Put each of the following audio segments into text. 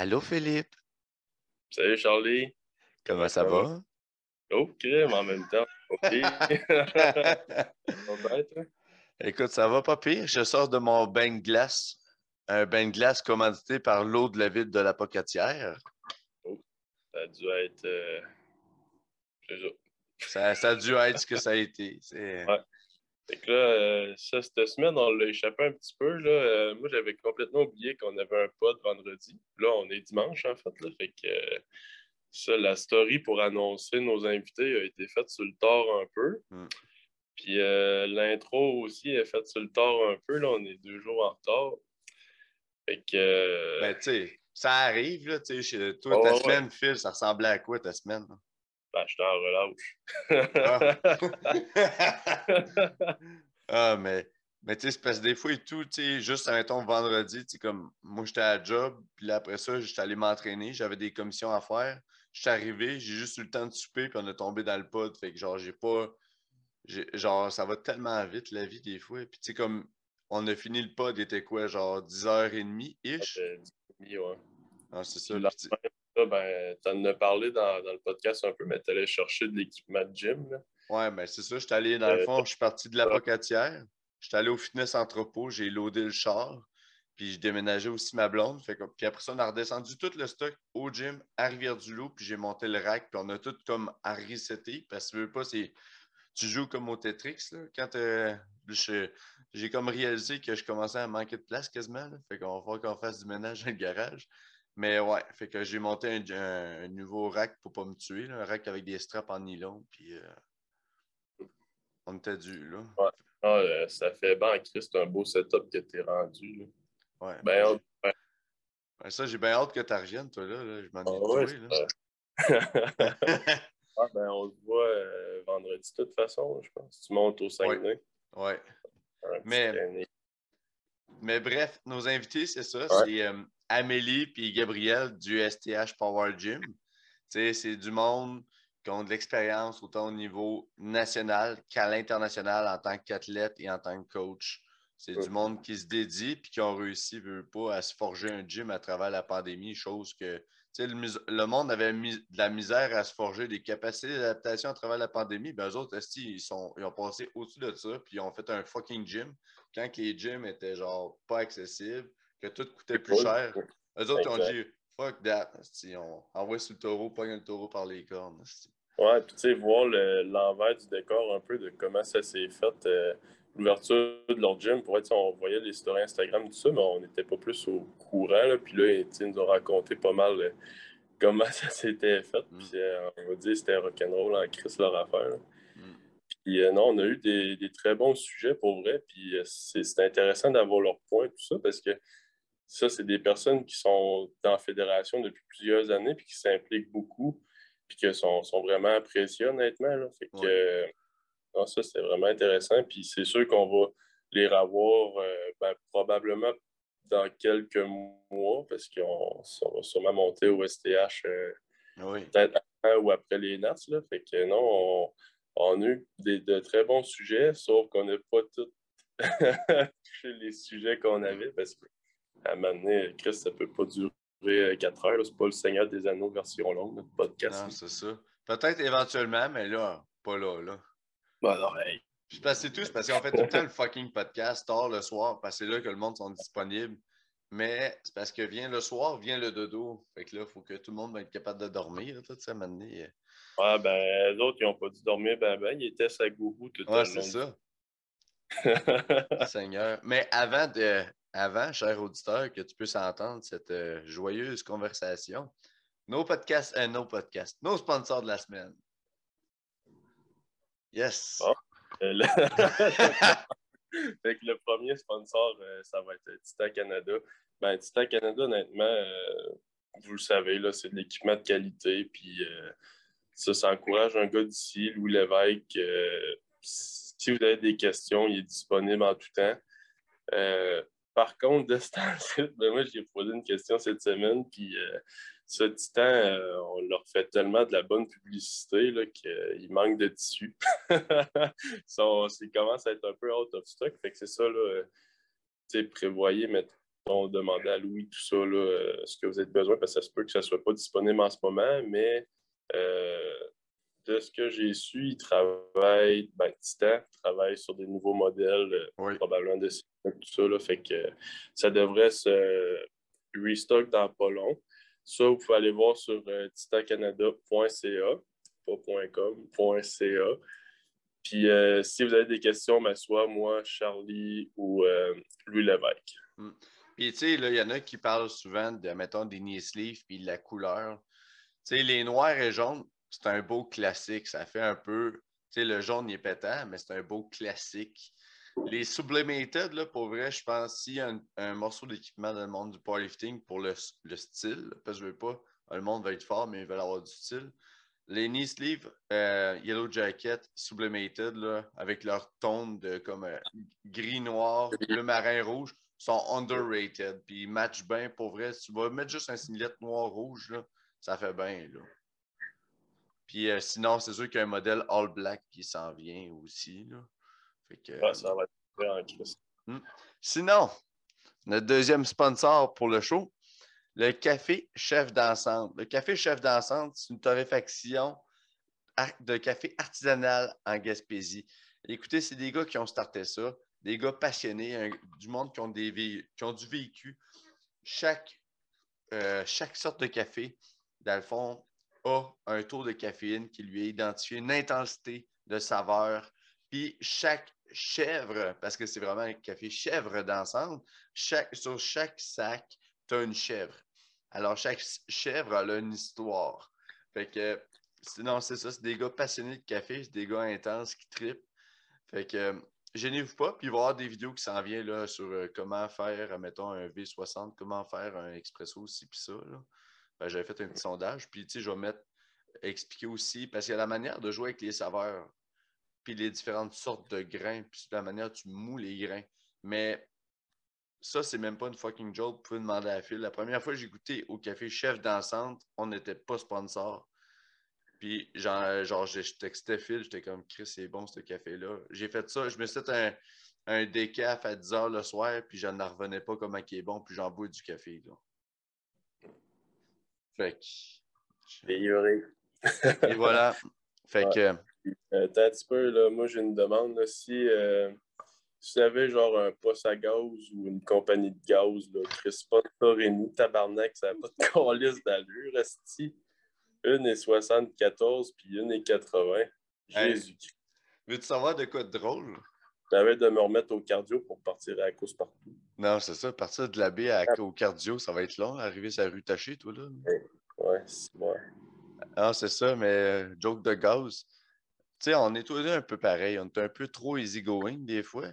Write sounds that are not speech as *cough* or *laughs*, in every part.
Allô, Philippe? Salut, Charlie. Comment ça va? Ok, mais en même temps, ok. *laughs* Écoute, ça va pas pire. Je sors de mon bain de glace. Un bain de glace commandité par l'eau de la ville de la Pocatière. Oh, ça a dû être. euh, ça. Ça, a dû être ce que ça a été. Ouais. Fait que là, euh, ça, cette semaine, on l'a échappé un petit peu. Là. Euh, moi, j'avais complètement oublié qu'on avait un pod vendredi. Là, on est dimanche, en fait. Là. Fait que euh, ça, la story pour annoncer nos invités a été faite sur le tard un peu. Mm. Puis euh, l'intro aussi est faite sur le tard un peu. Là, on est deux jours en retard. Fait que. euh, Ben, tu sais, ça arrive, là. Tu sais, chez toi, Ouais, ta ouais, semaine, Phil, ça ressemblait à quoi ta semaine? Ben, j'étais en relâche. *laughs* Ah, mais, mais tu sais, c'est parce que des fois et tout, tu sais, juste, mettons, vendredi, tu sais, comme moi, j'étais à la job, puis là, après ça, j'étais allé m'entraîner, j'avais des commissions à faire. J'étais arrivé, j'ai juste eu le temps de souper, puis on est tombé dans le pod. Fait que, genre, j'ai pas. Genre, ça va tellement vite, la vie, des fois. Puis, tu sais, comme on a fini le pod, il était quoi, genre 10h30-ish? Fait que, dix ouais. Ah, c'est ça. Puis Là, ben, tu en as parlé dans, dans le podcast un peu, mais tu allais chercher de l'équipement de gym. Là. Ouais, ben c'est ça. Je suis allé, dans le Euh, fond, je suis parti de la Pocatière. Je suis allé au fitness entrepôt, j'ai loadé le char. Puis je déménageais aussi ma blonde. Fait que, puis après ça, on a redescendu tout le stock au gym à Rivière-du-Loup. Puis j'ai monté le rack. Puis on a tout comme à resetter. Parce que tu veux pas, c'est. Tu joues comme au Tetris. Là, quand euh, j'ai comme réalisé que je commençais à manquer de place quasiment. là. Fait qu'on va falloir qu'on fasse du ménage dans le garage. Mais ouais, fait que j'ai monté un, un- un nouveau rack pour pas me tuer. là, un rack avec des straps en nylon. Puis euh, on était dû, là. Ah, euh, ça fait bien, Chris, c'est un beau setup que tu es rendu. là. Ouais. Ben, j'ai- on- ben, ben, ça, j'ai bien hâte que tu reviennes, toi, là. là. Je m'en ai ah ouais, là. c'est- *laughs* Ah, ben, on se voit euh, vendredi de toute façon, je pense. Tu montes au Saguenay. ouais. Un petit Mais-. Mais bref, nos invités, c'est ça. Ouais. C'est euh, Amélie puis Gabriel du STH Power Gym. C'est du monde qui ont de l'expérience autant au niveau national qu'à l'international en tant qu'athlète et en tant que coach. C'est Ouais. du monde qui se dédie puis qui ont réussi, veut pas, à se forger un gym à travers la pandémie, chose que le, le monde avait mis de la misère à se forger des capacités d'adaptation à travers la pandémie. Ben, eux autres, ils, sont, ils ont passé au-dessus de ça, puis ils ont fait un fucking gym quand que les gyms étaient genre pas accessibles, que tout coûtait plus cher. Eux autres, ont dit fuck that. on envoie sur le taureau, pogne le taureau par les cornes. Ouais, puis tu sais, voir le- l'envers du décor un peu de comment ça s'est fait, euh, l'ouverture de leur gym. Pour être, on voyait les stories Instagram, tout ça, mais on n'était pas plus au courant. Là. Puis là, ils nous ont raconté pas mal euh, comment *laughs* ça s'était fait. Mm. Puis euh, on va dire c'était rock'n'roll en crise leur affaire. Mm. Puis euh, non, on a eu des, des très bons sujets pour vrai. Puis euh, c'est c'est intéressant d'avoir leur point, tout ça, parce que ça, c'est des personnes qui sont dans la fédération depuis plusieurs années, puis qui s'impliquent beaucoup, puis qui sont, sont vraiment appréciés, honnêtement. Là. Fait que, Ouais. euh, non, ça, c'est vraiment intéressant. Puis c'est sûr qu'on va les revoir euh, ben, probablement dans quelques mois, parce qu'on on va sûrement monter au STH euh, Oui. peut-être avant ou après les Nats. Là. Fait que non, on, on a eu des, de très bons sujets, sauf qu'on n'a pas tous *laughs* touché les sujets qu'on avait parce qu'à un moment donné, Chris, ça peut pas durer 4 heures. là. C'est pas le Seigneur des Anneaux version longue, notre podcast. Non, c'est ça. Peut-être éventuellement, mais là, pas là, là. Bon, non, hey. C'est tout, c'est parce qu'on fait tout le temps le fucking podcast tard le soir, parce que c'est là que le monde sont disponibles. Mais c'est parce que vient le soir, vient le dodo. Fait que là, il faut que tout le monde va être capable de dormir, là, tout ça, maintenant. Ouais, ben, les autres, ils n'ont pas dû dormir ben, ben. Ils étaient sa gourou tout Ouais, le c'est ça, ça. *laughs* Seigneur. Mais avant, de, avant, cher auditeur, que tu puisses entendre cette euh, joyeuse conversation, nos podcasts, euh, nos podcasts, nos sponsors de la semaine. Yes. Euh, *laughs* le- premier sponsor, euh, ça va être Titan Canada. Ben, Titan Canada, honnêtement, vous le savez, c'est de l'équipement de qualité. Puis ça, ça encourage un gars d'ici, Louis Lévesque. si vous avez des questions, il est disponible en tout temps. Par contre, de ce *laughs* temps-ci, ben moi, j'ai posé une question cette semaine, puis euh, ce titan, euh, on leur fait tellement de la bonne publicité qu'il manque de tissu. *laughs* Son- il commence à être un peu out of stock. Fait que c'est ça, là, euh, tu sais, prévoyez, mettre on demandait à Louis tout ça, là, ce que vous avez besoin, parce que ça se peut que ça ne soit pas disponible en ce moment, mais de ce que j'ai su, il travaille, ben, Titan travaille sur des nouveaux modèles, probablement de tout ça, là, fait que ça devrait se restock dans pas long. Ça, vous pouvez aller voir sur euh, pas .com, .ca. Puis euh, si vous avez des questions, ben, soit moi, Charlie ou euh, Louis Lévesque. Hmm. Puis tu sais, il y en a qui parlent souvent de, mettons, des knee sleeves puis de la couleur. Tu sais, les noirs et jaunes, c'est un beau classique. Ça fait un peu, tu sais, le jaune, il est pétant, mais c'est un beau classique. Les Sublimated, là, pour vrai, je pense s'il y a un, morceau d'équipement dans le monde du powerlifting pour le, style, parce que veux pas, le monde va être fort, mais ils veulent avoir du style. Les knee sleeves, euh, Yellow Jacket, Sublimated, là, avec leur tone de comme euh, gris, noir, bleu marin, rouge, sont underrated. Puis ils matchent bien pour vrai. Si tu vas mettre juste un singlet noir-rouge, ça fait bien. Là. Puis euh, sinon, c'est sûr qu'il y a un modèle all black qui s'en vient aussi. Là ça va être hmm. Sinon, notre deuxième sponsor pour le show, le Café Chef d'Ensemble. Le Café Chef d'Ensemble, c'est une torréfaction de café artisanal en Gaspésie. Écoutez, c'est des gars qui ont starté ça, des gars passionnés, du monde qui ont, des, qui ont du vécu. Chaque, euh, chaque sorte de café, dans le fond, a un taux de caféine qui lui est identifié, une intensité de saveur. Puis chaque chèvre, parce que c'est vraiment un café chèvre d'ensemble, sur chaque sac, tu as une chèvre. Alors, chaque chèvre a une histoire. Fait que, sinon, c'est ça, c'est des gars passionnés de café, c'est des gars intenses qui tripent. Fait que, gênez-vous pas, puis il des vidéos qui s'en viennent là, sur euh, comment faire, mettons, un V60, comment faire un expresso aussi, puis ça. Ben, j'avais fait un petit sondage, puis tu sais, je vais mettre, expliquer aussi, parce qu'il y a la manière de jouer avec les saveurs puis les différentes sortes de grains, puis la manière dont tu moules les grains. Mais ça, c'est même pas une fucking joke. Vous pouvez demander à Phil. La première fois que j'ai goûté au café Chef d'Enceinte, on n'était pas sponsor. Puis, genre, genre j'ai texté Phil, j'étais comme, Chris, c'est bon ce café-là. J'ai fait ça, je me suis fait un, un décaf à 10 h le soir, puis je n'en revenais pas comment il est bon, puis j'en bois du café. Là. Fait que. Et voilà. Fait que. Euh, un petit peu, là, moi j'ai une demande. si, euh, si tu avais genre un poste à gaz ou une compagnie de gaz, là, Chris Torini, tabarnak, ça n'a pas de *laughs* calice d'allure, Resti. Une est 74 puis une est 80. Jésus-Christ. Veux-tu savoir de quoi de drôle? J'avais de me remettre au cardio pour partir à la course partout. Non, c'est ça. Partir de la baie à, au cardio, ça va être long. Arriver sur la rue Tachée, toi, là. Ouais, c'est ouais. Ah, c'est ça, mais euh, joke de gaz sais, on est tous un peu pareil. On est un peu trop easygoing des fois.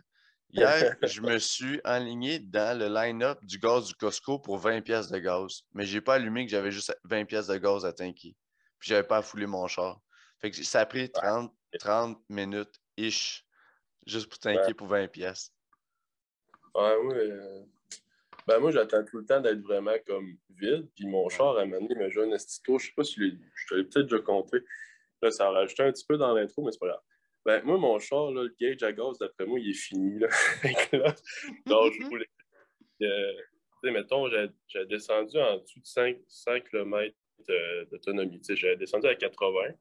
Hier, *laughs* je me suis enligné dans le line-up du gaz du Costco pour 20 pièces de gaz. Mais je n'ai pas allumé que j'avais juste 20 pièces de gaz à tanker. Puis j'avais pas à fouler mon char. Fait que ça a pris 30, 30 minutes ish juste pour tanker pour 20 pièces. Ouais, oui. Euh, ben moi, j'attends tout le temps d'être vraiment comme vide. Puis mon char, à un moment donné, me joue un estito. Je sais pas si je l'ai peut-être déjà compté. Là, ça a rajouté un petit peu dans l'intro, mais c'est pas grave. Ben, moi, mon char, là, le gauge à gaz, d'après moi, il est fini. Là. *laughs* là je voulais. Euh, tu sais, mettons, j'ai descendu en dessous de 5, 5 km d'autonomie. J'ai descendu à 80.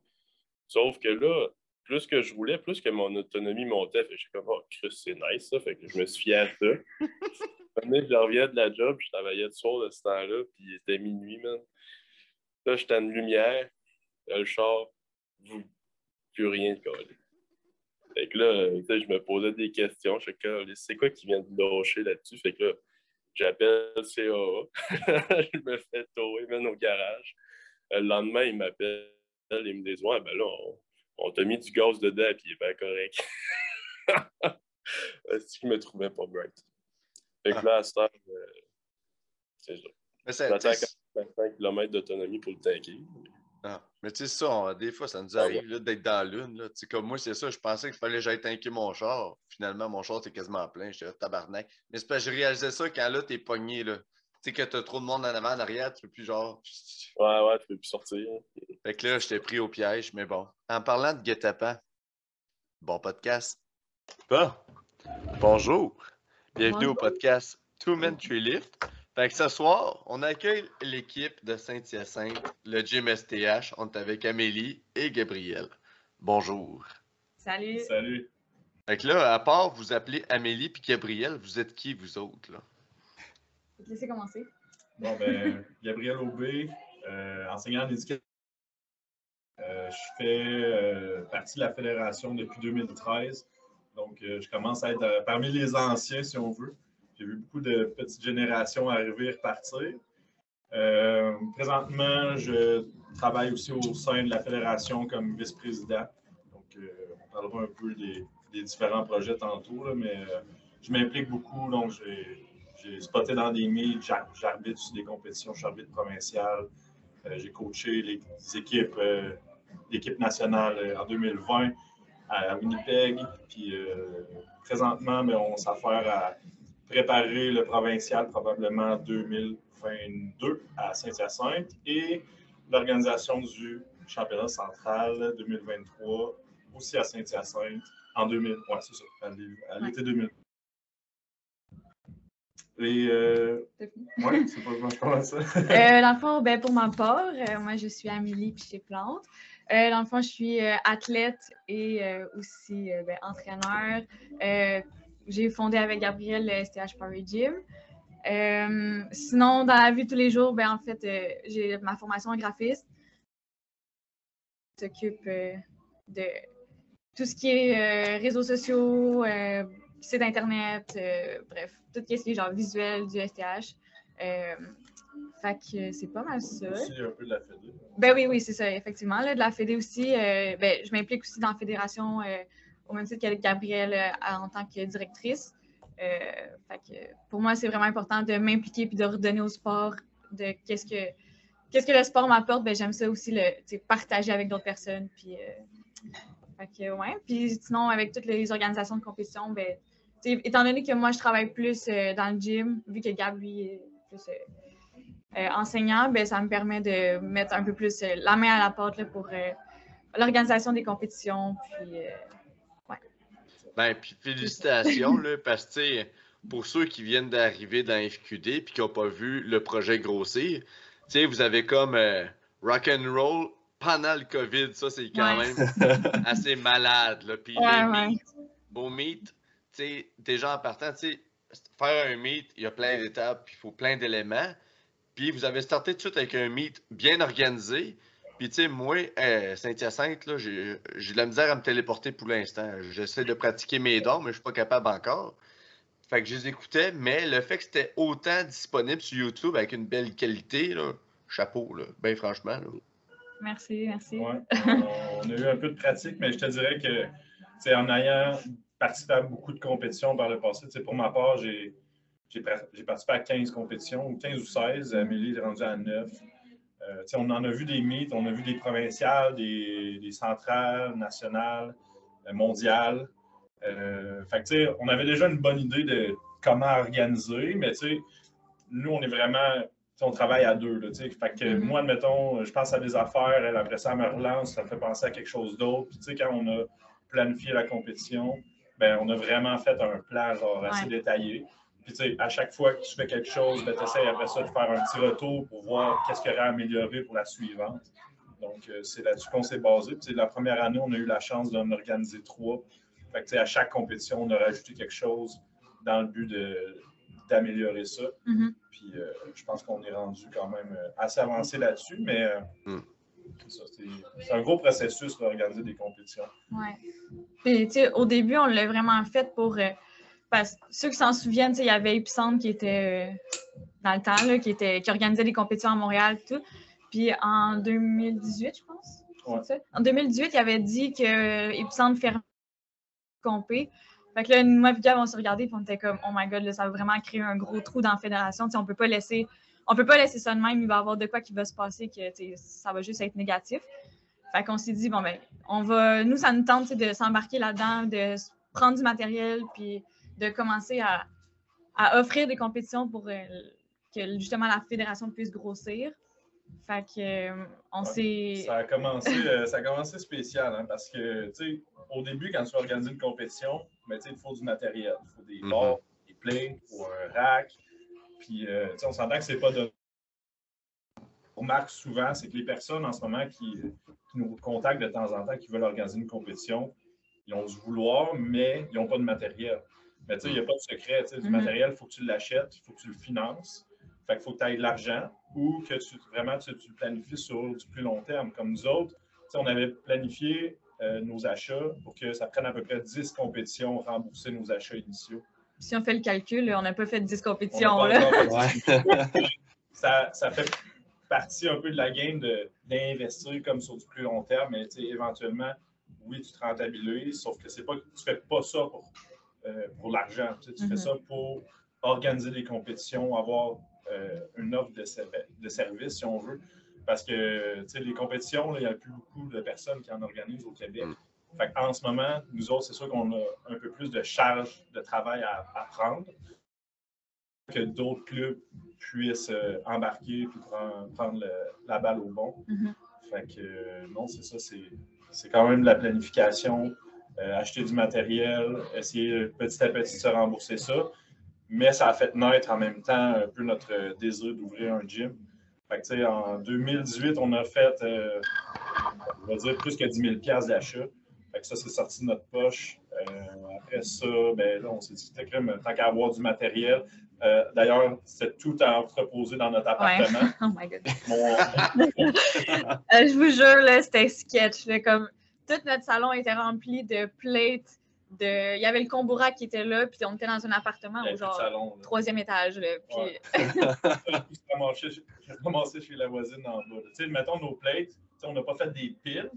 Sauf que là, plus que je roulais, plus que mon autonomie montait. Fait que j'ai comme, oh, c'est nice, ça. Fait que je me suis fié à ça. *laughs* je reviens de la job, je travaillais le soir de ce temps-là, puis il était minuit, man. Là, j'étais en lumière, le char, plus rien de coller. Fait que là, je me posais des questions. Je c'est quoi qui vient de lâcher là-dessus? Fait que là, j'appelle CAA. *laughs* je me fais tourner, même au garage. Le lendemain, il m'appelle. Il me dit Ouais, ben là, on, t'a mis du gaz dedans, puis il est bien correct. *laughs* si je me trouvais pas bright? Fait que là, à cette heure, euh, c'est ça. J'attends 25 km d'autonomie pour le tanker. Ah, mais tu sais, ça, des fois, ça nous ah arrive d'être dans la lune. Là. Comme moi, c'est ça, je pensais qu'il fallait que j'aille tanker mon char. Finalement, mon char était quasiment plein. J'étais tabarnak. Mais c'est parce que je réalisais ça quand là, t'es pogné. Là. Tu sais, que t'as trop de monde en avant, en arrière, tu peux plus genre. Ouais, ouais, tu peux plus sortir. Fait que là, j'étais pris au piège, mais bon. En parlant de guet-apens, bon podcast. Bon. Bonjour. Bienvenue au podcast Two-Man Tree Lift. Fait que ce soir, on accueille l'équipe de Saint-Hyacinthe, le Gym STH. On est avec Amélie et Gabriel. Bonjour. Salut. Salut. Fait que là, à part vous appelez Amélie puis Gabriel, vous êtes qui, vous autres, là? Je vais te laisser commencer. Bon, ben, *laughs* Gabriel Aubé, euh, enseignant en éducation. Euh, je fais euh, partie de la fédération depuis 2013. Donc, euh, je commence à être euh, parmi les anciens, si on veut. J'ai vu beaucoup de petites générations arriver et repartir. Euh, présentement, je travaille aussi au sein de la fédération comme vice-président. Donc, euh, on parlera un peu des, différents projets tantôt, là, mais euh, je m'implique beaucoup. Donc, j'ai spoté dans des j'ar- j'arbitre sur des compétitions, je suis arbitre provincial. Euh, j'ai coaché les l'équipe nationale en 2020 à Winnipeg. Puis présentement, ben, on s'affaire à préparer le provincial probablement 2022 à Saint-Hyacinthe et l'organisation du championnat central 2023 aussi à Saint-Hyacinthe en 2000. Ouais, c'est ça, à l'é- à l'été 2000. Et euh, ouais, c'est pas comment je commence ça. Euh, *laughs* dans le fond, ben, pour ma part, euh, moi, je suis Amélie Piché Plante. Euh, dans le fond, je suis athlète et aussi ben, entraîneur. J'ai fondé avec Gabriel le STH Paris Gym. Euh, sinon, dans la vie de tous les jours, ben, en fait, euh, j'ai ma formation en graphiste. Je m'occupe euh, de tout ce qui est réseaux sociaux, site internet, bref, tout ce qui est genre visuel du STH. Fait que c'est pas mal ça. Aussi un peu de la fédé. Ben oui, oui, c'est ça, effectivement. Là, de la Fédé aussi, euh, ben, je m'implique aussi dans la fédération euh, au même titre qu'avec Gabrielle euh, en tant que directrice. Euh, pour moi, c'est vraiment important de m'impliquer puis de redonner au sport de qu'est-ce que qu'est-ce que le sport m'apporte. Ben, j'aime ça aussi le partager avec d'autres personnes. Puis, euh, ouais. Puis sinon, avec toutes les organisations de compétition, ben, étant donné que moi, je travaille plus dans le gym, vu que Gab, lui, est plus enseignant, ben, ça me permet de mettre un peu plus la main à la porte pour l'organisation des compétitions. Puis, Ben, puis félicitations, là, parce que, pour ceux qui viennent d'arriver dans FQD puis qui n'ont pas vu le projet grossir, vous avez comme euh, rock and roll pendant le COVID, ça, c'est quand Ouais. même assez malade, là. Puis Ouais, les meets, déjà en partant, faire un meet, il y a plein d'étapes, puis il faut plein d'éléments. Puis vous avez starté tout de suite avec un meet bien organisé. Puis, tu sais, moi, euh, Saint-Hyacinthe, là, j'ai de la misère à me téléporter pour l'instant. J'essaie de pratiquer mes dons, mais je suis pas capable encore. Fait que je les écoutais, mais le fait que c'était autant disponible sur YouTube avec une belle qualité, là, chapeau, là, ben franchement. Là. merci, merci. Ouais, on, a eu un peu de pratique, mais je te dirais que tu sais, en ayant participé à beaucoup de compétitions par le passé, tu sais, pour ma part, j'ai j'ai pra- j'ai participé à 15 compétitions, ou 15 ou 16. Amélie est rendue à 9. Euh, on en a vu des mythes, on a vu des provinciales, des, des centrales, nationales, euh, mondiales. Euh, fait que, on avait déjà une bonne idée de comment organiser, mais nous, on est vraiment on travaille à deux. Là, tu sais. fait que Mhm. moi, admettons, je pense à des affaires, elle, après ça, elle me relance, ça me fait penser à quelque chose d'autre. Puis, quand on a planifié la compétition, ben, on a vraiment fait un plan genre, assez Ouais. détaillé. Puis, tu sais, à chaque fois que tu fais quelque chose, ben, tu essaies après ça de faire un petit retour pour voir qu'est-ce qu'il y aurait à améliorer pour la suivante. Donc, euh, c'est là-dessus qu'on s'est basé. Puis, la première année, on a eu la chance d'en organiser trois. Fait que, tu sais, à chaque compétition, on a rajouté quelque chose dans le but de- d'améliorer ça. Mhm. Puis euh, je pense qu'on est rendu quand même euh, assez avancé là-dessus, mais euh, Mm. c'est un gros processus d'organiser des compétitions. Ouais. Puis, tu sais, au début, on l'a vraiment fait pour. Euh, parce que ceux qui s'en souviennent, il y avait Epicentre qui était euh, dans le temps, là, qui, était, qui organisait des compétitions à Montréal et tout. Puis en 2018, je pense. c'est Ouais. ça? En 2018, il avait dit que Epicentre fermait compé. Fait que là, moi et Gab, on s'est regardé et on était comme, oh my god, là, ça va vraiment créer un gros trou dans la fédération. On peut pas laisser. On peut pas laisser ça de même, il va y avoir de quoi qui va se passer, que ça va juste être négatif. Fait qu'on s'est dit, bon, ben, on va. Nous, ça nous tente de s'embarquer là-dedans, de prendre du matériel, puis de commencer à, à offrir des compétitions pour euh, que justement la fédération puisse grossir. Fait que euh, on Ouais. Ça a commencé, euh, ça a commencé spécial, hein, parce que, tu sais, au début, quand tu veux organiser une compétition, ben, tu sais, il faut du matériel. Il faut des Mhm. barres, des plates, il faut un rack, Puis, euh, on s'entend que c'est pas de. On remarque souvent, c'est que les personnes en ce moment qui, nous contactent de temps en temps, qui veulent organiser une compétition, ils ont du vouloir, mais ils n'ont pas de matériel. Mais tu sais, il n'y a pas de secret. Du mhm. matériel, il faut que tu l'achètes, il faut que tu le finances. Fait qu'il faut que tu aies de l'argent ou que tu vraiment tu, tu, planifies sur du plus long terme. Comme nous autres, on avait planifié euh, nos achats pour que ça prenne à peu près 10 compétitions, rembourser nos achats initiaux. Si on fait le calcul, on n'a pas fait 10 compétitions. Là. *laughs* ça, ça, fait partie un peu de la game d'investir comme sur du plus long terme, mais éventuellement, oui, tu te rentabilises, sauf que c'est pas, tu ne fais pas ça pour, euh, pour l'argent. Tu, fais mm-hmm. ça pour organiser des compétitions, avoir euh, une offre de, de service, si on veut. Parce que les compétitions, il n'y a plus beaucoup de personnes qui en organisent au Québec. Mm. en ce moment, nous autres, c'est sûr qu'on a un peu plus de charge de travail à, prendre que d'autres clubs puissent euh, embarquer et prendre, la balle au bon. Mm-hmm. Fait que non, c'est ça, c'est quand même de la planification, acheter du matériel, essayer petit à petit de se rembourser ça. Mais ça a fait naître en même temps un peu notre désir d'ouvrir un gym. Fait en 2018, on a fait, euh, on va dire, plus que 10 000 d'achat. ça, c'est sorti de notre poche. Euh, après ça, ben, là, on s'est dit, tant qu'à avoir du matériel. Euh, d'ailleurs, c'était tout entreposé dans notre appartement. *laughs* Oh my God. *laughs* je vous jure, c'était sketch. comme, tout notre salon était rempli de plates il y avait le Kombura qui était là, puis on était dans un appartement au genre troisième étage. Là, puis... *laughs* J'ai commencé chez la voisine en bas. Tu sais, mettons nos plates, on n'a pas fait des piles,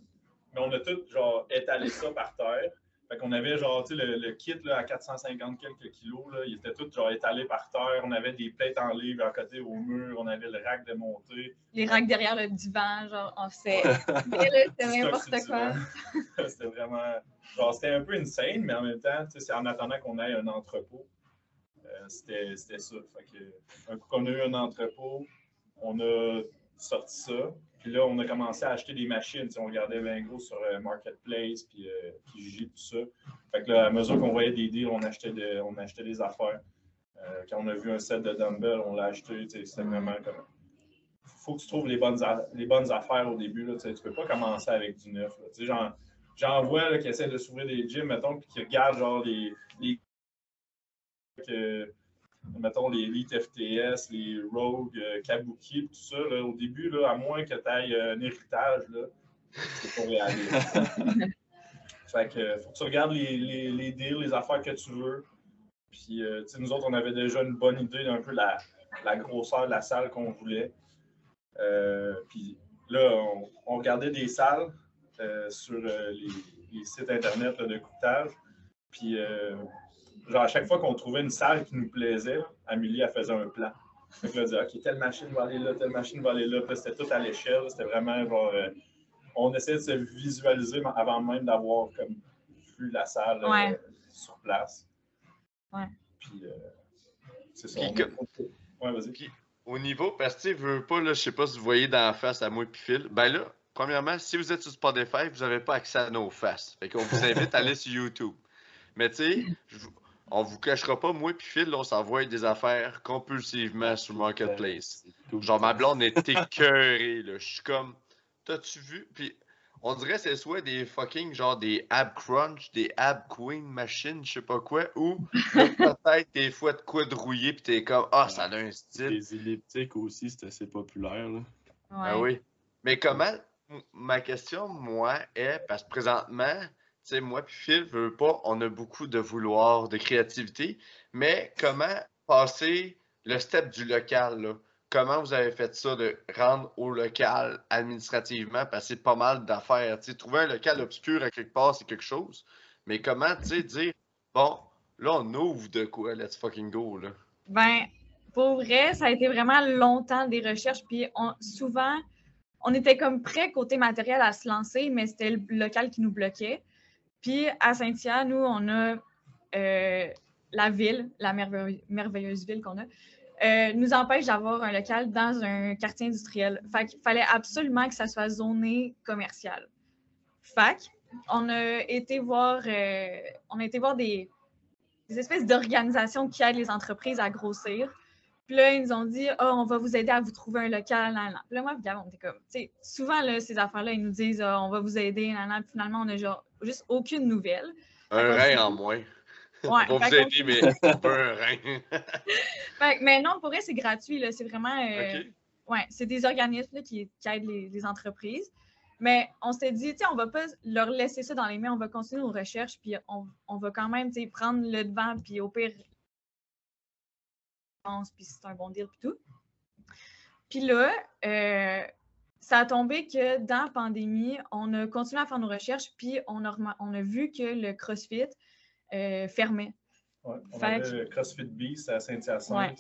mais on a tout genre étalé ça par terre. Fait qu'on avait genre, tu sais, le, kit là, à 450 quelques kilos, là, il était tout genre étalé par terre. On avait des plates en livre à côté au mur. On avait le rack de montée. Les racks derrière le divan, genre, on fait. *laughs* c'était n'importe quoi. *laughs* c'était vraiment. Genre, c'était un peu insane, mais en même temps, c'est en attendant qu'on ait un entrepôt. Euh, c'était ça. Fait que, un coup qu'on a eu un entrepôt, on a sorti ça. Puis là, on a commencé à acheter des machines. On regardait bien gros sur euh, Marketplace, puis euh, tout ça. Fait que là, à mesure qu'on voyait des deals, on achetait, on achetait des affaires. Euh, quand on a vu un set de dumbbells, on l'a acheté. C'était vraiment comme. faut que tu trouves les bonnes, les bonnes affaires au début. Là, tu ne peux pas commencer avec du neuf. J'en vois qui essaient de s'ouvrir des gyms, mettons, puis qui regardent genre les mettons, les Elite FTS, les Rogue, euh, Kabuki, tout ça, là, au début, là, à moins que tu ailles euh, un héritage, c'est pas réaliste. *laughs* fait que, faut que tu regardes les, les, les, deals, les affaires que tu veux. Puis, euh, sais, nous autres, on avait déjà une bonne idée d'un peu la, la grosseur de la salle qu'on voulait. puis là, on, regardait des salles sur les, les, sites Internet de coûtage. Puis genre, à chaque fois qu'on trouvait une salle qui nous plaisait, Amélie, elle faisait un plan. Donc là, elle disait, OK, telle machine va aller là, telle machine va aller là. Puis c'était tout à l'échelle. C'était vraiment genre. Euh, on essayait de se visualiser avant même d'avoir comme vu la salle euh, sur place. Ouais. Puis, euh, c'est ça. Ouais, vas-y. au niveau, parce que tu veux pas, là, je sais pas si vous voyez dans la face à moi et Phil. Ben là, premièrement, si vous êtes sur Spotify, vous n'avez pas accès à nos faces. Fait qu'on vous invite à aller sur YouTube. Mais tu sais, on vous cachera pas, moi puis Phil, on s'envoie des affaires compulsivement sur Marketplace. Genre, ma blonde est écœurée, là. Je suis comme, t'as-tu vu? Puis, on dirait que c'est soit des fucking, genre, des ab crunch, des ab queen machines, je sais pas quoi, ou peut-être des fois de quoi de rouiller, puis t'es comme, ah, ça a un style. Les elliptiques aussi, c'est assez populaire, là. Ah oui. Mais comment, ma question, moi, est, parce que présentement, moi puis Phil, veut pas, on a beaucoup de vouloir, de créativité, mais comment passer le step du local? Comment vous avez fait ça de rendre au local administrativement, parce que c'est pas mal d'affaires. Trouver un local obscur à quelque part, c'est quelque chose. Mais comment, dire, bon, là, on ouvre de quoi, let's fucking go, là? Ben, pour vrai, ça a été vraiment longtemps des recherches, puis souvent, on était comme prêt côté matériel à se lancer, mais c'était le local qui nous bloquait. Puis à Saint-Hyacinthe, nous, on a euh, la ville, la merveilleuse ville qu'on a, euh, nous empêche d'avoir un local dans un quartier industriel. Fait fallait absolument que ça soit zoné commercial. Fait on a été voir, euh, on a été voir des, espèces d'organisations qui aident les entreprises à grossir. Puis là, ils nous ont dit, ah, on va vous aider à vous trouver un local. Puis là, moi, Gab, on était comme, tu sais, souvent, là, ces affaires-là, ils nous disent, Ah, on va vous aider. Puis finalement, on n'a genre juste aucune nouvelle. Un rein en moins. Ouais, *laughs* Pour vous aider, mais *laughs* pas un rein. *laughs* Mais non, pour vrai, c'est gratuit. C'est vraiment. euh, ouais, c'est des organismes là, qui, qui aident les, les entreprises. Mais on s'est dit, tu on va pas leur laisser ça dans les mains, on va continuer nos recherches, puis on, on va quand même, tu prendre le devant, puis au pire, puis c'est un bon deal, puis tout. Puis là, euh, ça a tombé que dans la pandémie, on a continué à faire nos recherches, puis on a, on a vu que le CrossFit euh, fermait. Ouais, on Fait avait que- le CrossFit Beast à Saint-Hyacinthe. Ouais.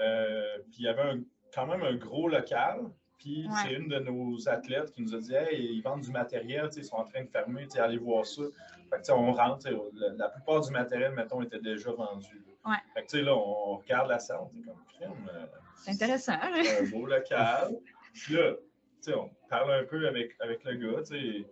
Euh, puis il y avait un- quand même un gros local. Puis Ouais. c'est une de nos athlètes qui nous a dit Hey, ils vendent du matériel, ils sont en train de fermer, allez voir ça. Fait que, on rentre, la, la plupart du matériel, mettons, était déjà vendu. Ouais. Fait que, tu sais, là, on regarde la salle, on est comme crème. euh, C'est intéressant. hein? c'est un beau local. *laughs* Puis là, on parle un peu avec, avec le gars, il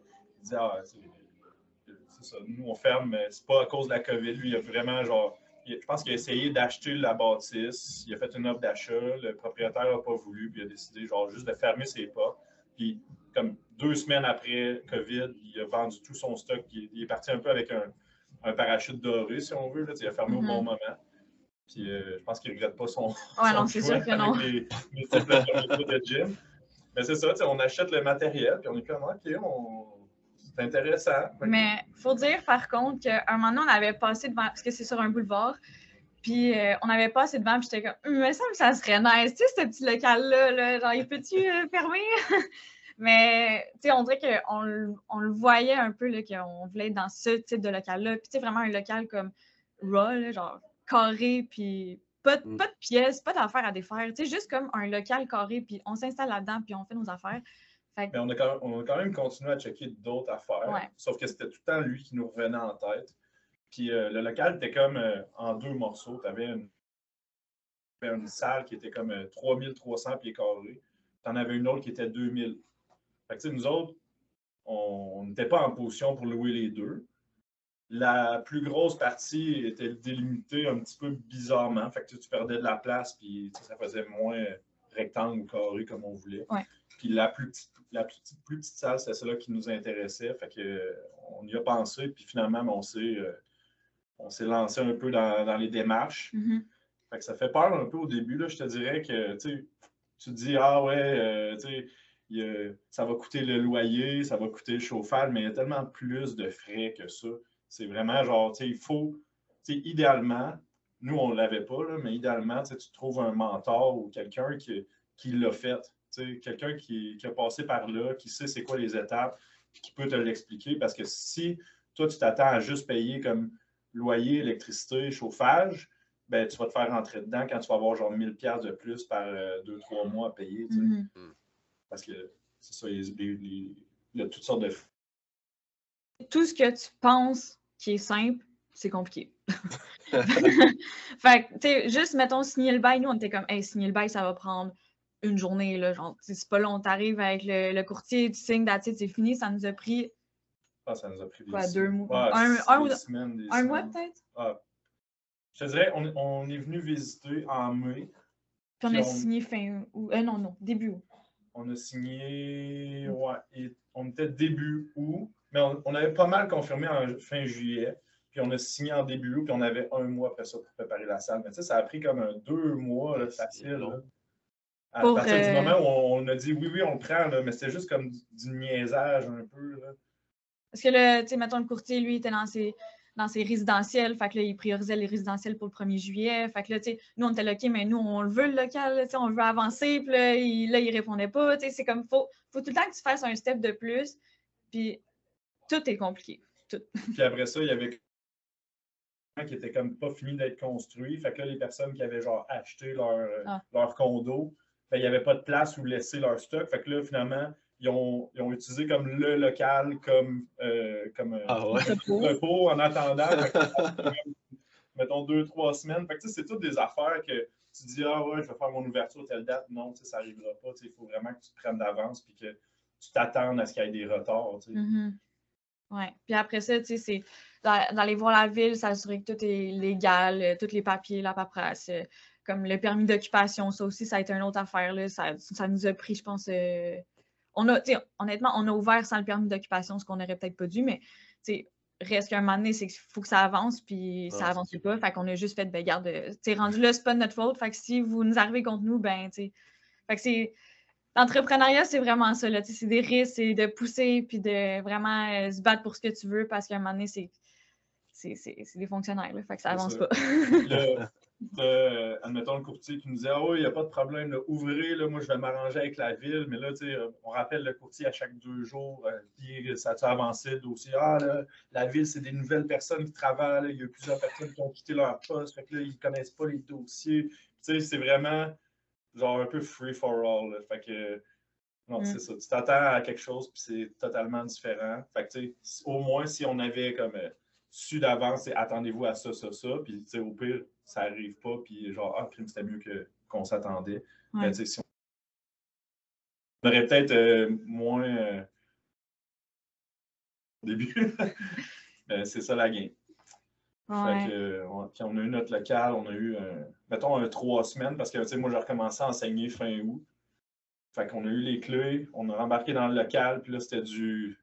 dit Ah, c'est ça, nous on ferme, mais c'est pas à cause de la COVID. Lui, il a vraiment genre. il- Je pense qu'il a essayé d'acheter la bâtisse, il a fait une offre d'achat, le propriétaire n'a pas voulu, puis il a décidé genre juste de fermer ses portes. Puis comme deux semaines après COVID, il a vendu tout son stock. Il, il est parti un peu avec un, un parachute doré, si on veut. Là, il a fermé au bon moment. Puis euh, je pense qu'il ne regrette pas son, Ouais, son non, c'est sûr que non. les, les de gym. Mais c'est ça, on achète le matériel, puis on est comme, OK, on... c'est intéressant. Que- Mais faut dire par contre qu'à un moment donné, on avait passé devant, parce que c'est sur un boulevard, puis euh, on avait passé devant, puis j'étais comme, Hum, il me semble que ça serait nice, tu sais, ce petit local-là, là, genre, il peut-tu euh, fermer? *laughs* Mais, tu sais, on dirait qu'on on le voyait un peu, qu'on voulait être dans ce type de local-là. Puis, tu sais, vraiment un local comme raw, genre carré, puis pas, de- Mm. pas de pièces, pas d'affaires à défaire. Tu sais, juste comme un local carré, puis on s'installe là-dedans, puis on fait nos affaires. Fait que, Mais on a, quand même, on a quand même continué à checker d'autres affaires. Ouais. Sauf que c'était tout le temps lui qui nous revenait en tête. Puis euh, le local était comme euh, en deux morceaux. Tu avais une, salle qui était comme euh, 3300 pieds carrés. Tu en avais une autre qui était 2000. Fait que, tu sais, nous autres, on n'était pas en position pour louer les deux. La plus grosse partie était délimitée un petit peu bizarrement. Fait que tu perdais de la place, puis ça faisait moins rectangle ou carré comme on voulait. Ouais. Puis la plus petite, la plus petite, plus petite salle, c'est celle-là qui nous intéressait. Fait que, on y a pensé, puis finalement, ben, on s'est, euh, on s'est lancé un peu dans, dans les démarches. mhm. Fait que ça fait peur un peu au début. Là, je te dirais que tu te dis, ah ouais, euh, tu sais, ça va coûter le loyer, ça va coûter le chauffage, mais il y a tellement plus de frais que ça. C'est vraiment genre, tu sais, il faut, tu sais, idéalement, nous, on ne l'avait pas, là, mais idéalement, tu sais, tu trouves un mentor ou quelqu'un qui, qui l'a fait. Tu sais, Quelqu'un qui, qui a passé par là, qui sait c'est quoi les étapes, puis qui peut te l'expliquer. Parce que si toi, tu t'attends à juste payer comme loyer, électricité, chauffage, ben, tu vas te faire rentrer dedans quand tu vas avoir genre 1000 pièces de plus par 2-3 mois à payer. tu sais. Mhm. Parce que c'est ça, il y a toutes sortes de tout ce que tu penses qui est simple, c'est compliqué. *laughs* *laughs* fait que, tu sais, juste, mettons, signer le bail, nous, on était comme, hey, signer le bail, ça va prendre une journée, là, genre, c'est pas long, t'arrives avec le, le courtier, tu signes, c'est fini, ça nous a pris Ah, ça nous a pris des Quoi, deux mois? Un- des semaines, des un mois, peut-être, Ah. Je te dirais, on, on est venu visiter en mai. puis on a on- signé fin août, euh, non, non, début août. On a signé, ouais, et on était début août, mais on, on avait pas mal confirmé en fin juillet. Puis on a signé en début août, puis on avait un mois après ça pour préparer la salle. Mais tu sais, ça a pris comme un deux mois là, facile. là. À Pour, partir du euh, moment où on, on a dit oui, oui, on le prend, là, mais c'était juste comme du, du niaisage un peu. Là. Parce que là, tu sais, mettons, le courtier, lui, était dans ses, dans ses résidentiels, fait que là, il priorisait les résidentiels pour le 1er juillet. Fait que là, tu sais, nous, on était là, OK, mais nous, on le veut, le local, tu sais, on veut avancer, puis là, il, là, il répondait pas, tu sais, c'est comme, faut, faut tout le temps que tu fasses un step de plus, puis tout est compliqué. *laughs* Puis après ça, il y avait qui était comme pas fini d'être construit. Fait que là, les personnes qui avaient genre acheté leur, euh, Ah. leur condo, ben, il n'y avait pas de place où laisser leur stock. Fait que là, finalement, ils ont, ils ont utilisé comme le local comme, euh, comme euh, Ah ouais. repos *laughs* en attendant. Fait que, *laughs* mettons deux, trois semaines. Fait que c'est toutes des affaires que tu dis Ah ouais, je vais faire mon ouverture telle date. Non, ça n'arrivera pas. Il faut vraiment que tu te prennes d'avance puis que tu t'attendes à ce qu'il y ait des retards. sais. Ouais. Puis après ça, tu sais, c'est d'a- d'aller voir la ville, s'assurer que tout est légal, euh, tous les papiers, la paperasse, euh, comme le permis d'occupation, ça aussi, ça a été une autre affaire. Là. Ça, ça nous a pris, je pense. euh, on a, tu sais, honnêtement, on a ouvert sans le permis d'occupation, ce qu'on n'aurait peut-être pas dû, mais tu sais, reste qu'à un moment donné, c'est qu'il faut que ça avance, puis ça Ouais, avance c'est pas. Fait qu'on a juste fait, ben, garde, euh, tu sais, rendu là, c'est pas de notre faute. Fait que si vous nous arrivez contre nous, ben, tu sais. Fait que c'est. L'entrepreneuriat, c'est vraiment ça, C'est des risques, c'est de pousser, puis de vraiment euh, se battre pour ce que tu veux, parce qu'à un moment donné, c'est. C'est c'est- c'est des fonctionnaires, là, fait que ça avance ça. pas. Le- *laughs* le- admettons le courtier qui nous disait Ah oui, il n'y a pas de problème, là, ouvrez, là, moi je vais m'arranger avec la ville. Mais là, on rappelle le courtier à chaque deux jours, euh, puis ça a avancé le dossier? Ah là, la ville, c'est des nouvelles personnes qui travaillent, il y a plusieurs personnes qui ont quitté leur poste, fait que là, ils ne connaissent pas les dossiers. C'est vraiment genre un peu free for all. là. Fait que non, Mm. c'est ça. Tu t'attends à quelque chose, puis c'est totalement différent. Fait que, tu sais, au moins, si on avait comme euh, su d'avance, c'est attendez-vous à ça, ça, ça, puis, tu sais, au pire, ça arrive pas, puis genre, ah, crime, c'était mieux que, qu'on s'attendait. Mais, tu sais, si on... on aurait peut-être euh, moins euh, au début. *laughs* C'est ça la game. Ouais. Fait que, on, puis on a eu notre local, on a eu, euh, mettons, un trois semaines, parce que, tu sais, moi, j'ai recommencé à enseigner fin août. Fait qu'on a eu les clés, on a rembarqué dans le local, puis là, c'était du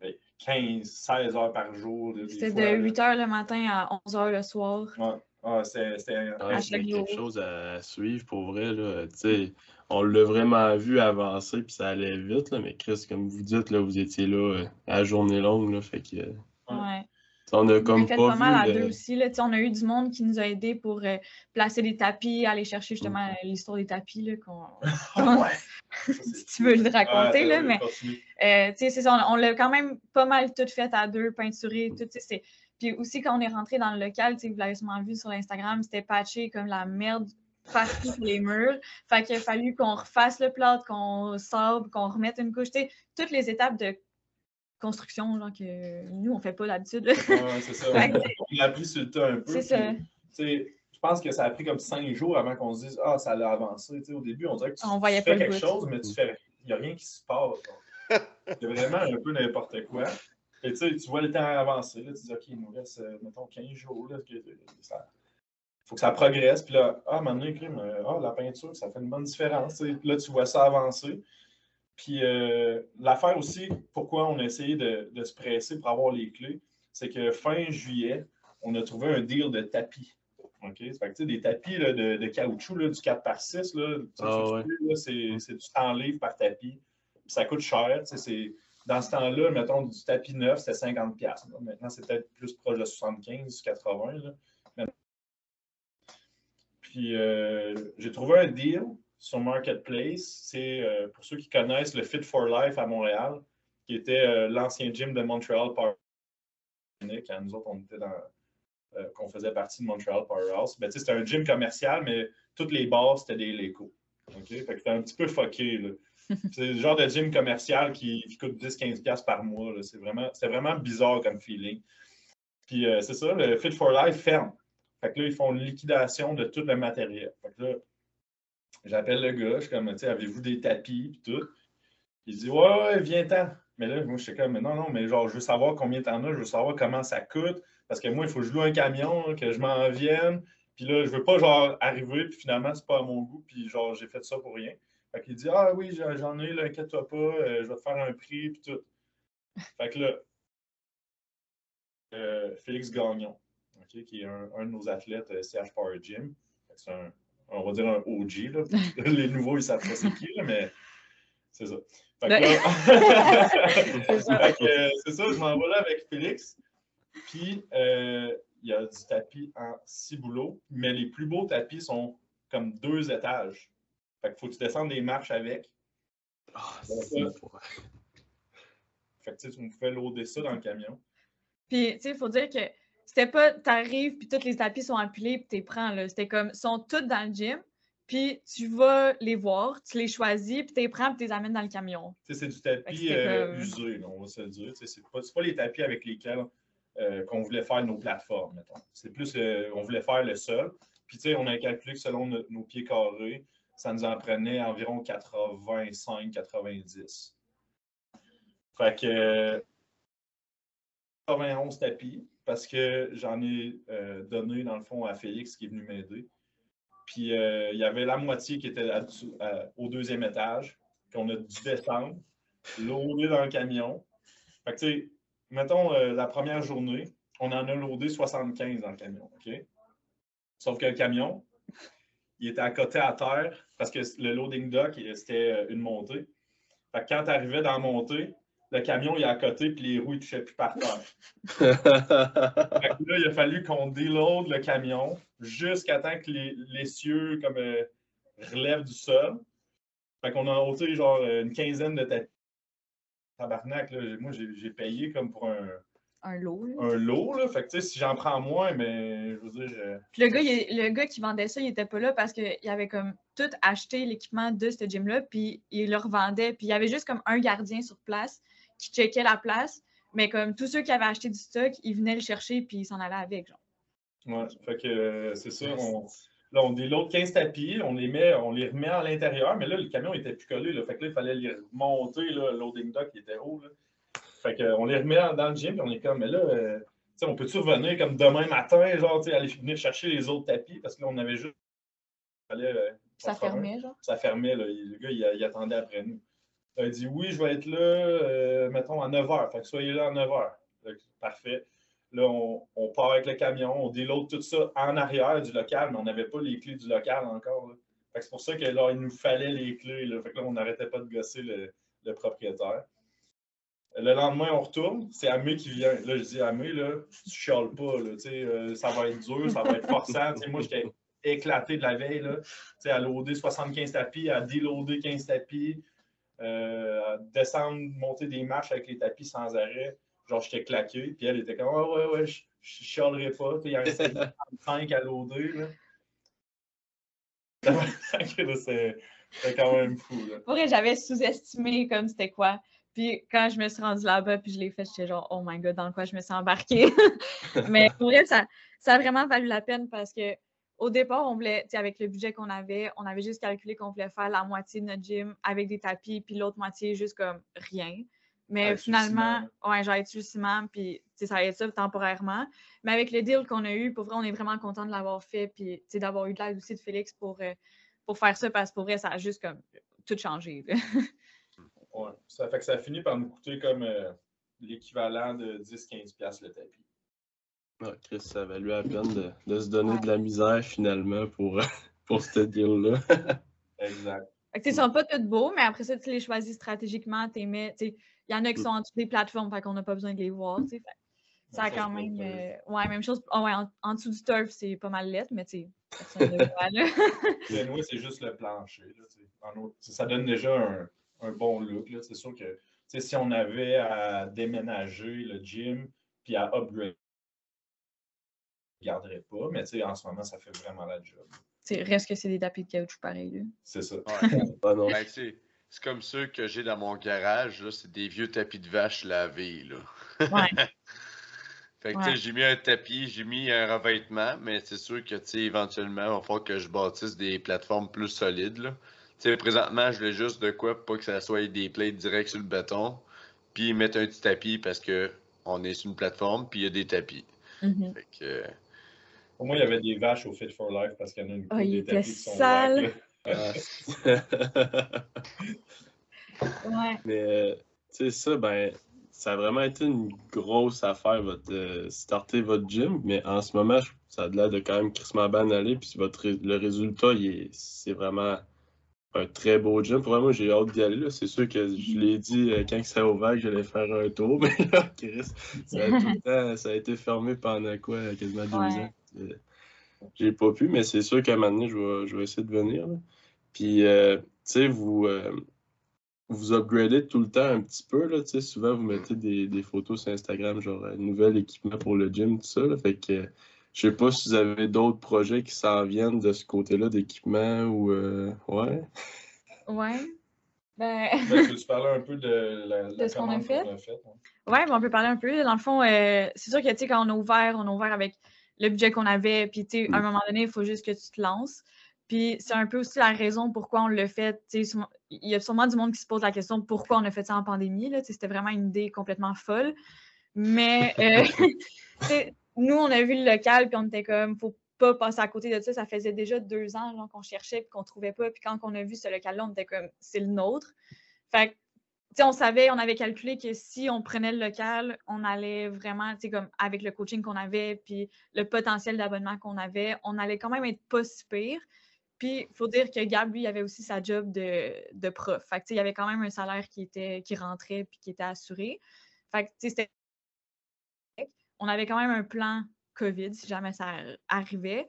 ben, 15, 16 heures par jour. C'était de là. 8 h le matin à 11 h le soir. Ouais. Ah, c'était. quelque chose à suivre pour vrai. Là. Tu sais, on l'a vraiment vu avancer, puis ça allait vite. Là, mais Chris, comme vous dites, là, vous étiez là euh, à la journée longue. Là, fait que, euh, Ouais. On a On comme a fait pas, mal à deux aussi. Là. On a eu du monde qui nous a aidés pour euh, placer des tapis, aller chercher justement Mm. l'histoire des tapis. Là, *laughs* *laughs* si tu veux le raconter, Ouais, là, euh, mais euh, c'est ça, on, on l'a quand même pas mal tout fait à deux, peinturé, tout. Puis aussi, quand on est rentré dans le local, vous l'avez sûrement vu sur l'Instagram, c'était patché comme la merde partout sur les murs. Fait qu'il a fallu qu'on refasse le plâtre, qu'on sable, qu'on remette une couche. Toutes les étapes de construction genre, que nous, on fait pas d'habitude. Ouais, c'est ça. *laughs* On l'a pris sur le tas un peu. C'est ça. Je pense que ça a pris comme cinq jours avant qu'on se dise Ah, ça allait avancer. Tu sais, au début, on dirait que tu, On tu voyait fais quelque chose, mais tu fais. Il n'y a rien qui se passe. *laughs* C'est vraiment un peu n'importe quoi. Et tu sais, tu vois le temps avancer. Là, tu dis OK, il nous reste, euh, mettons, 15 jours. Là, que, ça, faut que ça progresse. Puis là, ah, maintenant, crime, euh, ah, la peinture, ça fait une bonne différence. tu sais. Puis là, tu vois ça avancer. Puis euh, l'affaire aussi, pourquoi on a essayé de, de se presser pour avoir les clés, c'est que fin juillet, on a trouvé un deal de tapis. OK? Ça fait que, tu sais, des tapis là, de, de caoutchouc, là, du 4x6, là, tu sais, Ah ouais. là, c'est c'est du 100 livres par tapis. Puis ça coûte cher. c'est- Dans ce temps-là, mettons, du tapis neuf, c'était 50$. piastres, là. Maintenant, c'est peut-être plus proche de 75, 80. Là. Puis euh, j'ai trouvé un deal sur Marketplace. C'est euh, pour ceux qui connaissent le Fit for Life à Montréal, qui était euh, l'ancien gym de Montreal Powerhouse. Quand nous autres, on était dans. euh, qu'on faisait partie de Montreal Powerhouse. Ben, c'était un gym commercial, mais toutes les bars, c'était des Lego. OK? Fait que c'était un petit peu fucké. là. *laughs* C'est le genre de gym commercial qui, qui coûte 10-15$ par mois. là. C'est vraiment, c'était vraiment bizarre comme feeling. Puis euh, c'est ça, le Fit for Life ferme. Fait que là, ils font une liquidation de tout le matériel. Fait que là, j'appelle le gars, je suis comme, tu avez-vous des tapis et tout? Il dit, ouais, ouais, viens-t'en. Mais là, moi, je suis comme, non, non, mais genre, je veux savoir combien t'en as, je veux savoir comment ça coûte. Parce que moi, il faut que je loue un camion, que je m'en vienne. Puis là, je veux pas, genre, arriver, puis finalement, c'est pas à mon goût, puis genre, j'ai fait ça pour rien. Fait qu'il dit, ah oui, j'en ai, là, inquiète-toi pas, euh, je vais te faire un prix, puis tout. Fait que là, euh, Félix Gagnon, qui est un, de nos athlètes euh, CH Power Gym. C'est un, on va dire un OG, là. *laughs* Les nouveaux, ils savent pas c'est qui, là, mais c'est ça. Fait que là- *laughs* *laughs* C'est ça. Euh, je m'en vais là avec Félix. Puis, euh, il y a du tapis en ciboulot, mais les plus beaux tapis sont comme deux étages. Fait qu'il faut que tu descendes des marches avec. Ah, c'est pour- Fait que tu sais, tu me fais loader ça dans le camion. Puis, tu sais, il faut dire que c'était pas, t'arrives, puis tous les tapis sont empilés, puis t'es prends, là. C'était comme, ils sont tous dans le gym, puis tu vas les voir, tu les choisis, puis t'es prends, puis tu les amènes dans le camion. C'est du tapis euh, comme- usé, là, on va se le dire. C'est pas, pas les tapis avec lesquels euh, qu'on voulait faire nos plateformes, mettons. C'est plus, euh, on voulait faire le sol. Puis, tu sais, on a calculé que selon no- nos pieds carrés, ça nous en prenait environ 85-90. Fait que euh, 91 tapis, parce que j'en ai euh, donné, dans le fond, à Félix qui est venu m'aider. Puis euh, il y avait la moitié qui était au deuxième étage, qu'on a dû descendre, loader dans le camion. Fait que, tu sais, mettons euh, la première journée, on en a loadé 75 dans le camion, OK? Sauf que le camion, il était à côté à terre parce que le loading dock, c'était une montée. Fait que quand tu arrivais dans la montée, le camion il est à côté puis les roues ne touchaient plus par terre. *laughs* là, il a fallu qu'on déload le camion jusqu'à temps que les, les cieux comme, euh, relèvent du sol. Fait qu'on a ôté genre une quinzaine de tapis. Tabarnak, là, moi j'ai payé comme pour un, un lot. Un lot, là. Fait que, tu sais, si j'en prends moins, mais je veux dire. Puis le gars, le gars qui vendait ça, il était pas là parce qu'il avait comme tout acheté l'équipement de ce gym-là, puis il le revendait. Puis il y avait juste comme un gardien sur place qui checkait la place. Mais comme tous ceux qui avaient acheté du stock, ils venaient le chercher, puis ils s'en allaient avec, genre. Ouais, fait que euh, c'est ça. On, là, on déload 15 tapis, on les, met, on les remet à l'intérieur, mais là, le camion était plus collé. Là, fait que là, il fallait les monter, le loading dock, qui était haut. Là. Fait qu'on les remet dans le gym, puis on est comme, mais là, euh, on peut-tu revenir comme demain matin, genre, aller venir chercher les autres tapis, parce que là, on avait juste. Euh, ça fermait, genre? Ça fermait, là. Le gars, il, attendait après nous. A dit, oui, je vais être là, euh, mettons, à 9 h. Fait que soyez là à 9 h. Parfait. Là, on, part avec le camion, on déload tout ça en arrière du local, mais on n'avait pas les clés du local encore. Fait que c'est pour ça que là, il nous fallait les clés. Là. Fait que là, on n'arrêtait pas de gosser le, le propriétaire. Le lendemain, on retourne. C'est Amé qui vient. Là, je dis Amé, là, tu chiales pas. Là, euh, ça va être dur, ça va être forçant. moi, j'étais éclaté de la veille. Là, à loader 75 tapis, à déloader 15 tapis, euh, descendre, monter des marches avec les tapis sans arrêt. Genre, j'étais claqué. Puis elle était comme oh, Ouais, ouais, je, chialerai pas. Il y a un *laughs* 5 à loader. *laughs* c'est quand même fou. Là. Pour j'avais sous-estimé comme c'était quoi. Puis quand je me suis rendue là-bas, puis je l'ai fait, j'étais genre, oh my god, dans quoi je me suis embarquée. *laughs* Mais pour vrai, ça, ça a vraiment valu la peine parce que au départ, on voulait, avec le budget qu'on avait, on avait juste calculé qu'on voulait faire la moitié de notre gym avec des tapis, puis l'autre moitié juste comme rien. Mais finalement, ouais, j'ai été le ciment, puis ça a été ça temporairement. Mais avec le deal qu'on a eu, pour vrai, on est vraiment content de l'avoir fait, puis d'avoir eu de l'aide aussi de Félix pour, euh, pour faire ça, parce que pour vrai, ça a juste comme tout changé. Ouais. Ça fait que ça finit par nous coûter comme euh, l'équivalent de 10-15$ le tapis. Ouais, Chris, ça valu la peine de, se donner de la misère finalement pour, *laughs* pour ce deal-là. *laughs* exact. Fait sont pas tous beaux, mais après ça, tu les choisis stratégiquement, tu Il y en a qui mm. sont en dessous des plateformes, fait qu'on n'a pas besoin de les voir. Fait. Ça a quand même. Euh, ouais, même chose. Oh, ouais, en, dessous du turf, c'est pas mal lettre, mais tu sais, personne ne *laughs* c'est juste le plancher. Là, ça donne déjà un, un bon look. C'est sûr que si on avait à déménager le gym puis à upgrade, je ne garderais pas, mais en ce moment, ça fait vraiment la job. reste que c'est des tapis de caoutchouc pareil. C'est ça. *laughs* Ben, c'est comme ceux que j'ai dans mon garage, c'est des vieux tapis de vache lavés. Là. Ouais. *laughs* fait que j'ai mis un tapis, j'ai mis un revêtement, mais c'est sûr que éventuellement, il va falloir que je bâtisse des plateformes plus solides. Là sais, présentement, je voulais juste de quoi pour pas que ça soit des plates directs sur le béton, puis mettre un petit tapis parce que on est sur une plateforme, puis il y a des tapis. Mm-hmm. Pour moi, il y avait des vaches au Fit for Life parce qu'il y en a une oh, sont sales. Ah. *laughs* ouais. Mais, euh, tu sais, ça, ben, ça a vraiment été une grosse affaire, votre, euh, starter votre gym, mais en ce moment, ça a l'air de quand même crissement banalé, puis votre, le résultat, c'est vraiment un très beau gym. Pour moi, j'ai hâte d'y aller. C'est sûr que je l'ai dit euh, quand ça a ouvert que j'allais faire un tour, *laughs* mais là, Chris, ça a, tout le *laughs* temps, ça a été fermé pendant quoi, quasiment deux ans? Euh, j'ai pas pu, mais c'est sûr qu'à un moment donné, je vais, je vais essayer de venir. Puis, euh, tu sais, vous, vous upgradez tout le temps un petit peu. Là, souvent, vous mettez des, des, photos sur Instagram, genre nouvel équipement pour le gym, tout ça. Là, fait que je sais pas si vous avez d'autres projets qui s'en viennent de ce côté-là d'équipement ou. Euh, ouais. Ouais. Ben... ben *laughs* peux-tu parler un peu de, la, de ce qu'on a fait? Oui, ouais, ben on peut parler un peu. Dans le fond, euh, c'est sûr que tu sais, quand on a ouvert, on a ouvert avec le budget qu'on avait. Puis, tu sais, à un mm. moment donné, il faut juste que tu te lances. Puis, c'est un peu aussi la raison pourquoi on l'a fait. Il y a sûrement du monde qui se pose la question pourquoi on a fait ça en pandémie. C'était vraiment une idée complètement folle. Mais, *laughs* euh, nous, on a vu le local, puis on était comme, faut pas passer à côté de ça. Ça faisait déjà deux ans qu'on cherchait et qu'on ne trouvait pas. Puis quand on a vu ce local-là, on était comme, c'est le nôtre. Fait on savait, on avait calculé que si on prenait le local, on allait vraiment, comme avec le coaching qu'on avait, puis le potentiel d'abonnement qu'on avait, on allait quand même être pas si pire. Puis, il faut dire que Gab, lui, avait aussi sa job de, de prof. Fait il y avait quand même un salaire qui, était, qui rentrait puis qui était assuré. Fait que, on avait quand même un plan COVID si jamais ça arrivait.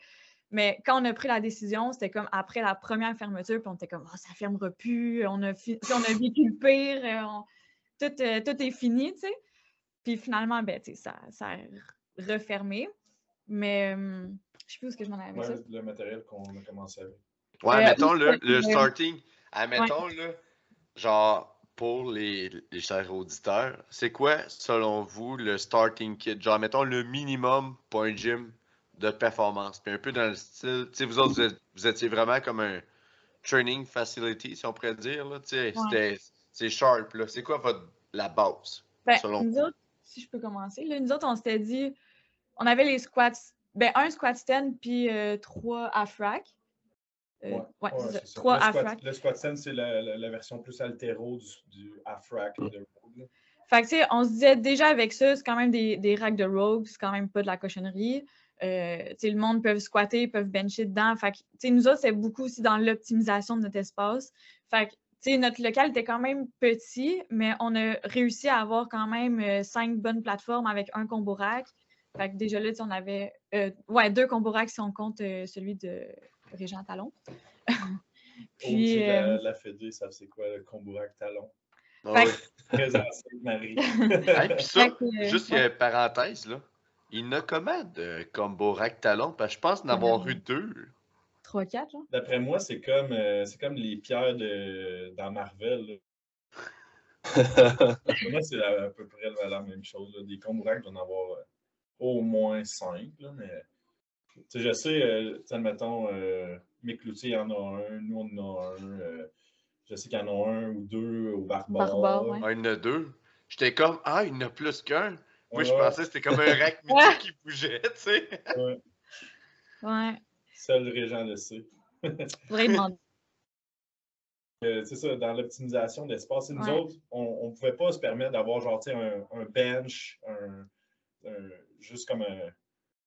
Mais quand on a pris la décision, c'était comme après la première fermeture, puis on était comme, oh, ça ne fermera plus, on a, on a vécu le pire, euh, tout, euh, tout, est fini, tu sais. Puis finalement, ben, ça, ça a refermé. Mais euh, je sais plus où est-ce que je m'en avais ouais, Le matériel qu'on a commencé avec. Ouais, mettons le, le starting. Admettons, là, genre, pour les, les, chers auditeurs, c'est quoi, selon vous, le starting kit? Genre, mettons le minimum pour un gym de performance. Puis un peu dans le style, tu sais, vous autres, vous, étiez vraiment comme un training facility, si on pourrait dire. Là, tu sais, c'est sharp. Là. C'est quoi votre, la base? Ben, selon nous autres, si je peux commencer, là, nous autres, on s'était dit, on avait les squats, ben, un squat stand puis euh, trois AFRAC. Euh, ouais, c'est ça. Trois le squat, le squat stand, c'est la, la, version plus altéro du, du AFRAC de Rogue. Fait que, tu sais, on se disait déjà avec ça, c'est quand même des, des racks de Rogue, c'est quand même pas de la cochonnerie. Euh, le monde peut squatter, peuvent bencher dedans. Fait que, nous autres, c'est beaucoup aussi dans l'optimisation de notre espace. Fait que, notre local était quand même petit, mais on a réussi à avoir quand même euh, cinq bonnes plateformes avec un combo rack. Fait que déjà là, on avait euh, ouais, deux combo racks si on compte euh, celui de Régent Talon. *laughs* Puis, la, la Fédé, ça c'est quoi le combo rack Talon? Ah Très Marie. *laughs* ça, juste une parenthèse, là. Il y a comment de combo rack talon? Parce que je pense en avoir eu deux. Trois, quatre, genre? D'après moi, c'est comme, euh, c'est comme les pierres de, dans Marvel. *laughs* Pour moi, c'est à, peu près la, même chose. Des combo racks, en avoir euh, au moins cinq. Là, mais je sais, euh, admettons, euh, Mick Loutier en a un, nous on en a un. Euh, je sais qu'il y en a un ou deux au Barbare. Barbare ouais. ah, il y en a deux. J'étais comme, ah, il y en a plus qu'un. Moi, je pensais que c'était comme un rack mythique qui bougeait, tu sais. Ouais. Ouais. Seul Régent le sait. *laughs* Demander. Euh, c'est ça, dans l'optimisation d'espace. Nous autres, on ne pouvait pas se permettre d'avoir genre un, un bench, un, juste comme un.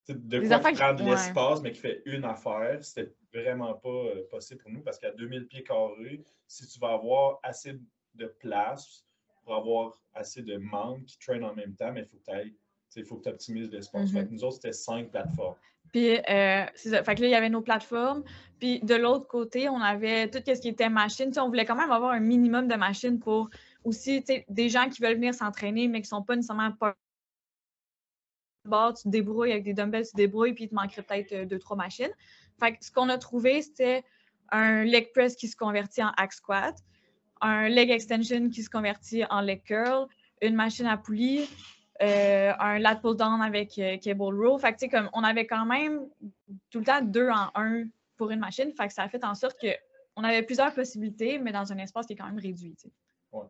De quoi prendre l'espace, mais qui fait une affaire. C'était vraiment pas euh, possible pour nous parce qu'à 2000 pieds carrés, si tu vas avoir assez de place, pour avoir assez de membres qui traînent en même temps, mais il faut que tu faut que tu optimises l'espace. Mm Nous autres, c'était cinq plateformes. Puis, euh, c'est ça. Fait que là, il y avait nos plateformes. Puis, de l'autre côté, on avait tout ce qui était machine. on voulait quand même avoir un minimum de machines pour aussi, des gens qui veulent venir s'entraîner, mais qui ne sont pas nécessairement pas tu te débrouilles avec des dumbbells, tu te débrouilles, puis il te manquerait peut-être euh, deux, trois machines. Fait que ce qu'on a trouvé, c'était un leg press qui se convertit en hack squat, un leg extension qui se convertit en leg curl, une machine à poulie, euh, un lat pull down avec euh, cable row. Fait que, comme on avait quand même tout le temps deux en un pour une machine. Fait que ça a fait en sorte qu'on avait plusieurs possibilités, mais dans un espace qui est quand même réduit. Oui,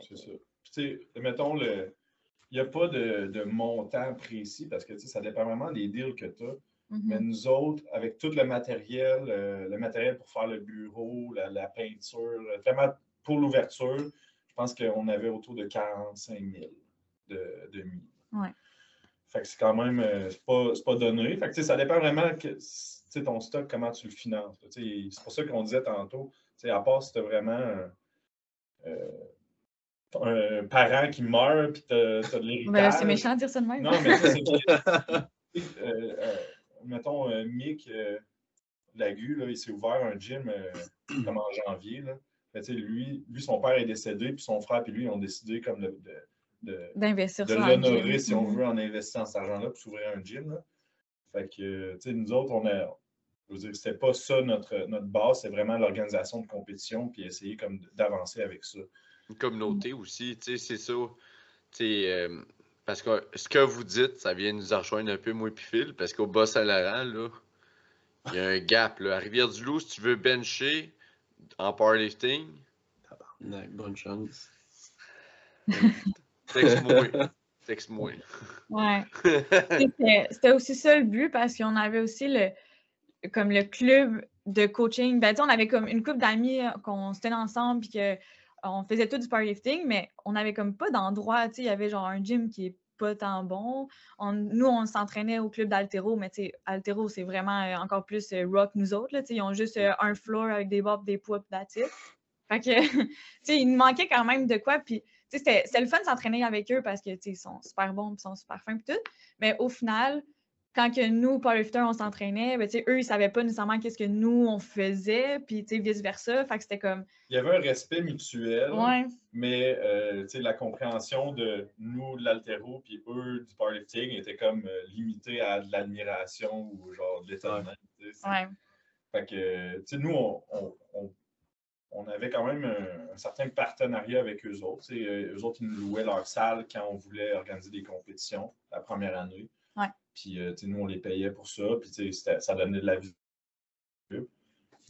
c'est ça. Puis, mettons, il n'y a pas de, de, montant précis parce que ça dépend vraiment des deals que tu as. Mm-hmm. Mais nous autres, avec tout le matériel, euh, le matériel pour faire le bureau, la, la peinture, vraiment pour l'ouverture, je pense qu'on avait autour de 45 000 de, de Ouais. Fait que c'est quand même, euh, c'est pas, pas, donné. Fait que ça dépend vraiment que ton stock, comment tu le finances. C'est pour ça qu'on disait tantôt, à part si tu as vraiment euh, un parent qui meurt puis tu as, de l'héritage. c'est méchant de dire ça de même. Non, mais c'est *laughs* euh, mettons, Mick Lagu, là, il s'est ouvert un gym comme en janvier. Là lui, lui, son père est décédé, puis son frère et lui ont décidé comme de, de, de l'honorer, si on veut, en investissant cet argent-là pour s'ouvrir un gym. Là. Fait que, tu sais, nous autres, on a. Je veux dire, c'était pas ça notre, notre base, c'est vraiment l'organisation de compétition, puis essayer comme d'avancer avec ça. Une communauté aussi, tu sais, c'est ça. Euh, parce que ce que vous dites, ça vient nous rejoindre un peu, moi et Phil, parce qu'au bas Salaran, là, il y a un gap. Là. À Rivière-du-Loup, si tu veux bencher, en powerlifting? bonne chance. *laughs* Texte-moi. Texte-moi. Ouais. *laughs* C'était aussi ça le but parce qu'on avait aussi le. comme le club de coaching, ben, on avait comme une couple d'amis qu'on se tenait ensemble puis qu'on faisait tout du powerlifting, mais on n'avait comme pas d'endroit. Il y avait genre un gym qui est pas tant bon. nous, on s'entraînait au club d'Altero, mais Altero, c'est vraiment encore plus rock nous autres. Là, ils ont juste un floor avec des bobs, des poids, puis Fait que, *laughs* il nous manquait quand même de quoi. Puis, c'était le fun de s'entraîner avec eux parce que, ils sont super bons, ils sont super fins, tout. Mais au final, quand que nous, powerlifters, on s'entraînait, ben, eux, ils savaient pas nécessairement qu'est-ce que nous, on faisait, puis vice-versa. Fait que c'était comme... Il y avait un respect mutuel, mais euh, la compréhension de nous, de l'altéro, puis eux, du powerlifting, était comme euh, limitée à de l'admiration ou genre de l'étonnement. Ouais. Fait que, nous, on, on, avait quand même un, certain partenariat avec eux autres. Eux autres, ils nous louaient leur salle quand on voulait organiser des compétitions la première année. Puis, euh, nous, on les payait pour ça. Puis, ça donnait de la vie.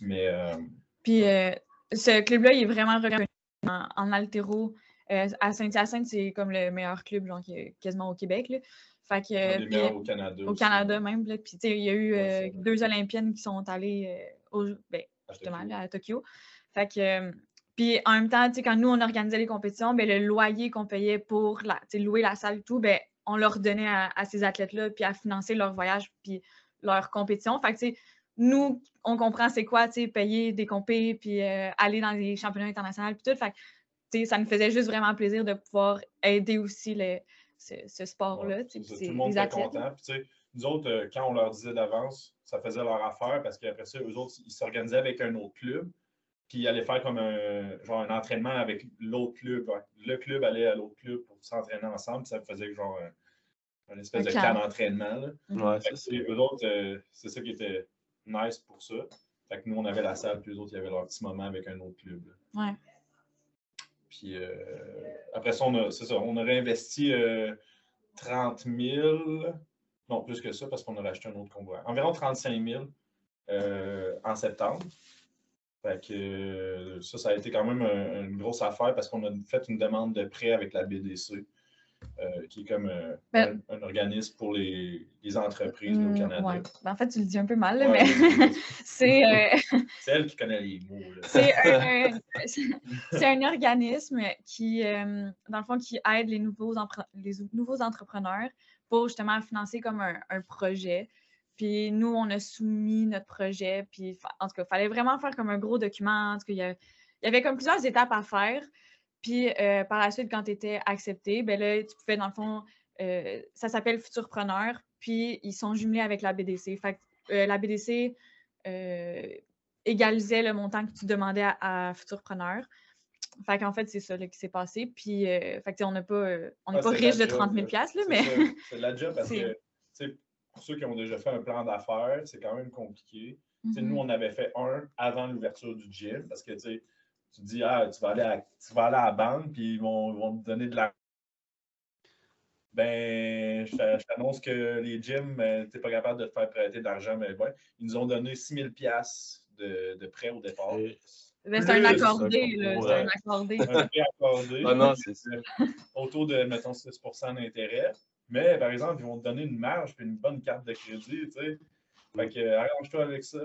Mais. Euh, puis, euh, ce club-là, il est vraiment reconnu en, en altéro. à Saint-Hyacinthe, c'est comme le meilleur club, genre, quasiment au Québec. Là. Fait que, au Canada. Au Canada même. Là. Puis, il y a eu deux Olympiennes qui sont allées au, ben, justement, à Tokyo. Fait que. Puis en même temps, quand nous, on organisait les compétitions, ben, le loyer qu'on payait pour la, louer la salle et tout, ben, on leur donnait à, ces athlètes-là, puis à financer leur voyage, puis leur compétition. Fait que, nous, on comprend c'est quoi, payer des compés, puis euh, aller dans les championnats internationaux, puis tout. Fait que, ça nous faisait juste vraiment plaisir de pouvoir aider aussi ce, sport-là. tout le monde était content. Puis, nous autres, euh, quand on leur disait d'avance, ça faisait leur affaire parce qu'après ça, eux autres, ils s'organisaient avec un autre club puis ils allaient faire comme un, genre un entraînement avec l'autre club. Le club allait à l'autre club pour s'entraîner ensemble. Ça faisait genre un, espèce de camp d'entraînement. Ouais, c'est eux autres, euh, c'est ça qui était nice pour ça. Fait que nous, on avait la salle, puis eux autres, ils avaient leur petit moment avec un autre club. Ouais. Puis euh, après ça, on a, ça, on a réinvesti 30 euh, 000, non plus que ça, parce qu'on a racheté un autre convoi. Environ 35 000 en septembre. Fait que euh, ça, ça a été quand même une grosse affaire parce qu'on a fait une demande de prêt avec la BDC, euh, qui est comme euh, ben un, organisme pour les, entreprises au mmh, Canada. Ben, en fait, tu le dis un peu mal, mais *laughs* c'est. *laughs* c'est elle qui connaît les mots. *laughs* C'est un, organisme qui, dans le fond, qui aide les nouveaux, les nouveaux entrepreneurs pour justement financer comme un, un projet. Puis nous, on a soumis notre projet. Puis en tout cas, il fallait vraiment faire comme un gros document. En tout cas, il y, avait comme plusieurs étapes à faire. Puis euh, par la suite, quand tu étais accepté, ben là, tu pouvais, dans le fond, euh, ça s'appelle Futurpreneur. Puis ils sont jumelés avec la BDC. Fait que euh, la BDC égalisait le montant que tu demandais à, à Futurpreneur. Fait qu'en fait, c'est ça qui s'est passé. Puis, fait que, on n'est pas, on ah, pas riche de 30 000 là, mais... C'est la job parce *laughs* que pour ceux qui ont déjà fait un plan d'affaires, c'est quand même compliqué. Nous, mm-hmm. on avait fait un avant l'ouverture du gym parce que tu dis, ah, tu vas aller à, tu vas aller à la banque puis ils vont, te donner de l'argent. Ben, je t'annonce que les gyms, ben, tu n'es pas capable de te faire prêter d'argent, mais ouais, ils nous ont donné 6 000 de, de prêt au départ. c'est un accordé, C'est un accordé. Un prêt accordé. Ah non, c'est ça. Autour de, mettons, 6% d'intérêt. Mais par exemple, ils vont te donner une marge et une bonne carte de crédit, tu sais. Fait que euh, arrange-toi avec ça.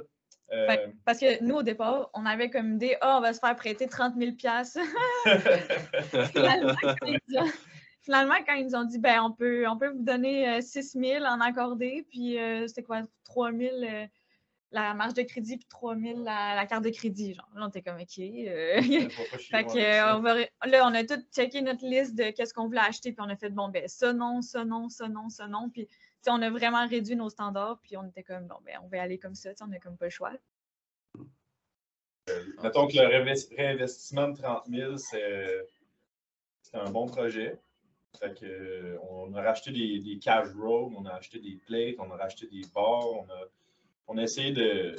Euh, parce que nous, au départ, on avait comme idée, oh, on va se faire prêter 30 000 *laughs* finalement, quand ils nous ont dit, ben, on peut, on peut vous donner 6 euh, 000 en accordé, puis c'était quoi, 3 000 la marge de crédit puis 3000 la, la carte de crédit. Genre. Là, on était comme OK. Euh... *laughs* fait que, on va, là, on a tout checké notre liste de qu'est-ce qu'on voulait acheter, puis on a fait bon, ben, ça non, ça non, ça non, ça non. Puis, on a vraiment réduit nos standards, puis on était comme bon, ben, on va aller comme ça, on n'a comme pas le choix. Euh, mettons que le réinvestissement de 30 000, c'est un bon projet. Fait que, on a racheté des, des cash rows, on a acheté des plates, on a racheté des bars, on a on a essayé de,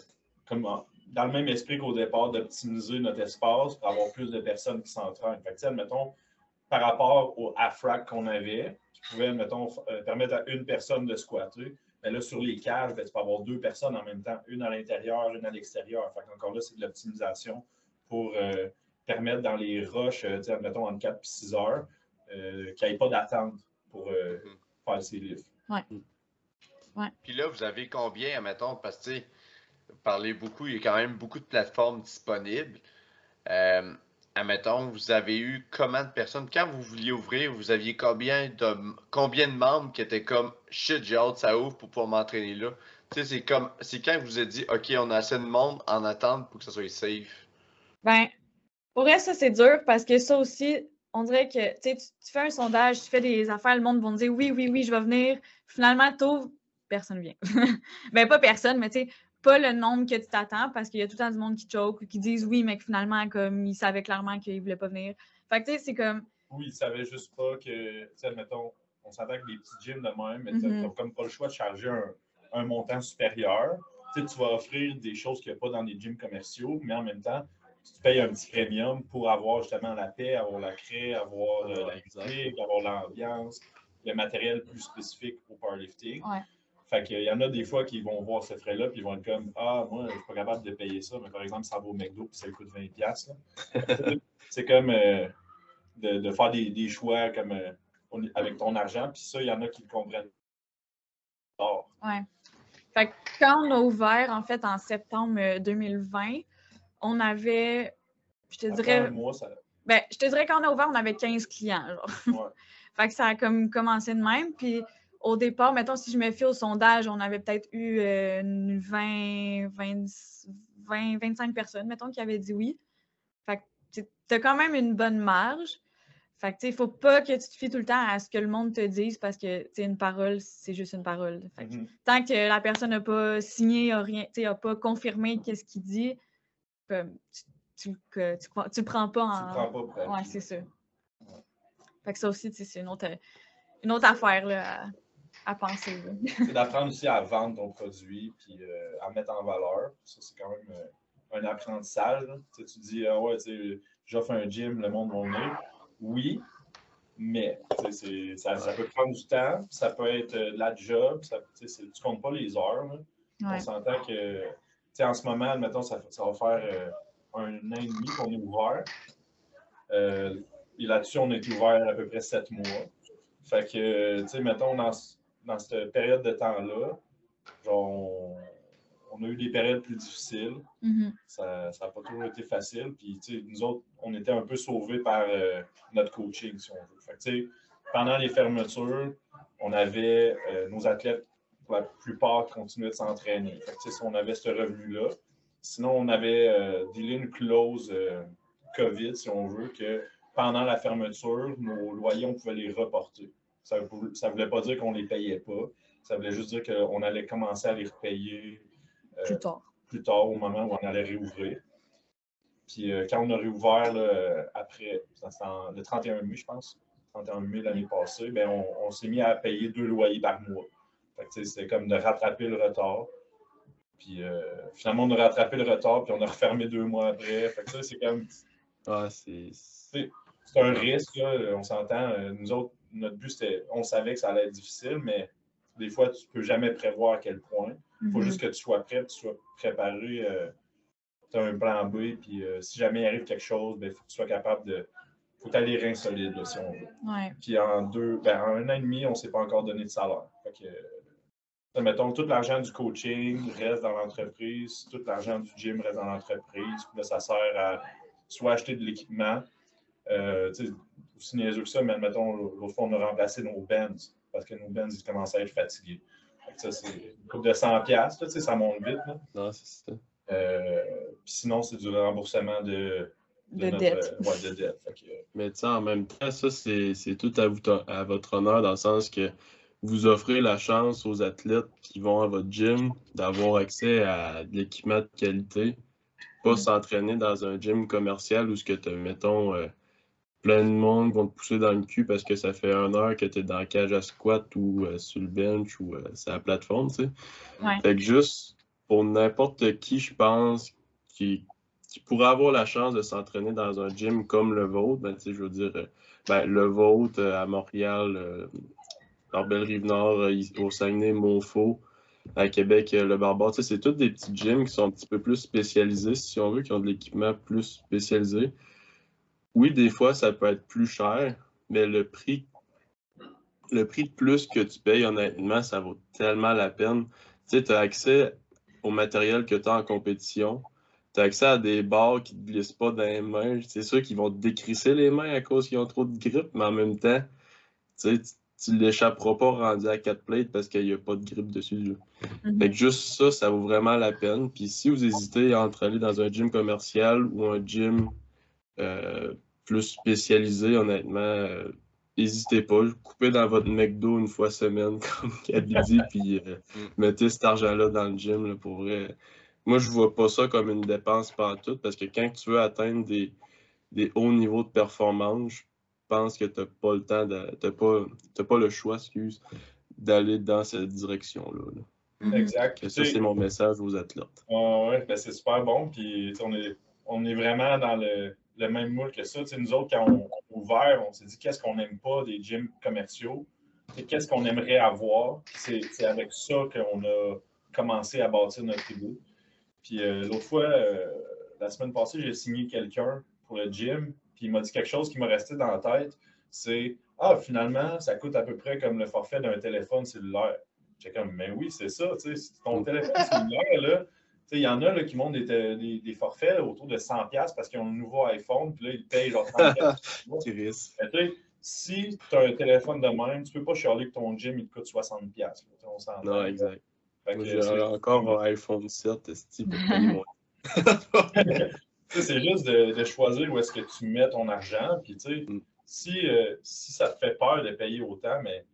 comme dans le même esprit qu'au départ, d'optimiser notre espace pour avoir plus de personnes qui s'entraînent. Fait que, admettons, par rapport au AFRAC qu'on avait, qui pouvait, mettons, euh, permettre à une personne de squatter, mais là, sur les cages, ben, tu peux avoir deux personnes en même temps, une à l'intérieur, une à l'extérieur. Fait encore là, c'est de l'optimisation pour euh, permettre dans les rushs, euh, admettons, entre 4 et 6 heures, qu'il n'y ait pas d'attente pour mm-hmm. faire ces livres. Ouais. Puis là, vous avez combien, mettons, parce que parlé beaucoup. Il y a quand même beaucoup de plateformes disponibles. Euh, admettons, vous avez eu combien de personnes? Quand vous vouliez ouvrir, vous aviez combien de, combien de membres qui étaient comme shit, j'ai hâte, ça ouvre pour pouvoir m'entraîner là? Tu sais, c'est comme, c'est quand vous vous êtes dit, OK, on a assez de monde en attente pour que ça soit safe? Ben, pour vrai, ça, c'est dur parce que ça aussi, on dirait que tu, tu fais un sondage, tu fais des affaires, le monde va dire oui, oui, oui, je vais venir. Finalement, tu personne vient. *laughs* ben, pas personne, mais tu sais, pas le nombre que tu t'attends parce qu'il y a tout le temps du monde qui choke ou qui disent oui, mais que finalement, comme ils savaient clairement qu'ils ne voulaient pas venir. Fait que tu sais, c'est comme. Oui, ils savaient juste pas que, tu sais, mettons, on s'attend que des petits gyms de même, mais tu n'as mm-hmm. comme pas le choix de charger un, un montant supérieur. Tu, sais, tu vas offrir des choses qu'il n'y a pas dans les gyms commerciaux, mais en même temps, tu payes un petit premium pour avoir justement la paix, avoir la craie, avoir euh, la musique, avoir l'ambiance, le matériel plus spécifique au powerlifting. Ouais. Fait qu'il y en a des fois qui vont voir ces frais-là puis ils vont être comme Ah, moi, je suis pas capable de payer ça, mais par exemple, ça va au McDo puis ça coûte 20$. *laughs* c'est comme euh, de, faire des, choix comme euh, avec ton argent, puis ça, il y en a qui le comprennent. Ouais. Fait que quand on a ouvert, en fait, en septembre 2020, on avait, je te dirais. Ben, je te dirais quand on a ouvert, on avait 15 clients. *laughs* fait que ça a comme commencé de même. Puis au départ, mettons, si je me fie au sondage, on avait peut-être eu 20, 20, 25 personnes, mettons, qui avaient dit oui. Fait que tu as quand même une bonne marge. Fait que, il ne faut pas que tu te fies tout le temps à ce que le monde te dise parce que, une parole, c'est juste une parole. Mm-hmm. Tant que la personne n'a pas signé, n'a pas confirmé qu'est-ce qu'il dit, tu, tu, tu, prends pas en. Tu prends pas Ouais, c'est ça. Fait que ça aussi, c'est une autre, une autre affaire là, à, penser. *laughs* c'est d'apprendre aussi à vendre ton produit puis euh, à mettre en valeur. Ça, c'est quand même euh, un apprentissage. Tu, tu dis, ah ouais, j'offre un gym, le monde va venir. Oui, mais ça, ça, peut prendre du temps, ça peut être euh, de la job, ça, tu ne comptes pas les heures. On s'entend que en ce moment, admettons, ça, ça va faire euh, un an et demi qu'on est ouvert. Euh, et là-dessus, on est ouvert à peu près sept mois. Fait que, tu sais, mettons, dans, dans, cette période de temps-là, on, a eu des périodes plus difficiles. Mm-hmm. Ça n'a pas toujours été facile. Puis, nous autres, on était un peu sauvés par euh, notre coaching, si on veut. Fait que, pendant les fermetures, on avait nos athlètes la plupart continuaient de s'entraîner. Si on avait ce revenu-là. Sinon, on avait euh, une clause euh, COVID, si on veut, que pendant la fermeture, nos loyers, on pouvait les reporter. Ça ne voulait pas dire qu'on ne les payait pas. Ça voulait juste dire qu'on allait commencer à les repayer euh, plus tard. Plus tard, au moment où on allait réouvrir. Puis euh, quand on a réouvert après, le 31 mai, je pense, 31 mai l'année passée, ben, on s'est mis à payer deux loyers par mois. C'était comme de rattraper le retard. Puis euh, finalement, on a rattrapé le retard, puis on a refermé deux mois après. Fait que ça, c'est comme. Ah, c'est. C'est un risque, là, on s'entend. Nous autres, notre but, c'était. On savait que ça allait être difficile, mais des fois, tu ne peux jamais prévoir à quel point. Il faut mm-hmm. juste que tu sois prêt, que tu sois préparé. Euh, tu as un plan B, puis si jamais il arrive quelque chose, il ben, faut que tu sois capable de. Il faut que tu aies les reins solides, si on veut. Puis en deux, ben, en un an et demi, on ne s'est pas encore donné de salaire. Fait que, mettons, tout l'argent du coaching reste dans l'entreprise, tout l'argent du gym reste dans l'entreprise. Là, ça sert à soit acheter de l'équipement, euh, aussi niaiseux que ça, mais admettons, l'autre fois, on a remplacé nos bands parce que nos bands, ils commençaient à être fatigués. ça, c'est une coupe de 100$, là, ça monte vite. Là. Non, c'est ça. Euh, sinon, c'est du remboursement de, de, de dette. Ouais, de dette. Mais tu sais, en même temps, ça, c'est tout à, vous, à votre honneur dans le sens que vous offrez la chance aux athlètes qui vont à votre gym d'avoir accès à de l'équipement de qualité, pas mm. s'entraîner dans un gym commercial où ce que tu mettons, euh, plein de monde vont te pousser dans le cul parce que ça fait une heure que tu es dans la cage à squat ou euh, sur le bench ou euh, sur la plateforme, tu sais. Fait que juste pour n'importe qui, je pense, qui, qui pourrait avoir la chance de s'entraîner dans un gym comme le vôtre, ben, je veux dire, ben, le vôtre à Montréal, alors, Belle-Rive-Nord, euh, au Saguenay, Montfort, à Québec, euh, le Barbare. c'est tous des petits gyms qui sont un petit peu plus spécialisés, si on veut, qui ont de l'équipement plus spécialisé. Oui, des fois, ça peut être plus cher, mais le prix, le prix de plus que tu payes, honnêtement, ça vaut tellement la peine. Tu sais, tu as accès au matériel que tu as en compétition. Tu as accès à des barres qui ne te glissent pas dans les mains. C'est sûr qu'ils vont te décrisser les mains à cause qu'ils ont trop de grippe, mais en même temps, tu ne l'échapperas pas rendu à 4 plates parce qu'il n'y a pas de grippe dessus. Mhm. Fait que juste ça, ça vaut vraiment la peine. Puis si vous hésitez entre aller dans un gym commercial ou un gym plus spécialisé, honnêtement, euh, n'hésitez pas. Coupez dans votre McDo une fois semaine, *laughs* comme Kaby dit, puis euh, mm. mettez cet argent-là dans le gym. pour vrai. Moi, je vois pas ça comme une dépense tout, parce que quand tu veux atteindre des, hauts niveaux de performance, je pense que tu n'as pas le temps, tu pas, pas le choix, excuse, d'aller dans cette direction-là. Mm-hmm. Exact. ça, c'est mon message aux athlètes. oui, ben, c'est super bon. Puis on est, on est vraiment dans le le même moule que ça. nous autres, quand on, a ouvert, on s'est dit qu'est-ce qu'on n'aime pas des gyms commerciaux? Qu'est-ce qu'on aimerait avoir? C'est avec ça qu'on a commencé à bâtir notre idée. Puis euh, l'autre fois, euh, la semaine passée, j'ai signé quelqu'un pour le gym, puis il m'a dit quelque chose qui m'a resté dans la tête. C'est Ah, finalement, ça coûte à peu près comme le forfait d'un téléphone cellulaire. J'ai comme, mais oui, c'est ça, tu sais, ton téléphone cellulaire, là, il y en a là, qui montent des, des, forfaits autour de 100$ parce qu'ils ont un nouveau iPhone, puis là, ils payent genre 30$. *laughs* si tu as un téléphone de même, tu ne peux pas chialer que ton gym il te coûte 60$. On non, exact. J'ai encore un iPhone 7, *laughs* *laughs* c'est juste de, de, choisir où est-ce que tu mets ton argent. Puis, mm. si, euh, si ça te fait peur de payer autant, mais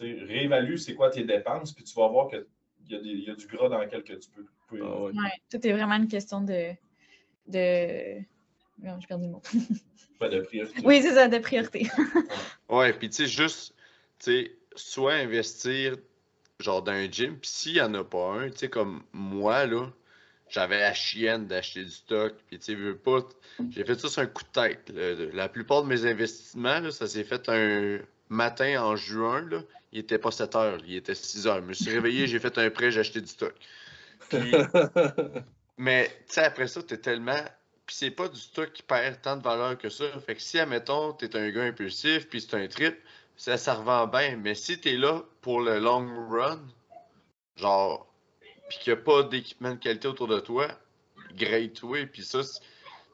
réévalue c'est quoi tes dépenses, puis tu vas voir qu'il y, y, a du gras dans lequel que tu peux ah tout est vraiment une question de. de... Non, j'ai perdu le mot. *laughs* Pas de priorité. Oui, c'est ça, de priorité. *laughs* ouais, puis tu sais, juste, tu sais, soit investir genre dans un gym, puis s'il n'y en a pas un, tu sais, comme moi, là, j'avais la chienne d'acheter du stock, puis tu sais, veux pas, j'ai fait ça sur un coup de tête. La plupart de mes investissements, là, ça s'est fait un matin en juin, là, il était pas 7 heures, il était 6 heures. Je me suis réveillé, j'ai fait un prêt, j'ai acheté du stock. *laughs* mais, tu sais, après ça, t'es tellement. Puis c'est pas du stock qui perd tant de valeur que ça. Fait que si, admettons, t'es un gars impulsif, puis c'est un trip, ça, ça revend bien. Mais si t'es là pour le long run, genre, puis qu'il n'y a pas d'équipement de qualité autour de toi, great way. Puis ça, tu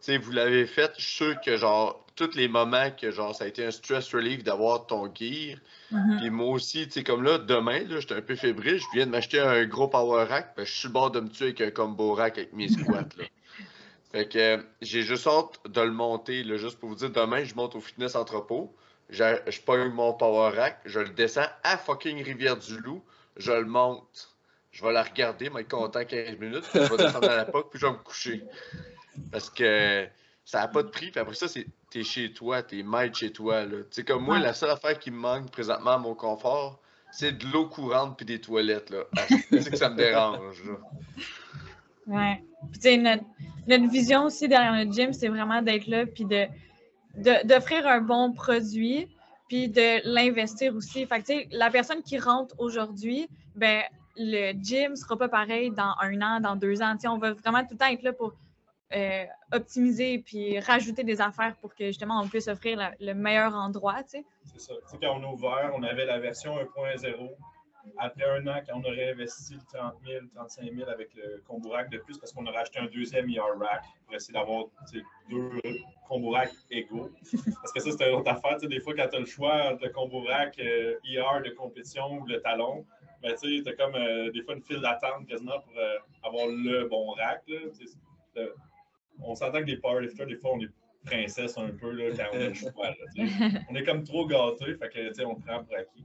sais, vous l'avez fait, je suis sûr que, genre, tous les moments que genre ça a été un stress relief d'avoir ton gear. Mm-hmm. Puis moi aussi, tu sais, comme là, demain, là, j'étais un peu fébrile, je viens de m'acheter un gros power rack, parce que je suis le bord de me tuer avec un combo rack avec mes squats. Là. *laughs* Fait que j'ai juste hâte de le monter, là, juste pour vous dire, demain, je monte au fitness entrepôt. Je pogne mon power rack, je le descends à fucking Rivière-du-Loup, je le monte. Je vais la regarder, je être content 15 minutes, puis je vais descendre à la POC, puis je vais me coucher. Parce que ça n'a pas de prix. Puis après ça, c'est t'es chez toi, t'es maître chez toi. Tu sais, comme moi, la seule affaire qui me manque présentement à mon confort, c'est de l'eau courante puis des toilettes. Là. *laughs* C'est que ça me dérange. Là. Ouais. Puis, tu sais, notre, vision aussi derrière notre gym, c'est vraiment d'être là puis de, d'offrir un bon produit puis de l'investir aussi. Fait que, tu sais, la personne qui rentre aujourd'hui, ben le gym sera pas pareil dans un an, dans deux ans. Tu sais, on va vraiment tout le temps être là pour euh, optimiser puis rajouter des affaires pour que justement on puisse offrir le meilleur endroit. C'est ça. Quand on a ouvert, on avait la version 1.0. Après un an, quand on aurait investi 30 000, 35 000 avec le combo rack de plus, parce qu'on aurait acheté un deuxième ER rack pour essayer d'avoir deux combo rack égaux. Parce que ça, c'était une autre affaire. Tu sais, des fois, quand tu as le choix entre le combo rack ER euh, de compétition ou le talon, ben, tu as comme euh, des fois une file d'attente quasiment pour avoir le bon rack. Là on s'entend que les powerlifters, des fois, on est princesse un peu là, quand on a le *laughs* choix. on est comme trop gâtés, fait que on prend pour acquis.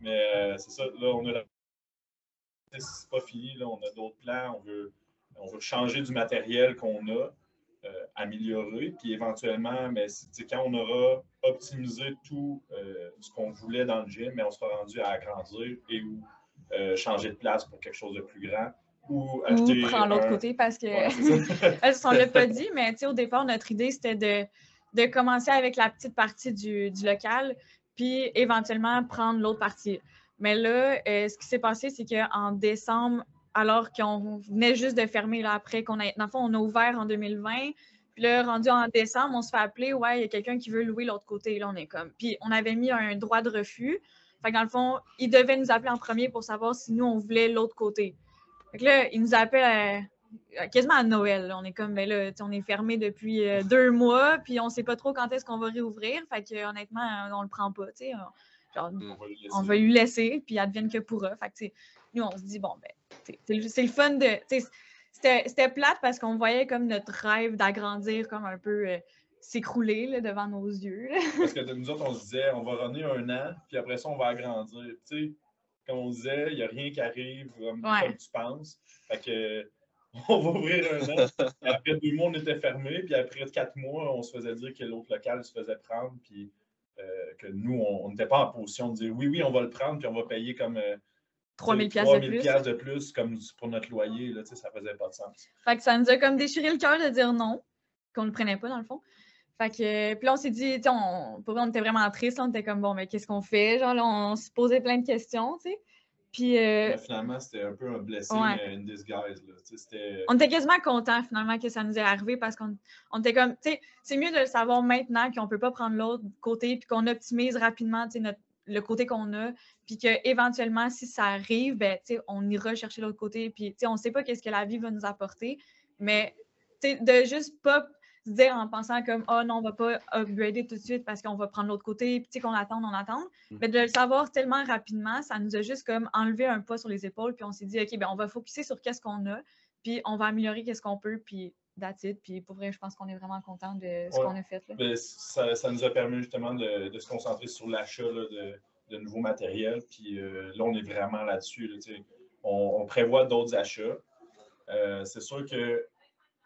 Mais euh, c'est ça, là, on a la... C'est pas fini, là, on a d'autres plans, on veut, on veut changer du matériel qu'on a, euh, améliorer, puis éventuellement, mais quand on aura optimisé tout euh, ce qu'on voulait dans le gym, mais on sera rendu à agrandir et ou changer de place pour quelque chose de plus grand ou acheter. prendre l'autre côté parce que. on ne l'a pas *laughs* dit, mais au départ, notre idée, c'était de, de, commencer avec la petite partie du, du local, puis éventuellement prendre l'autre partie. Mais là, euh, ce qui s'est passé, c'est qu'en décembre, alors qu'on venait juste de fermer là, après qu'on a. Dans le fond, on a ouvert en 2020. Puis là, rendu en décembre, on se fait appeler, ouais, il y a quelqu'un qui veut louer l'autre côté. Là, on est comme. Puis on avait mis un droit de refus. Fait dans le fond, ils devaient nous appeler en premier pour savoir si nous, on voulait l'autre côté. Fait que là, il nous appelle à- quasiment à Noël. là. On est comme, ben là, on est fermé depuis euh, deux mois, puis on sait pas trop quand est-ce qu'on va réouvrir. Fait que honnêtement, on le prend pas, tu sais. on- Genre, On va lui laisser, puis advienne que pourra. Fait que, nous, on se dit, bon, ben, c'est le- fun de. C'était plate parce qu'on voyait comme notre rêve d'agrandir comme un peu euh, s'écrouler devant nos yeux. Parce que nous autres, on se disait, on va revenir un an, puis après ça, on va agrandir. Tu comme on disait, il n'y a rien qui arrive comme, Ouais. comme tu penses. Fait que, *laughs* on va ouvrir un an. *laughs* Après deux mois, on était fermé. Puis après quatre mois, on se faisait dire que l'autre local se faisait prendre. Puis euh, que nous, on n'était pas en position de dire oui, oui, on va le prendre, puis on va payer comme. euh, 3000 tu sais, piastres de 3000 plus? piastres de plus comme pour notre loyer. Là, tu sais, ça faisait pas de sens. Fait que ça nous a comme déchiré le cœur de dire non, qu'on le prenait pas dans le fond. Fait que, puis là, on s'est dit, tu on, pour vrai, on était vraiment triste. On était comme, bon, mais qu'est-ce qu'on fait? Genre, là, on se posait plein de questions, tu sais. Puis, euh, Mais finalement, c'était un peu un blessing Ouais. euh, in disguise. Là. Tu sais, C'était. on était quasiment contents finalement que ça nous est arrivé parce qu'on on était comme, tu sais, c'est mieux de le savoir maintenant qu'on peut pas prendre l'autre côté puis qu'on optimise rapidement, tu sais, le côté qu'on a, puis qu'éventuellement, si ça arrive, ben, tu sais, on ira chercher l'autre côté, puis, tu sais, on sait pas qu'est-ce que la vie va nous apporter, mais, tu sais, de juste pas se dire en pensant comme, oh non, on va pas upgrader tout de suite parce qu'on va prendre l'autre côté, puis, tu sais, qu'on attend, on attend, Mm. mais de le savoir tellement rapidement, ça nous a juste comme enlevé un poids sur les épaules, puis on s'est dit, OK, ben, on va focuser sur qu'est-ce qu'on a, puis on va améliorer qu'est-ce qu'on peut, puis that's it. Puis pour vrai, je pense qu'on est vraiment content de ce Ouais. qu'on a fait. Là. Ben, ça, ça nous a permis justement de, de se concentrer sur l'achat de, de nouveaux matériels. Puis euh, là, on est vraiment là-dessus. là, tu sais. on, on prévoit d'autres achats. Euh, c'est sûr que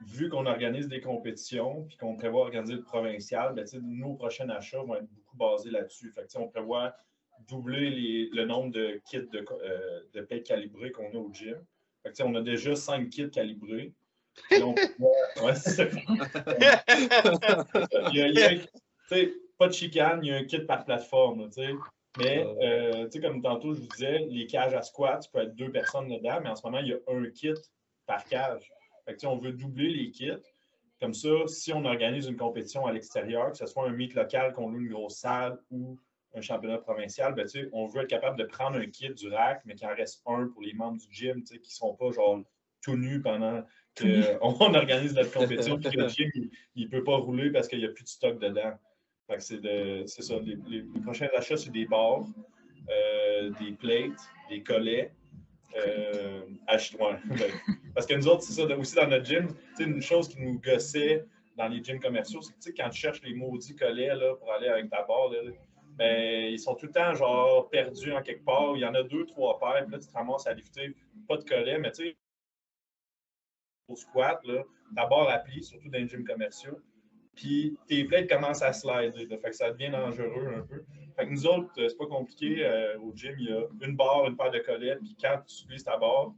vu qu'on organise des compétitions puis qu'on prévoit organiser le provincial, ben, nos prochains achats vont être beaucoup basés là-dessus. Fait que, on prévoit doubler les- le nombre de kits de, euh, de paix calibrés qu'on a au gym. Fait que, on a déjà cinq kits calibrés. Puis on prévoit- ouais, c'est ça. il y a, il y a- tu sais, pas de chicane, il y a un kit par plateforme. là. Mais, euh, comme tantôt, je vous disais, les cages à squat, tu peux être deux personnes dedans, mais en ce moment, il y a un kit par cage. Fait que, on veut doubler les kits. Comme ça, si on organise une compétition à l'extérieur, que ce soit un meet local, qu'on loue une grosse salle ou un championnat provincial, ben, on veut être capable de prendre un kit du rack, mais qu'il en reste un pour les membres du gym, qui ne sont pas genre tout nus pendant qu'on *laughs* organise notre compétition, *laughs* puis que le gym, il ne peut pas rouler parce qu'il n'y a plus de stock dedans. Fait que c'est de- ça. Les, les- les prochains achats, c'est des barres, euh, des plates, des collets. Euh, *laughs* ben, parce que nous autres, c'est ça, aussi dans notre gym, une chose qui nous gossait dans les gyms commerciaux, c'est que quand tu cherches les maudits collets là, pour aller avec ta barre, là, ben, ils sont tout le temps genre perdus en quelque part. Il y en a deux, trois paires, puis là, tu te ramasses à lifter, pas de collet, mais tu sais, au squat, là, ta barre applique, surtout dans les gyms commerciaux puis tes plates commencent à slider. là. fait que ça devient dangereux un peu. Fait que nous autres, euh, c'est pas compliqué. euh, au gym, il y a une barre, une paire de collets, puis quand tu utilises ta barre,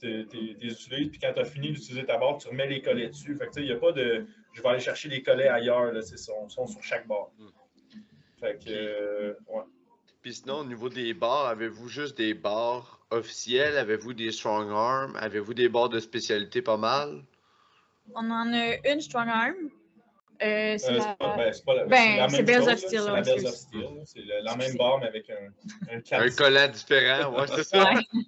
tu les utilises, puis quand tu as fini d'utiliser ta barre, tu remets les collets dessus. Fait que il n'y a pas de je vais aller chercher les collets ailleurs, là, c'est sont, sont sur chaque barre. Mm. Fait que, euh, ouais. Puis sinon, au niveau des bars, avez-vous juste des bars officiels? Avez-vous des strong arms? Avez-vous des bars de spécialité pas mal? On en a une strong arm. Euh, c'est Euh, la- c'est pas, ben, pas la, Ben, c'est la même chose, of Steel, C'est la Bells of excuse. Steel. là. C'est la, la même barre, mais avec un, un Un collant différent, ouais, c'est ça? Ouais. *laughs*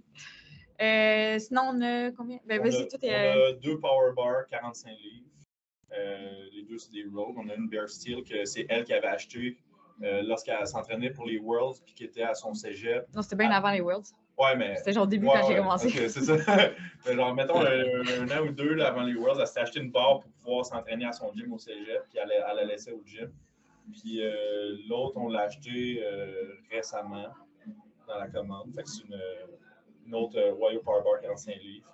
Euh, sinon, on a combien? Ben, On vas-y, a, tout on est. a deux Power Bars, 45 livres. Euh, les deux, c'est des Rogue. On a une Bear Steel que c'est elle qui avait acheté euh, lorsqu'elle s'entraînait pour les Worlds puis qui était à son cégep. Non, c'était bien avant les Worlds. Ouais, mais. C'était genre au début Ouais, quand j'ai ouais, commencé. c'est ça. *laughs* Genre, mettons un, an ou deux là, avant les Worlds, elle s'était acheté une barre pour pouvoir s'entraîner à son gym au cégep, puis elle, elle la laissait au gym. Puis euh, l'autre, on l'a acheté euh, récemment dans la commande. Fait que c'est une, une autre euh, Wire Power Bar 45 livres.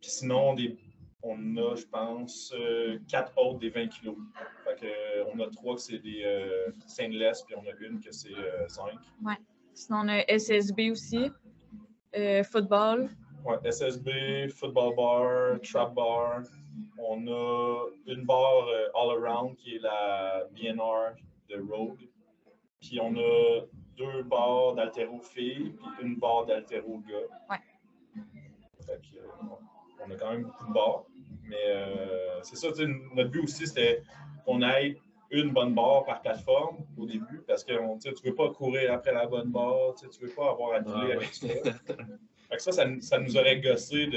Puis sinon, des, on a, je pense, euh, quatre autres des 20 kilos. Fait que, euh, on a trois que c'est des euh, stainless, puis on a une que c'est euh, 5. Sinon, on a SSB aussi. Euh, football. Ouais, SSB, football bar, trap bar. On a une barre euh, all around qui est la BNR de Rogue. Puis on a deux barres d'altéro filles, puis une barre d'altéro gars. Ouais. Fait que, euh, on a quand même beaucoup de barres. Mais euh, c'est ça, notre but aussi, c'était qu'on ait une bonne barre par plateforme au début, parce que on- tu ne veux pas courir après la bonne barre, tu ne veux pas avoir à dealer Ah, avec ça. Fait que ça, ça, ça nous aurait gossé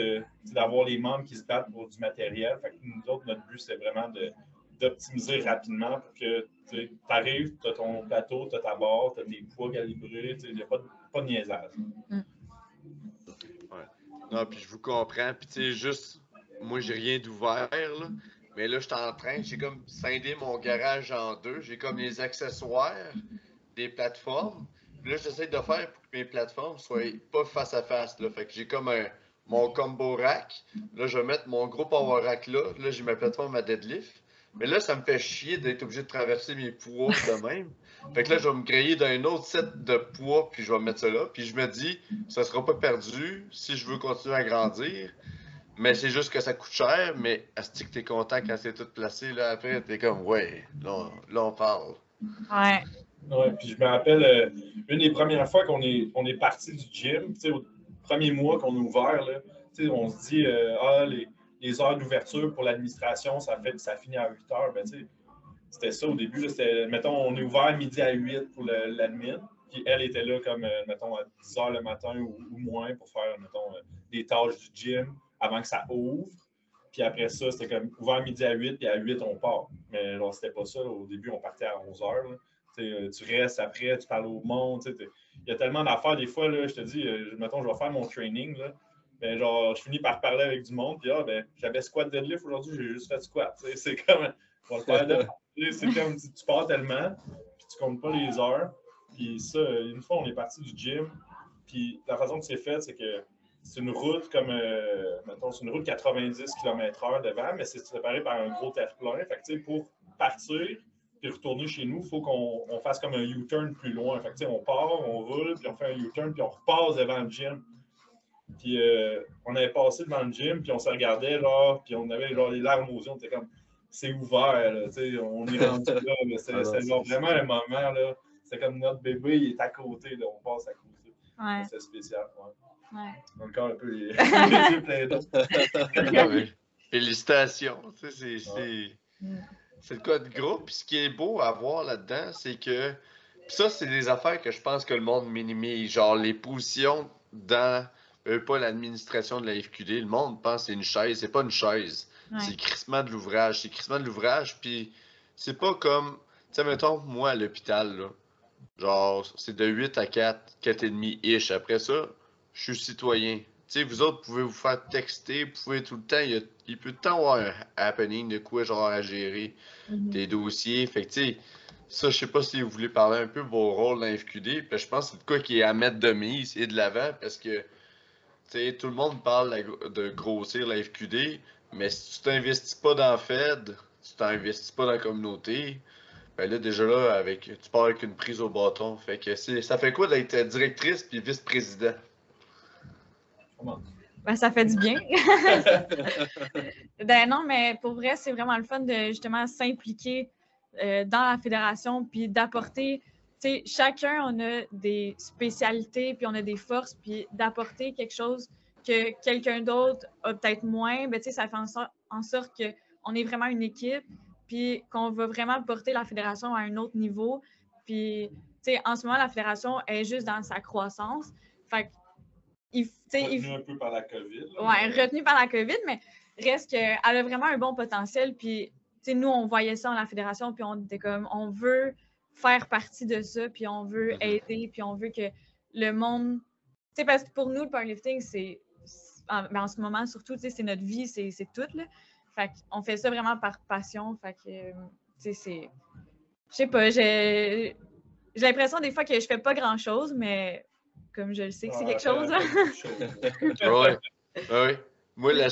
d'avoir les membres qui se battent pour du matériel. Fait que nous autres, notre but, c'est vraiment d'optimiser rapidement pour que tu arrives, tu as ton plateau, tu as ta barre, tu as tes poids calibrés, il n'y a pas de, pas de niaisage. Non, puis je vous comprends. Puis tu sais, juste, moi, j'ai rien d'ouvert, là. Mais là, je suis en train, j'ai comme scindé mon garage en deux. J'ai comme les accessoires, des plateformes. Puis là, j'essaie de faire pour que mes plateformes soient pas face à face, là. Fait que j'ai comme un, mon combo rack. Là, je vais mettre mon gros power rack là. Là, j'ai ma plateforme à deadlift. Mais là, ça me fait chier d'être obligé de traverser mes poids de même. Fait que là, je vais me créer d'un autre set de poids, puis je vais mettre ça là. Puis je me dis, ça sera pas perdu si je veux continuer à grandir. Mais c'est juste que ça coûte cher, mais est-ce que t'es content quand c'est tout placé, là, après, t'es comme, ouais, là, là, on parle. Ouais. Ouais, puis je me rappelle, euh, une des premières fois qu'on est, on est parti du gym, tu sais, au premier mois qu'on a ouvert, là, tu sais, on se dit, euh, ah, les, les heures d'ouverture pour l'administration, ça, fait, ça finit à 8 heures. Ben, tu sais, c'était ça au début. là, C'était, mettons, on est ouvert midi à 8 pour le- l'admin. Puis elle était là comme, euh, mettons, à 10 heures le matin ou, ou moins pour faire, mettons, euh, des tâches du gym avant que ça ouvre. Puis après ça, c'était comme ouvert midi à 8, puis à 8, on part. Mais genre, c'était pas ça. là. Au début, on partait à 11 heures. là. Tu sais, euh, tu restes après, tu parles au monde. Il y a tellement d'affaires. Des fois, là, je te dis, euh, mettons, je vais faire mon training. Là, ben, genre, je finis par parler avec du monde. Puis, ah, ben, j'avais squat deadlift aujourd'hui, j'ai juste fait squat. C'est comme, on va le faire *laughs* C'est comme, tu, tu pars tellement, puis tu comptes pas les heures. Puis ça, une fois, on est parti du gym. Puis la façon que c'est fait, c'est que c'est une route comme, euh, mettons, c'est une route 90 km/h devant, mais c'est séparé par un gros terre-plein. Fait que, tu sais, pour partir puis retourner chez nous, il faut qu'on on fasse comme un U-turn plus loin. Fait que, tu sais, on part, on roule, puis on fait un U-turn, puis on repasse devant le gym. Puis euh, on avait passé devant le gym, puis on se regardait, genre, puis on avait genre les larmes aux yeux, on était comme, c'est ouvert, là, tu sais, on est rendu là, mais c'est Ah vraiment un moment, là, c'est comme notre bébé, il est à côté, là, on passe à côté. Ouais. C'est spécial, ouais. Ouais. Encore un peu les, *laughs* yeux. Félicitations. tu sais, C'est c'est- c'est le code groupe. Puis ce qui est beau à voir là-dedans, c'est que. Puis ça, c'est des affaires que je pense que le monde minimise. Genre les positions dans. euh, pas l'administration de la FQD. Le monde pense que c'est une chaise. C'est pas une chaise. Ouais. C'est crissement de l'ouvrage. C'est crissement de l'ouvrage. Puis c'est pas comme. Tu sais, mettons, moi à l'hôpital, là. Genre, c'est de 8 à 4, 4 et demi ish. Après ça, je suis citoyen. Tu sais, vous autres pouvez vous faire texter, vous pouvez tout le temps, il, y a, il peut tout le temps avoir un happening de quoi genre à gérer Mhm. des dossiers. Fait que tu ça, je sais pas si vous voulez parler un peu de vos rôles dans la FQD. Je pense que c'est de quoi qui est à mettre de mise et de l'avant parce que tout le monde parle de grossir la FQD, mais si tu t'investis pas dans Fed, tu t'investis pas dans la communauté, ben là, déjà là, avec, tu pars avec une prise au bâton. Fait que ça fait quoi d'être directrice puis vice-président? Ben, ça fait du bien. *laughs* ben non, mais pour vrai, c'est vraiment le fun de justement s'impliquer euh, dans la fédération puis d'apporter. Tu sais, chacun, on a des spécialités puis on a des forces, puis d'apporter quelque chose que quelqu'un d'autre a peut-être moins, ben, tu sais, ça fait en, sor- en sorte qu'on est vraiment une équipe puis qu'on va vraiment porter la fédération à un autre niveau. Puis, tu sais, en ce moment, la fédération est juste dans sa croissance. Fait que, il, Retenu un peu par la COVID. Ouais, mais- retenue par la COVID, mais reste qu'elle a vraiment un bon potentiel. Puis, tu sais, nous, on voyait ça dans la fédération, puis on était comme, on veut faire partie de ça, puis on veut Mhm. aider, puis on veut que le monde. Tu sais, parce que pour nous, le powerlifting, c'est. En, ben, en ce moment, surtout, tu sais, c'est notre vie, c'est tout, là. Fait qu'on fait ça vraiment par passion. Fait que, euh, tu sais, c'est. Je sais pas, j'ai j'ai l'impression des fois que je fais pas grand-chose, mais comme je le sais que c'est quelque chose, là. *laughs* euh, Ouais. ouais. Moi, la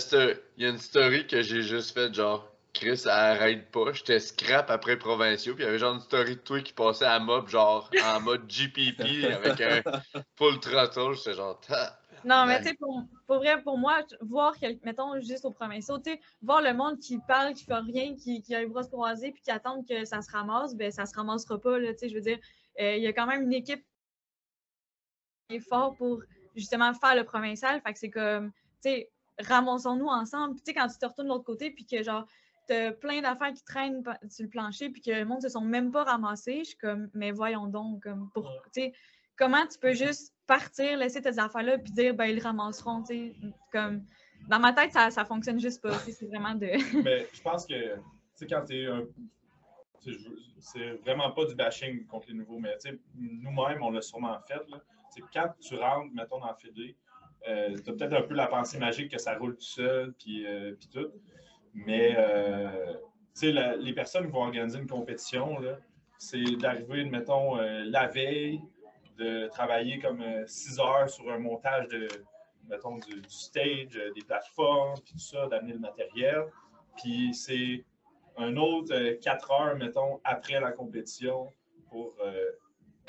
il y a une story que j'ai juste faite, genre, Chris, elle arrête pas. J'étais scrap après Provinciaux, puis il y avait genre une story de toi qui passait à mob, genre, en mode GPP, avec un full throttle. J'étais genre, ta. Non, mais tu sais, pour, pour vrai, pour moi, voir, mettons, juste au premier saut, tu sais, voir le monde qui parle, qui fait rien, qui, qui a les bras croisés, puis qui attend que ça se ramasse, ben ça se ramassera pas, là, tu sais, je veux dire, euh, il y a quand même une équipe qui est fort pour, justement, faire le provincial, fait que c'est comme, tu sais, ramassons-nous ensemble, puis tu sais, quand tu te retournes de l'autre côté, puis que, genre, t'as plein d'affaires qui traînent sur le plancher, puis que le monde se sont même pas ramassés, je suis comme, mais voyons donc, comme, pour, tu sais, comment tu peux juste partir, laisser tes affaires-là, puis dire, ben, ils ramasseront, tu sais, comme... Dans ma tête, ça, ça fonctionne juste pas. C'est vraiment de. *laughs* Mais je pense que, tu sais, quand tu es un. C'est vraiment pas du bashing contre les nouveaux, mais nous-mêmes, on l'a sûrement fait. Là. Quand tu rentres, mettons, dans Fédé, euh, tu as peut-être un peu la pensée magique que ça roule tout seul, puis, euh, tout. Mais euh, les personnes qui vont organiser une compétition, c'est d'arriver, mettons, euh, la veille, de travailler comme six heures sur un montage de, mettons, du, stage, euh, des plateformes, puis tout ça, d'amener le matériel. Puis c'est un autre euh, quatre heures, mettons, après la compétition pour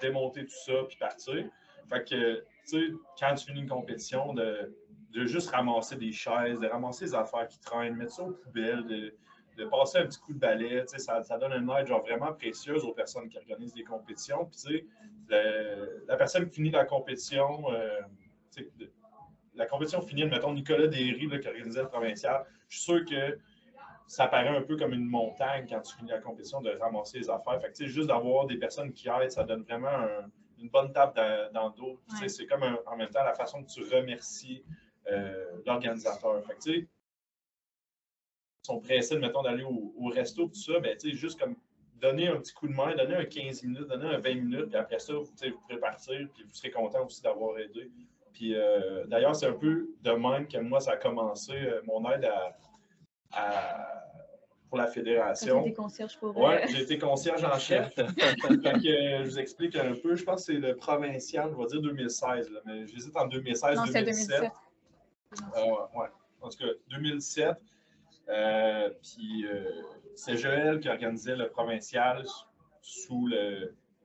démonter tout ça puis partir. Fait que, tu sais, quand tu finis une compétition, de, de, juste ramasser des chaises, de ramasser les affaires qui traînent, mettre ça aux poubelles, de, de passer un petit coup de balai, tu sais, ça, ça, donne une aide genre vraiment précieuse aux personnes qui organisent des compétitions. Puis, tu sais, la, personne qui finit la compétition, la compétition finie, mettons Nicolas Derry qui organisait le provincial, je suis sûr que ça paraît un peu comme une montagne quand tu finis la compétition de ramasser les affaires. Fait que, juste d'avoir des personnes qui aident, ça donne vraiment une bonne tape dans, le dos. C'est comme en même temps la façon que tu remercies euh, l'organisateur. Fait que, ils sont pressés, mettons, d'aller au, resto, tout ça, ben, juste comme donner un petit coup de main, donner un 15 minutes, donner un 20 minutes, puis après ça, vous, vous pourrez partir, puis vous serez content aussi d'avoir aidé. Puis euh, d'ailleurs, c'est un peu de même que moi, ça a commencé, euh, mon aide à, pour la fédération. J'ai été concierge pour Oui, j'ai été concierge en chef. *laughs* que, je vous explique un peu. Je pense que c'est le provincial, je vais dire 2016, mais j'hésite en 2016 non, 2017. 2017. Euh, ouais. En tout cas, 2007. puis c'est Joël qui organisait le provincial sous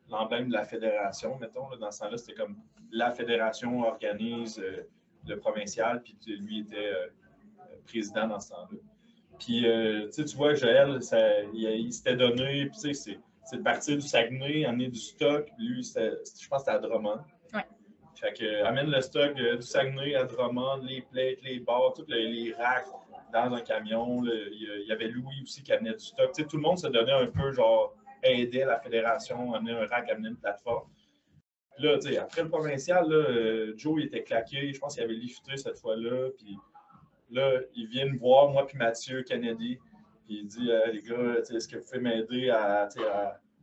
l'emblème de la fédération, mettons. dans ce temps-là, c'était comme la fédération organise euh, le provincial, puis lui était euh, président dans ce temps-là. Puis, euh, tu vois, Joël, il, s'était donné, puis c'est de partir du Saguenay, amener du stock. Lui, je pense que c'était à Drummond. Ouais. Fait que, amène le stock du Saguenay à Drummond, les plates, les barres, tous les, racks dans un camion. il y avait Louis aussi qui amenait du stock. tout le monde se donnait un peu, genre, aider la fédération, amener un rack, amener une plateforme. Là, tu sais, après le provincial, là, euh, Joe il était claqué. Je pense qu'il avait lifté cette fois-là. Puis là, il vient me voir, moi puis Mathieu Kennedy. Puis il dit Les gars, est-ce que vous pouvez m'aider à,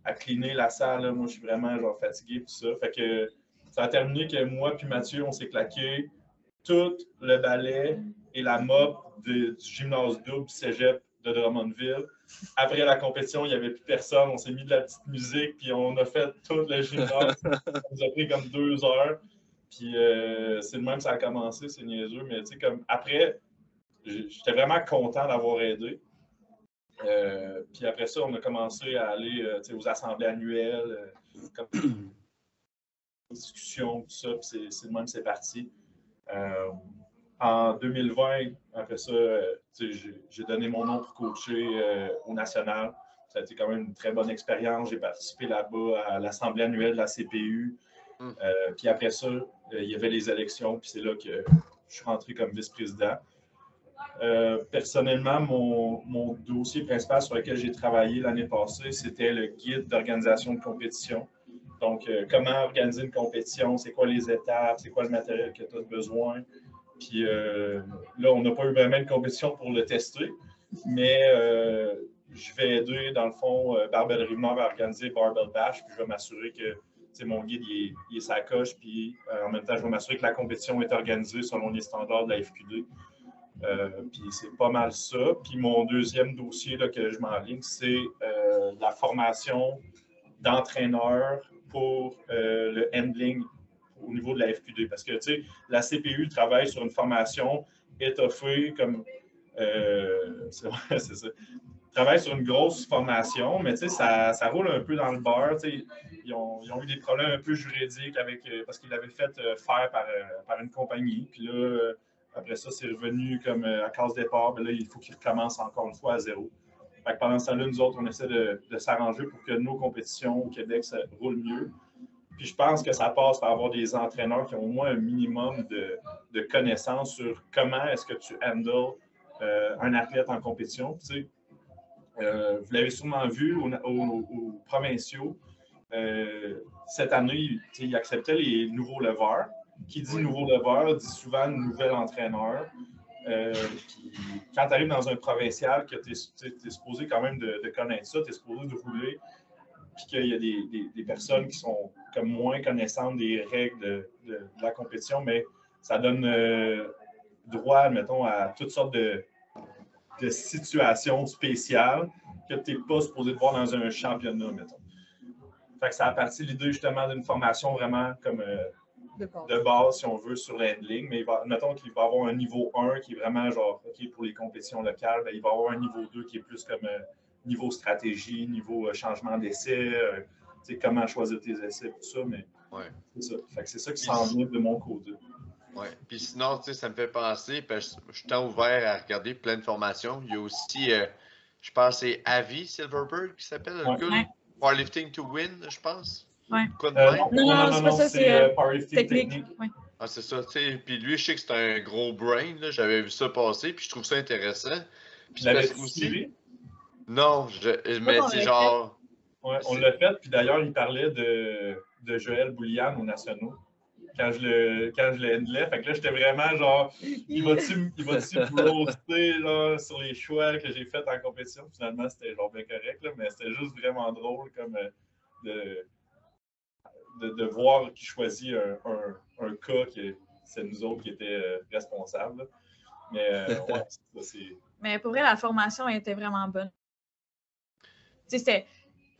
à, cleaner la salle? Moi, je suis vraiment genre, fatigué. Tout ça. Fait que ça a terminé que moi puis Mathieu, on s'est claqué tout le balai et la mop du gymnase double cégep de Drummondville. Après la compétition, il n'y avait plus personne. On s'est mis de la petite musique, puis on a fait tout le gymnase. ça nous a pris comme deux heures. Puis euh, c'est le même que ça a commencé, c'est niaiseux. Mais tu sais, comme après, j'étais vraiment content d'avoir aidé. Euh, puis après ça, on a commencé à aller euh, aux assemblées annuelles, comme *clears throat* discussions, tout ça. Puis c'est le même que c'est parti en 2020, après ça, euh, j'ai donné mon nom pour coacher euh, au national. Ça a été quand même une très bonne expérience. J'ai participé là-bas à l'Assemblée annuelle de la CPU. Euh, puis après ça, il y avait les élections, puis c'est là que je suis rentré comme vice-président. Personnellement, mon, dossier principal sur lequel j'ai travaillé l'année passée, c'était le guide d'organisation de compétition. Donc, comment organiser une compétition, c'est quoi les étapes, c'est quoi le matériel que tu as besoin, puis euh, là, on n'a pas eu vraiment de compétition pour le tester, mais euh, je vais aider, dans le fond, euh, Barbel Rivenard va organiser Barbell Bash, puis je vais m'assurer que mon guide il est, coche, puis en même temps, je vais m'assurer que la compétition est organisée selon les standards de la FQD. Puis c'est pas mal ça. Puis mon deuxième dossier là, que je m'enligne, c'est la formation d'entraîneur pour le handling au niveau de la FQD. Parce que, tu sais, la CPU travaille sur une formation étoffée comme. Euh, *laughs* c'est ça. Travaille sur une grosse formation, mais tu sais, ça, roule un peu dans le beurre. Ils, ont, ils ont, eu des problèmes un peu juridiques avec, euh, parce qu'ils l'avaient fait euh, faire par, par, une compagnie. Puis là, après ça, c'est revenu comme à case départ. mais là, il faut qu'ils recommencent encore une fois à zéro. Pendant ce temps-là, nous autres, on essaie de, s'arranger pour que nos compétitions au Québec, ça roule mieux. Puis je pense que ça passe par avoir des entraîneurs qui ont au moins un minimum de, connaissances sur comment est-ce que tu handles euh, un athlète en compétition. Tu sais, euh, vous l'avez sûrement vu aux, provinciaux. euh, cette année, il acceptait les nouveaux leveurs. Qui dit nouveau leveur dit souvent nouvel entraîneur. Euh, quand tu arrives dans un provincial, que tu es, supposé quand même de, connaître ça, tu es supposé de rouler, puis qu'il y a des, personnes qui sont comme moins connaissantes des règles de, la compétition, mais ça donne euh, droit, mettons, à toutes sortes de, situations spéciales que tu n'es pas supposé de voir dans un championnat, mettons. Fait que ça a parti l'idée justement d'une formation vraiment comme euh, de, base. si on veut, sur l'handling. Mais il va, mettons qu'il va avoir un niveau 1 qui est vraiment genre, OK, pour les compétitions locales, ben, il va avoir un niveau 2 qui est plus comme euh, niveau stratégie, niveau euh, changement d'essai, sais comment choisir tes essais, tout ça. Mais c'est ça. Fait que c'est ça qui s'en vient de mon côté. Oui. Puis sinon, tu sais, ça me fait penser, parce que je suis ouvert à regarder plein de formations. Il y a aussi, je pense, c'est Avi Silverberg qui s'appelle, le gars. Powerlifting to win, je pense. Ouais. Euh, non, non, non, c'est pas ça, c'est euh, technique. Ah, c'est ça, tu sais. Puis lui, je sais que c'est un gros brain, là. J'avais vu ça passer, puis je trouve ça intéressant. Puis parce aussi. Non, je... mais c'est genre. Ouais, on l'a fait, puis d'ailleurs, il parlait de, de Joël Boulian aux Nationaux quand je le, quand je le handlais. Fait que là, j'étais vraiment genre, il va-tu roaster *laughs* sur les choix que j'ai faits en compétition? Finalement, c'était genre bien correct, là, mais c'était juste vraiment drôle comme euh, de, de, de, voir qu'il choisit un, un, un, cas qui c'est nous autres qui étaient euh, responsables. Mais euh, ouais, *laughs* c'est. Mais pour vrai, la formation était vraiment bonne. Tu sais, c'était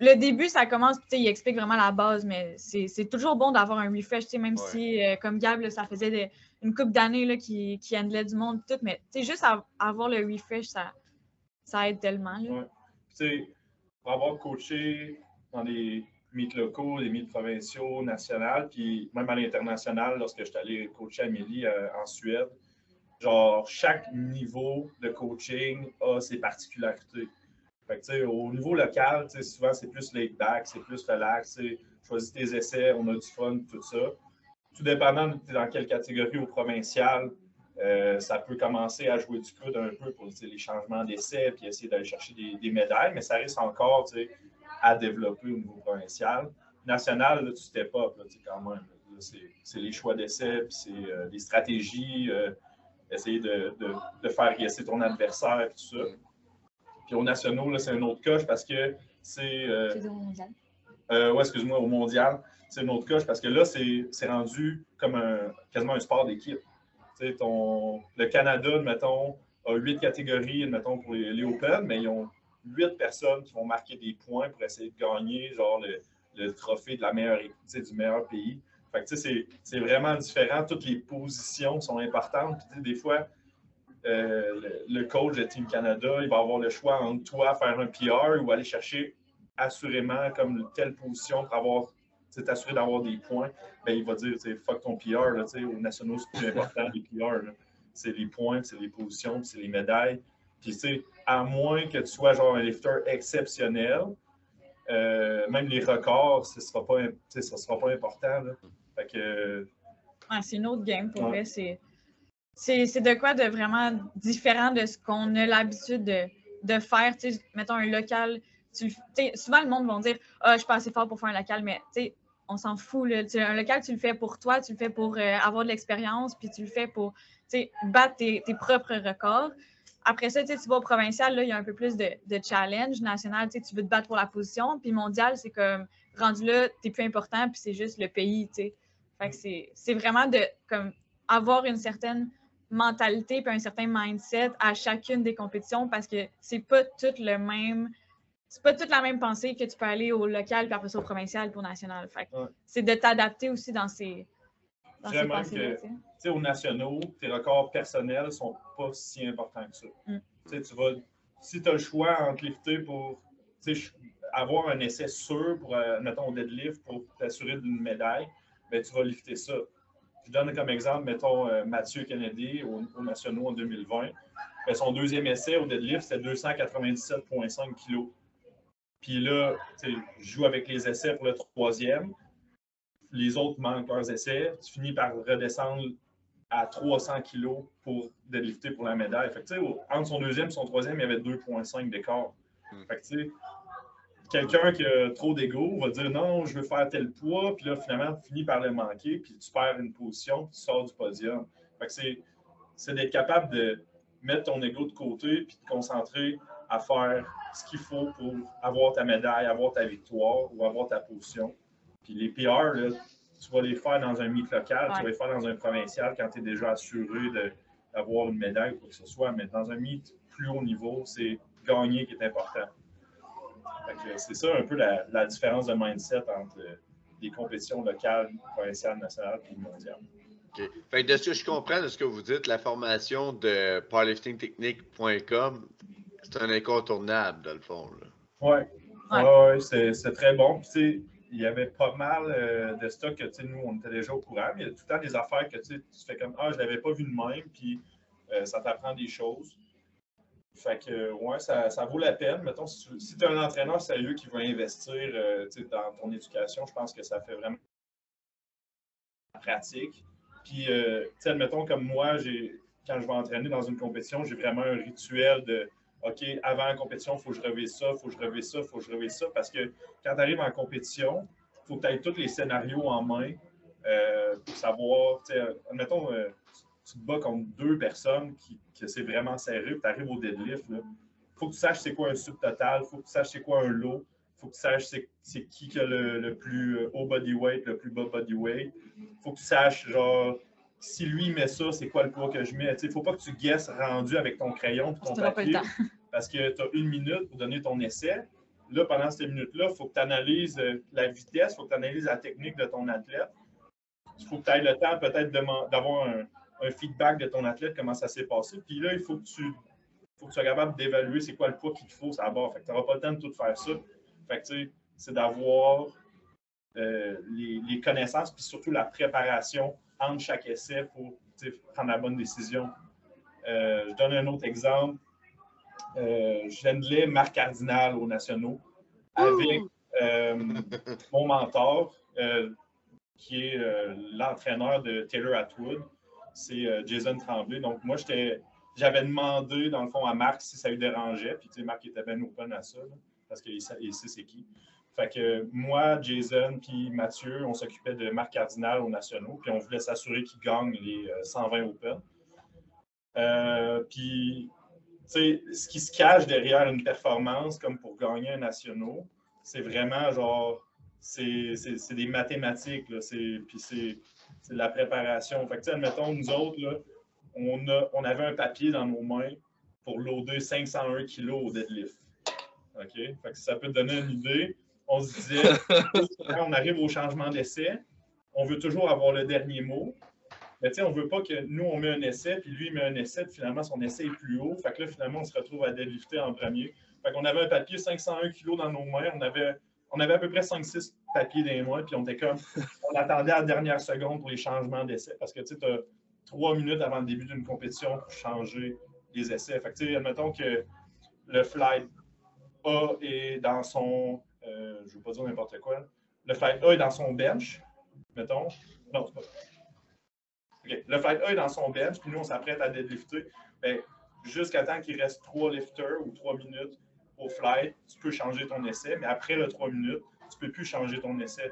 le début, ça commence, il explique vraiment la base, mais c'est toujours bon d'avoir un refresh, même si, euh, comme Gab, ça faisait une couple d'années qui, qui handlait du monde, tout, mais juste avoir le refresh, ça, ça aide tellement. Ouais. Pour avoir coaché dans des mythes locaux, des mythes provinciaux, nationaux, puis même à l'international, lorsque je suis allé coacher Amélie euh, en Suède, genre, chaque niveau de coaching a ses particularités au niveau local, souvent, c'est plus laid back, c'est plus relax. Choisis tes essais, on a du fun, tout ça. Tout dépendant de dans quelle catégorie au provincial, euh, ça peut commencer à jouer du coude un peu pour les changements d'essais puis essayer d'aller chercher des, médailles, mais ça reste encore à développer au niveau provincial. National, là, tu step up quand même. C'est les choix d'essais, puis c'est euh, les stratégies, euh, essayer de, de, de, faire guesser ton adversaire, tout ça. Puis au nationaux, c'est un autre coche parce que c'est. Euh, au mondial. Euh, ouais, excuse-moi, au mondial, c'est une autre coche parce que là, c'est rendu comme un, quasiment un sport d'équipe. Ton, le Canada, mettons, a huit catégories, mettons, pour les, les, Open, mais ils ont huit personnes qui vont marquer des points pour essayer de gagner, genre, le, le trophée de la meilleure du meilleur pays. Fait que, c'est vraiment différent. Toutes les positions sont importantes. Puis, des fois, euh, le, coach de Team Canada, il va avoir le choix entre toi faire un PR ou aller chercher assurément comme telle position pour avoir t'assurer d'avoir des points, ben, il va dire fuck ton PR, là, aux nationaux, c'est plus important les PR. C'est les points, c'est les positions, c'est les médailles. Puis, à moins que tu sois genre un lifter exceptionnel, euh, même les records, ce ne sera, pas, sera pas important. Fait que, c'est une autre game pour ouais. C'est c'est de quoi de vraiment différent de ce qu'on a l'habitude de, de, faire. mettons un local. souvent, le monde va dire Ah, je suis pas assez fort pour faire un local, mais on s'en fout. Là. Un local, tu le fais pour toi, tu le fais pour euh, avoir de l'expérience, puis tu le fais pour battre tes, propres records. Après ça, tu vas au provincial, là, il y a un peu plus de, de challenge. National, tu veux te battre pour la position. Puis mondial, c'est comme rendu là, tu es plus important, puis c'est juste le pays. Fait que c'est vraiment de comme, avoir une certaine mentalité et un certain mindset à chacune des compétitions parce que c'est pas tout le même. C'est pas toute la même pensée que tu peux aller au local puis après ça au provincial pour national. C'est de t'adapter aussi dans ces, dans ces pensées que, aux nationaux, tes records personnels sont pas si importants que ça. Mm. Tu vas, si tu as le choix entre lifter pour avoir un essai sûr pour, euh, mettons, au deadlift pour t'assurer d'une médaille, ben, tu vas lifter ça. Je donne comme exemple, mettons, euh, Mathieu Kennedy au, nationaux en 2020. Ben, son deuxième essai au deadlift, c'était 297,5 kg. Puis là, je joue avec les essais pour le troisième. Les autres manquent leurs essais. Tu finis par redescendre à 300 kg pour deadlifter pour la médaille. Fait que, entre son deuxième et son troisième, il y avait 2,5 d'écart. Hmm. Fait que, quelqu'un qui a trop d'ego va dire non, je veux faire tel poids, puis là, finalement, tu finis par le manquer, puis tu perds une position, puis tu sors du podium. Fait que c'est d'être capable de mettre ton ego de côté, puis de te concentrer à faire ce qu'il faut pour avoir ta médaille, avoir ta victoire ou avoir ta position. Puis les PR, là, tu vas les faire dans un meet local, tu vas les faire dans un provincial quand tu es déjà assuré d'avoir une médaille ou quoi que ce soit. Mais dans un meet plus haut niveau, c'est gagner qui est important. C'est ça un peu la, différence de mindset entre les compétitions locales, provinciales, nationales et mondiales. OK. Fait de ce que je comprends de ce que vous dites, la formation de powerliftingtechnique.com, c'est un incontournable, dans le fond. Oui, ouais. c'est très bon. Puis, il y avait pas mal euh, de stocks que nous, on était déjà au courant, mais il y a tout le temps des affaires que tu fais comme Ah, je ne l'avais pas vu de même, puis euh, ça t'apprend des choses. Fait que, ouais, ça, ça, vaut la peine. Mettons, si tu es un entraîneur sérieux qui veut investir euh, dans ton éducation, je pense que ça fait vraiment pratique. Puis, admettons, comme moi, quand je vais entraîner dans une compétition, j'ai vraiment un rituel de OK, avant la compétition, il faut que je revise ça, il faut que je revise ça, il faut que je revise ça. Parce que quand tu arrives en compétition, il faut que tu aies tous les scénarios en main euh, pour savoir, admettons, euh, tu te bats contre deux personnes qui, que c'est vraiment serré, puis tu arrives au deadlift. Il faut que tu saches c'est quoi un subtotal, il faut que tu saches c'est quoi un low, il faut que tu saches c'est qui qui a le, plus euh, haut body weight, le plus bas body weight. Il faut que tu saches, genre, si lui met ça, c'est quoi le poids que je mets? Il ne faut pas que tu guesses rendu avec ton crayon et ton papier. *laughs* Parce que tu as une minute pour donner ton essai. Là, pendant cette minute-là, il faut que tu analyses euh, la vitesse, il faut que tu analyses la technique de ton athlète. Il faut que tu aies le temps peut-être d'avoir un, un feedback de ton athlète, comment ça s'est passé. Puis là, il faut que tu, faut que tu sois capable d'évaluer c'est quoi le poids qu'il te faut à bord. Fait que tu n'auras pas le temps de tout faire ça. Fait que, c'est d'avoir euh, les, connaissances, puis surtout la préparation entre chaque essai pour prendre la bonne décision. Euh, je donne un autre exemple. Euh, je Marc Cardinal aux Nationaux avec euh, mon mentor, qui est l'entraîneur de Taylor Atwood c'est euh, Jason Tremblay. Donc, moi, j'avais demandé, dans le fond, à Marc si ça lui dérangeait. Puis, tu sais, Marc était bien open à ça, parce qu'il sait, c'est qui. Fait que moi, Jason, puis Mathieu, on s'occupait de Marc Cardinal aux nationaux, puis on voulait s'assurer qu'il gagne les 120 euh, Open. Euh, puis, tu sais, ce qui se cache derrière une performance comme pour gagner un nationaux, c'est vraiment genre, c'est des mathématiques, là, puis c'est la préparation. Fait que, admettons, nous autres, là, on, a, on avait un papier dans nos mains pour loader 501 kg au deadlift. OK? Fait que ça peut te donner une idée. On se disait, quand *laughs* on arrive au changement d'essai, on veut toujours avoir le dernier mot. Mais tu sais, on ne veut pas que nous, on met un essai, puis lui, il met un essai, puis finalement, son essai est plus haut. Fait que là, finalement, on se retrouve à deadlifter en premier. Fait qu'on avait un papier 501 kg dans nos mains. On avait on avait à peu près 5-6 papiers d'un mois, puis on était comme, on attendait à la dernière seconde pour les changements d'essai, parce que tu as trois minutes avant le début d'une compétition pour changer les essais. Fait que, tu sais, admettons que le flight A est dans son, euh, je ne veux pas dire n'importe quoi, le flight A est dans son bench, mettons. Non, c'est pas. Le flight A est dans son bench, puis nous, on s'apprête à deadlifter. Ben, jusqu'à temps qu'il reste trois lifters ou trois minutes au flight, tu peux changer ton essai, mais après le 3 minutes, tu ne peux plus changer ton essai.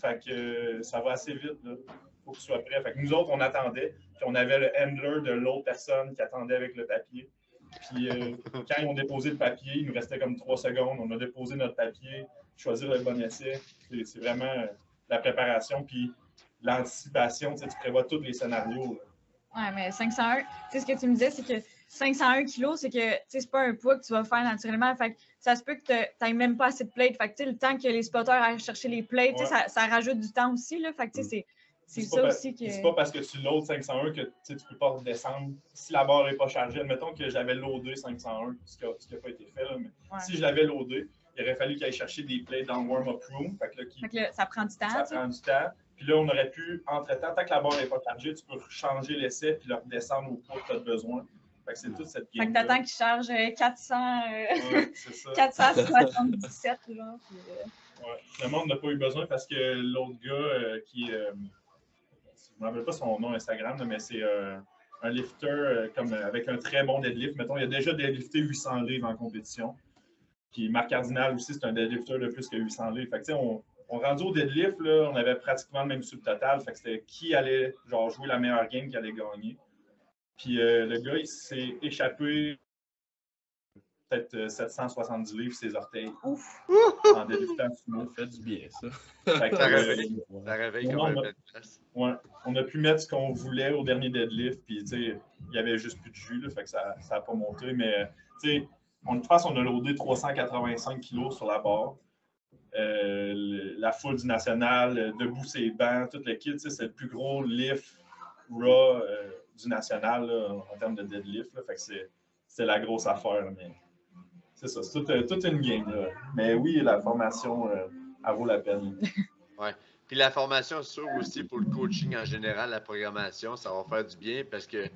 Fait que euh, ça va assez vite. Il faut que tu sois prêt. Fait que nous autres, on attendait. Puis on avait le handler de l'autre personne qui attendait avec le papier. Puis euh, quand ils ont déposé le papier, il nous restait comme trois secondes. On a déposé notre papier, choisir le bon essai. C'est vraiment euh, la préparation. Puis l'anticipation, tu prévois tous les scénarios. Oui, mais 501, tu sais, ce que tu me disais, c'est que 501 kilos, c'est que c'est pas un poids que tu vas faire naturellement. Fait ça se peut que tu même pas assez de plates. Fait que, le temps que les spotters aillent chercher les plates, ça, ça, rajoute du temps aussi. Là. Fait que, c'est, c'est ça aussi que. C'est pas parce que tu loads 501 que tu ne peux pas redescendre si la barre n'est pas chargée. Admettons que j'avais loadé 501, ce qui n'a pas été fait. Là, mais si je l'avais loadé, il aurait fallu qu'il aille chercher des plates dans le warm-up room. Fait que, là, ça prend du temps. Ça prend du temps. Puis là, on aurait pu, entre-temps, tant que la barre n'est pas chargée, tu peux changer l'essai puis le redescendre au poids que tu as besoin c'est toute cette game. Fait que t'attends qu'il charge 400, euh, 477, euh. Euh. Ouais. Finalement, on n'a pas eu besoin parce que l'autre gars qui. Me rappelle pas son nom Instagram, mais c'est un lifter comme, avec un très bon deadlift. Mettons, il a déjà deadlifté 800 livres en compétition. Puis Marc Cardinal aussi, c'est un deadlifter de plus que 800 livres. Fait on, on rendu au deadlift, là, on avait pratiquement le même subtotal. Fait c'était qui allait genre, jouer la meilleure game qui allait gagner. Puis euh, le gars, il s'est échappé peut-être 770 livres ses orteils. Ouf! En deadliftant sumo. fait du bien, ça. Fait que, ça réveille, ça réveille quand même. On a, ouais, on a pu mettre ce qu'on voulait au dernier deadlift, puis tu sais, il y avait juste plus de jus, là, fait que ça n'a pas monté. Mais tu sais, on, je pense qu'on a loadé 385 kilos sur la barre. Euh, la foule du national, debout ses bancs, tout le kit, c'est le plus gros lift raw euh, du national là, en termes de deadlift. Là, fait que c'est la grosse affaire. Mais c'est ça, c'est toute, toute, une game. Là. Mais oui, la formation, euh, elle vaut la peine. *laughs* ouais. Puis la formation, sûr aussi pour le coaching en général, la programmation, ça va faire du bien parce que, tu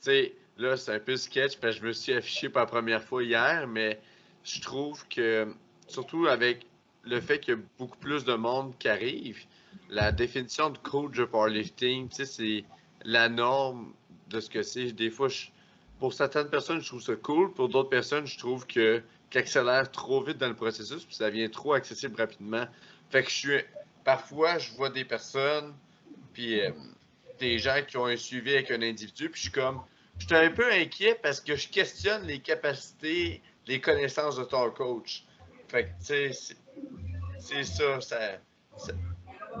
sais, là, c'est un peu sketch parce que je me suis affiché pour la première fois hier, mais je trouve que, surtout avec le fait qu'il y a beaucoup plus de monde qui arrive, la définition de coach de powerlifting, c'est la norme de ce que c'est. Des fois, pour certaines personnes, je trouve ça cool. Pour d'autres personnes, je trouve que accélère trop vite dans le processus, puis ça devient trop accessible rapidement. Fait que je suis. Parfois, je vois des personnes, puis euh, des gens qui ont un suivi avec un individu, puis je suis comme. Je suis un peu inquiet parce que je questionne les capacités, les connaissances de ton coach. Fait que, tu sais, c'est ça. ça,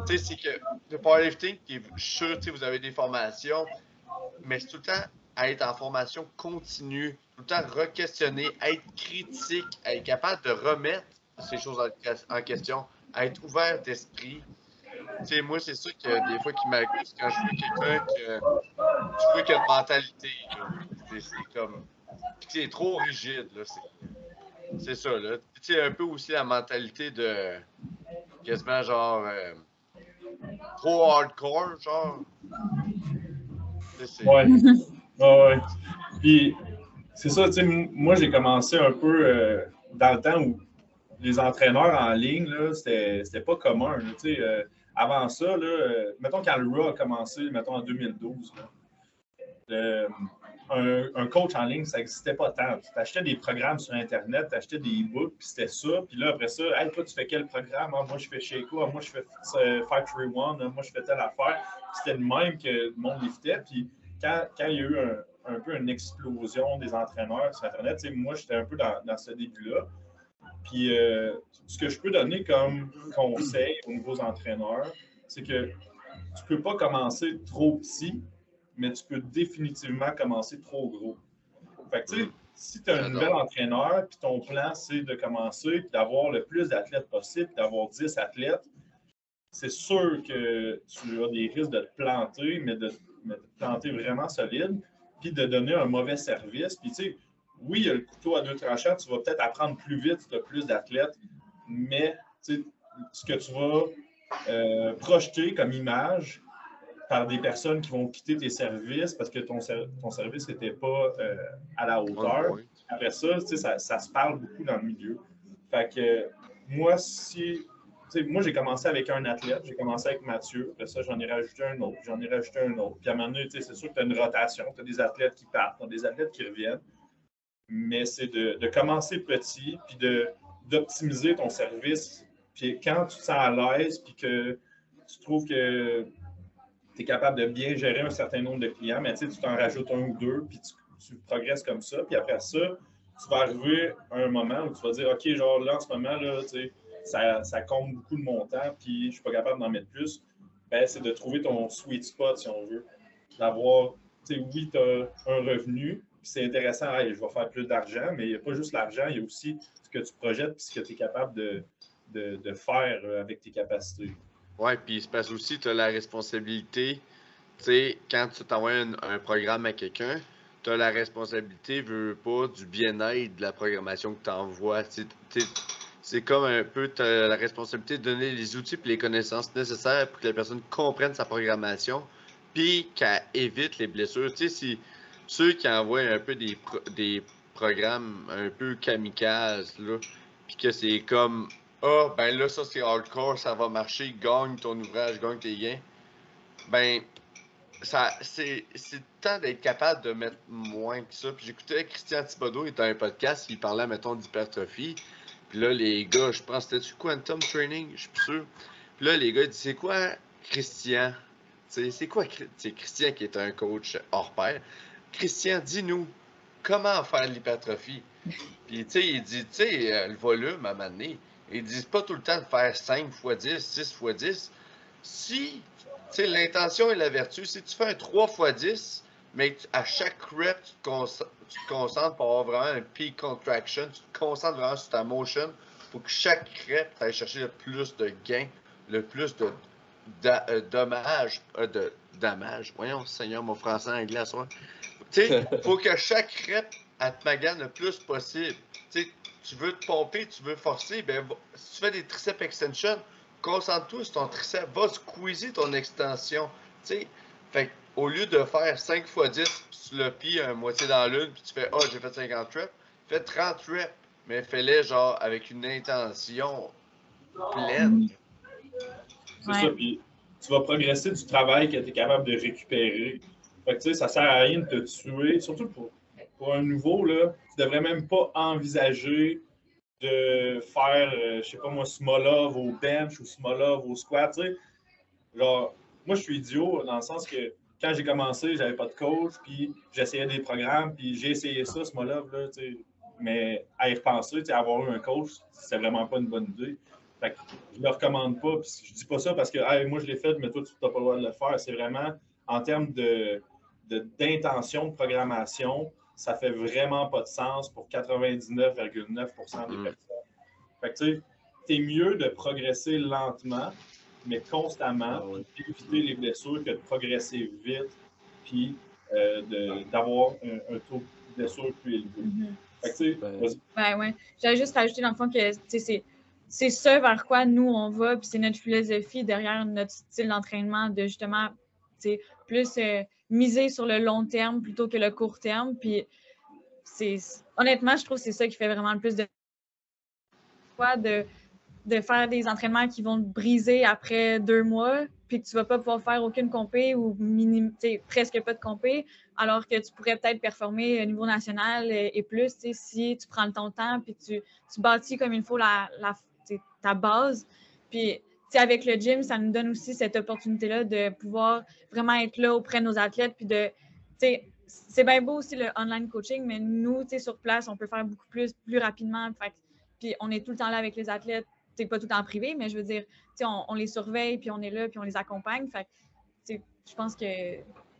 tu sais, c'est que le powerlifting, je suis sûr que vous avez des formations, mais c'est tout le temps à être en formation continue, tout le temps re-questionner, être critique, être capable de remettre ces choses en, question, être ouvert d'esprit. Tu sais, moi, c'est ça que des fois qui m'accuse quand je vois quelqu'un que je vois qu'il a une mentalité. C'est comme. C'est trop rigide. Là. C'est ça, là. Tu sais, un peu aussi la mentalité de quasiment genre euh, trop hardcore, genre. Ouais. *laughs* ouais. Puis, c'est ça, tu sais, moi, j'ai commencé un peu euh, dans le temps où les entraîneurs en ligne, là, c'était pas commun. Tu sais, euh, avant ça, là, mettons quand le RAW a commencé, mettons en 2012, là, un, coach en ligne, ça n'existait pas tant. Tu achetais des programmes sur Internet, tu achetais des e-books, puis c'était ça. Puis là, après ça, hey, toi, tu fais quel programme? Ah, moi, je fais Shaco. Ah, moi, je fais Factory One. Ah, moi, je fais telle affaire. C'était le même que le monde liftait. Puis quand, quand il y a eu un, peu une explosion des entraîneurs sur Internet, moi, j'étais un peu dans, dans ce début-là. Puis euh, ce que je peux donner comme conseil aux nouveaux entraîneurs, c'est que tu ne peux pas commencer trop petit mais tu peux définitivement commencer trop gros. Fait que, tu sais, si tu as un nouvel entraîneur, puis ton plan, c'est de commencer, puis d'avoir le plus d'athlètes possible, d'avoir 10 athlètes, c'est sûr que tu as des risques de te planter, mais de, planter vraiment solide, puis de donner un mauvais service. Puis, tu sais, oui, il y a le couteau à deux tranchants, tu vas peut-être apprendre plus vite si tu as plus d'athlètes, mais ce que tu vas euh, projeter comme image, par des personnes qui vont quitter tes services parce que ton, ton service n'était pas euh, à la hauteur. Après ça, ça, ça se parle beaucoup dans le milieu. Fait que moi, si. Moi, j'ai commencé avec un athlète, j'ai commencé avec Mathieu, après ça, j'en ai rajouté un autre, j'en ai rajouté un autre. Puis à un moment donné, c'est sûr que tu as une rotation, tu as des athlètes qui partent, tu as des athlètes qui reviennent. Mais c'est de, commencer petit, puis d'optimiser ton service. Puis quand tu te sens à l'aise, puis que tu trouves que tu es capable de bien gérer un certain nombre de clients, mais tu t'en rajoutes un ou deux, puis tu, progresses comme ça. Puis après ça, tu vas arriver à un moment où tu vas dire, OK, genre là, en ce moment, là, ça, compte beaucoup de montants, puis je ne suis pas capable d'en mettre plus. Ben, c'est de trouver ton sweet spot, si on veut. D'avoir, tu sais, oui, tu as un revenu, c'est intéressant, je vais faire plus d'argent, mais il n'y a pas juste l'argent, il y a aussi ce que tu projettes, puis ce que tu es capable de, de, faire avec tes capacités. Ouais, puis il se passe aussi, tu as la responsabilité. Tu sais, quand tu t'envoies un, programme à quelqu'un, tu as la responsabilité, veux pas, du bien-être de la programmation que tu envoies. C'est comme un peu, la responsabilité de donner les outils et les connaissances nécessaires pour que la personne comprenne sa programmation, puis qu'elle évite les blessures. Tu sais, si ceux qui envoient un peu des, des programmes un peu kamikazes, là, puis que c'est comme ah, ben là, ça c'est hardcore, ça va marcher, gagne ton ouvrage, gagne tes gains. Ben, c'est temps d'être capable de mettre moins que ça. Puis j'écoutais Christian Thibodeau, il était un podcast, il parlait, mettons, d'hypertrophie. Puis là, les gars, je pense, c'était du Quantum Training, je suis plus sûr. Puis là, les gars, ils disent, c'est quoi Christian? C'est quoi Christian qui est un coach hors pair? Christian, dis-nous, comment faire l'hypertrophie? *laughs* Puis, tu sais, il dit, tu sais, euh, le volume à un moment donné, ils disent pas tout le temps de faire 5 x 10, 6 x 10. Si, tu sais, l'intention et la vertu, si tu fais un 3 x 10, mais à chaque rep, tu te, concentres pour avoir vraiment un peak contraction, tu te concentres vraiment sur ta motion pour que chaque rep, tu ailles chercher le plus de gains, le plus de euh, dommages, euh, de damage. Voyons, Seigneur, mon français anglais à soi. Tu sais, *laughs* faut que chaque rep, elle te magane le plus possible. Tu sais, tu veux te pomper, tu veux forcer, ben, si tu fais des triceps extension, concentre-toi sur ton triceps, va squeezer ton extension. Tu sais, fait au lieu de faire 5 x 10, tu le pieds à moitié dans l'une, puis tu fais Oh, j'ai fait 50 reps, fais 30 reps, mais fais-les genre avec une intention pleine. C'est ça, puis tu vas progresser du travail que tu es capable de récupérer. Fait que tu sais, ça sert à rien de te tuer, surtout pour, pour un nouveau, là, tu devrais même pas envisager de faire, euh, je sais pas moi, Smolov au bench ou Smolov au squat, tu sais. Genre, moi, je suis idiot dans le sens que quand j'ai commencé, j'avais pas de coach, puis j'essayais des programmes, puis j'ai essayé ça, ce mois-là, mais à y repenser, avoir eu un coach, c'est vraiment pas une bonne idée. Fait que je le recommande pas, puis je dis pas ça parce que moi je l'ai fait, mais toi tu n'as pas le droit de le faire. C'est vraiment en termes de, d'intention de, programmation, ça fait vraiment pas de sens pour 99,9% des mm. personnes. Fait que tu sais, mieux de progresser lentement, mais constamment, ah éviter les blessures que de progresser vite, puis euh, d'avoir un, taux de blessure plus élevé. Mm ben, ouais. J'allais juste rajouter dans le fond que c'est c'est ce vers quoi nous on va, puis c'est notre philosophie derrière notre style d'entraînement de justement plus euh, miser sur le long terme plutôt que le court terme. Puis c'est honnêtement, je trouve que c'est ça qui fait vraiment le plus de de de faire des entraînements qui vont te briser après deux mois, puis que tu vas pas pouvoir faire aucune compé ou presque pas de compé, alors que tu pourrais peut-être performer au niveau national et, plus si tu prends ton temps puis tu, tu bâtis comme il faut la, la ta base. Puis avec le gym, ça nous donne aussi cette opportunité-là de pouvoir vraiment être là auprès de nos athlètes, puis de, c'est bien beau aussi le online coaching, mais nous, sur place, on peut faire beaucoup plus, plus rapidement. Fait, puis on est tout le temps là avec les athlètes, c'est pas tout en privé, mais je veux dire, on, on les surveille, puis on est là, puis on les accompagne. Fait je pense que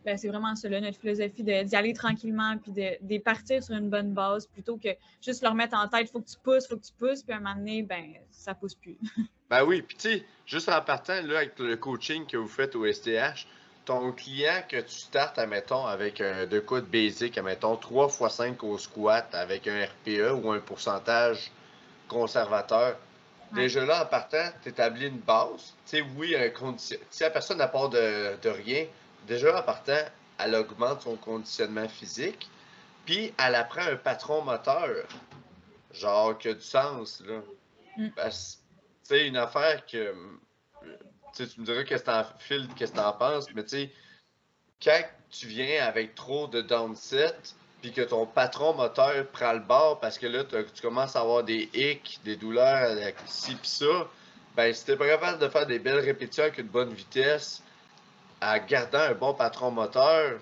ben, c'est vraiment cela, notre philosophie d'y aller tranquillement, puis de, partir sur une bonne base, plutôt que juste leur mettre en tête, faut que tu pousses, faut que tu pousses, puis à un moment donné, ben, ça pousse plus. *laughs* ben oui, puis tu sais, juste en partant, là, avec le coaching que vous faites au STH, ton client que tu startes, admettons, avec un de coups de basic, admettons, 3 x 5 au squat avec un RPE ou un pourcentage conservateur, Déjà là, en partant, tu établis une base. Tu sais, oui, un condition... si la personne n'a pas de, de, rien, déjà en partant, elle augmente son conditionnement physique. Puis elle apprend un patron moteur. Genre, qui a du sens, là. Mm. Parce tu sais, une affaire que. Tu me diras qu'est-ce que tu en penses, mais tu sais, quand tu viens avec trop de downset, puis que ton patron moteur prend le bord parce que là, tu commences à avoir des hicks, des douleurs, ci pis ça, ben si t'es pas capable de faire des belles répétitions avec une bonne vitesse, en gardant un bon patron moteur,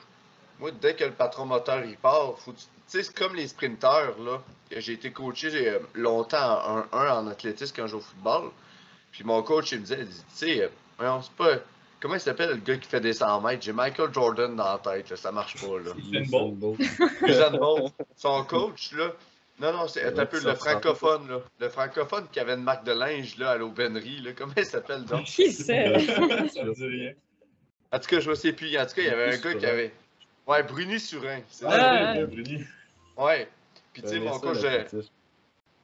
moi, dès que le patron moteur il part, tu sais, c'est comme les sprinteurs, là. J'ai été coaché euh, longtemps en 1 en athlétisme quand je joue au football. Puis mon coach, il me disait, tu sais, euh, c'est pas Comment il s'appelle le gars qui fait des 100 mètres? J'ai Michael Jordan dans la tête, là. ça marche pas. Là. *laughs* Usain Bolt. *laughs* Bolt. Son coach, là. Non, non, c'est un peu le francophone, là. Le francophone qui avait une marque de linge là, à l'aubainerie. Là. Comment il s'appelle donc? Qui c'est? *laughs* ça me dit rien. En tout cas, je ne sais plus. En tout cas, il y avait un gars qui avait. Ouais, Bruni Surin. Ah, ah, Bruni. Ouais. Puis, tu sais, mon coach.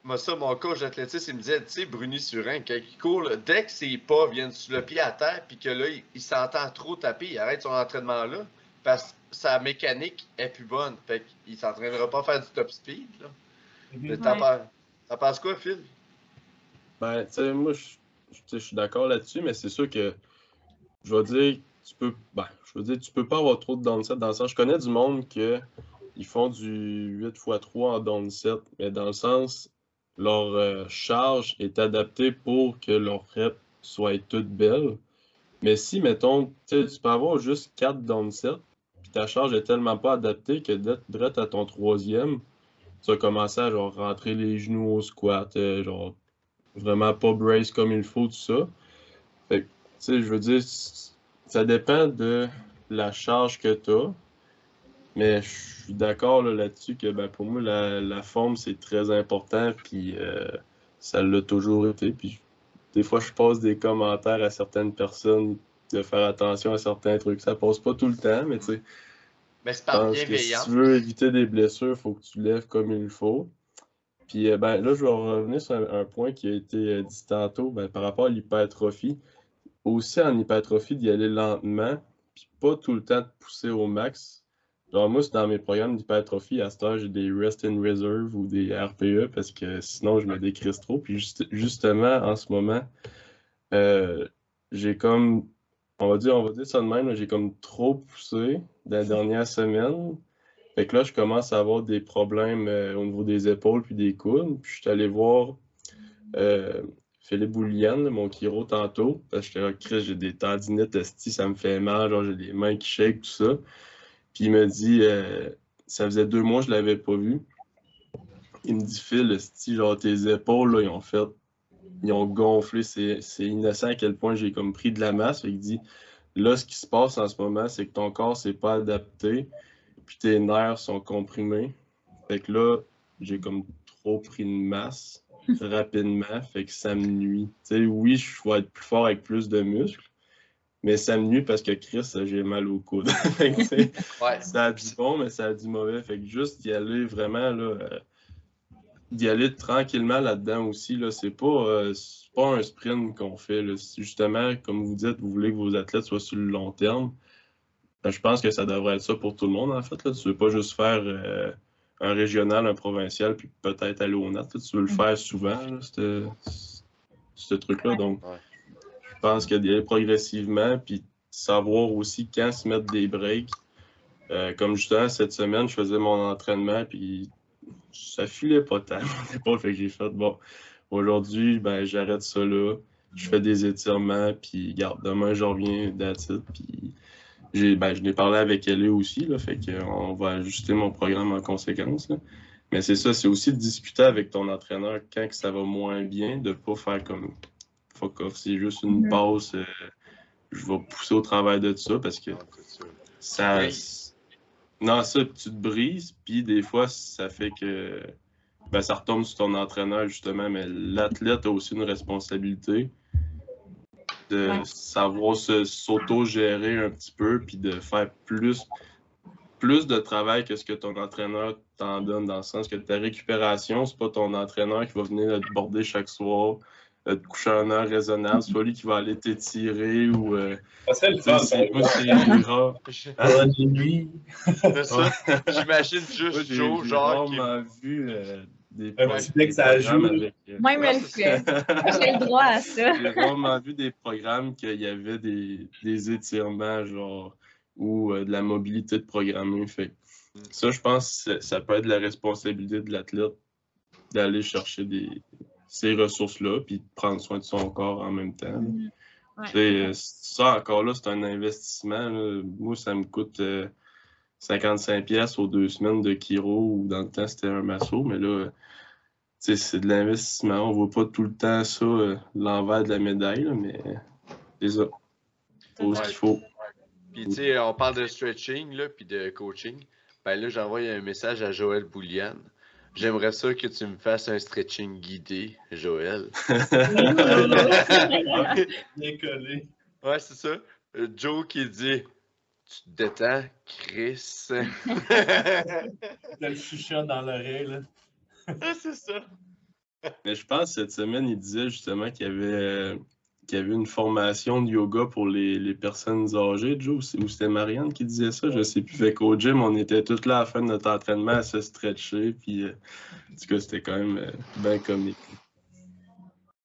Moi, ça, mon coach d'athlétisme, il me disait, tu sais, Bruni Surin, quand il court, dès que ses pas viennent sur le pied à terre, puis que là, il, s'entend trop taper, il arrête son entraînement là, parce que sa mécanique est plus bonne. Fait qu'il s'entraînera pas à faire du top speed. Là. Mm T'en penses quoi, Phil? Ben, tu sais, moi, je suis d'accord là-dessus, mais c'est sûr que je vais dire, tu peux, ben, je veux dire, tu peux pas avoir trop de downset dans le sens. Je connais du monde que ils font du 8 x 3 en downset, mais dans le sens, leur euh, charge est adaptée pour que leurs reps soient toutes belles. Mais si, mettons, tu peux avoir juste 4 downsets, puis ta charge est tellement pas adaptée que d'être à ton troisième, tu vas commencer à genre, rentrer les genoux au squat, euh, genre vraiment pas brace comme il faut, tout ça. Fait tu sais, je veux dire, ça dépend de la charge que tu as. Mais je suis d'accord là-dessus que ben, pour moi, la, forme, c'est très important. Puis euh, ça l'a toujours été. Puis des fois, je pose des commentaires à certaines personnes de faire attention à certains trucs. Ça passe pas tout le temps, mais tu sais. Mais c'est par bienveillance. Si tu veux éviter des blessures, il faut que tu lèves comme il faut. Puis euh, ben, là, je vais revenir sur un, point qui a été euh, dit tantôt ben, par rapport à l'hypertrophie. Aussi en hypertrophie, d'y aller lentement, puis pas tout le temps de pousser au max. Genre, moi, c'est dans mes programmes d'hypertrophie, à ce j'ai des Rest in Reserve ou des RPE parce que sinon, je me décrise trop. Puis justement, en ce moment, euh, j'ai comme, on va dire, on va dire ça de même, j'ai comme trop poussé la dernière semaine. Fait que là, je commence à avoir des problèmes euh, au niveau des épaules puis des coudes. Puis je suis allé voir euh, Philippe Boulian, mon chiro, tantôt. Parce que j'étais j'ai des tendinites, ça me fait mal, genre j'ai des mains qui shake, tout ça. Puis il me dit, euh, ça faisait deux mois que je ne l'avais pas vu. Il me dit, Phil, genre tes épaules, ils ont fait, ils ont gonflé. C'est innocent à quel point j'ai comme pris de la masse. il dit, là, ce qui se passe en ce moment, c'est que ton corps s'est pas adapté, puis tes nerfs sont comprimés. Fait que là, j'ai comme trop pris de masse *laughs* rapidement, fait que ça me nuit. Tu sais, oui, je vais être plus fort avec plus de muscles, mais ça me nuit parce que Chris, j'ai mal au coude. *laughs* Ça a du bon, mais ça a du mauvais. Fait que juste d'y aller vraiment, là, euh, d'y aller tranquillement là-dedans aussi, là, c'est pas, euh, pas un sprint qu'on fait. Justement, comme vous dites, vous voulez que vos athlètes soient sur le long terme. Ben, je pense que ça devrait être ça pour tout le monde, en fait. Là. Tu veux pas juste faire euh, un régional, un provincial, puis peut-être aller au NAT. Tu veux le mm. faire souvent, ce truc-là. Donc, pense qu'il y aller progressivement, puis savoir aussi quand se mettre des breaks. Euh, comme justement, cette semaine, je faisais mon entraînement, puis ça filait pas tant *laughs* mon fait que j'ai fait, bon, aujourd'hui, ben, j'arrête ça là, je fais des étirements, puis garde, demain, je reviens d'attitude, puis j'ai, ben, je l'ai parlé avec elle aussi, là, fait qu'on va ajuster mon programme en conséquence. Mais c'est ça, c'est aussi de discuter avec ton entraîneur quand que ça va moins bien, de pas faire comme fuck off, c'est juste une pause. Euh, je vais pousser au travail de ça parce que ça. Non, ça, tu te brises, puis des fois, ça fait que ben, ça retombe sur ton entraîneur, justement, mais l'athlète a aussi une responsabilité de savoir s'auto-gérer un petit peu, puis de faire plus, plus de travail que ce que ton entraîneur t'en donne, dans le sens que ta récupération, c'est pas ton entraîneur qui va venir te border chaque soir, de coucher un heure raisonnable, soit lui qui va aller t'étirer ou. Euh, ça le fun. C'est c'est Ah, *laughs* nuit. C'est ça. J'imagine juste Joe, genre. J'ai vraiment vu euh, des Un petit que ça joue. Avec, euh, Moi, il me le fait. J'ai le droit à ça. J'ai vraiment vu des programmes qu'il y avait des, des étirements, genre, ou euh, de la mobilité de programmer. Fait ça, je pense que ça peut être la responsabilité de l'athlète d'aller chercher des, ces ressources-là, puis de prendre soin de son corps en même temps. Mm. Ça, encore là, c'est un investissement. Moi, ça me coûte 55 euh, pièces aux deux semaines de Kiro, ou dans le temps, c'était un masso, mais là, c'est de l'investissement. On ne voit pas tout le temps ça, euh, l'envers de la médaille, mais c'est ça. Faut ce qu'il faut. Puis, tu sais, on parle de stretching, là, puis de coaching. Ben là, j'envoie un message à Joël Boulian. J'aimerais ça que tu me fasses un stretching guidé, Joël. *laughs* Bien collé. Ouais, c'est ça. Joe qui dit Tu te détends, Chris. *laughs* T'as le chuchot dans l'oreille, là. c'est ça. Mais je pense que cette semaine, il disait justement qu'il y avait euh, qu'il y avait une formation de yoga pour les, personnes âgées, Joe, ou c'était Marianne qui disait ça, je sais plus. Fait qu'au gym, on était tous là à la fin de notre entraînement à se stretcher, puis euh, en tout cas, c'était quand même euh, bien comique.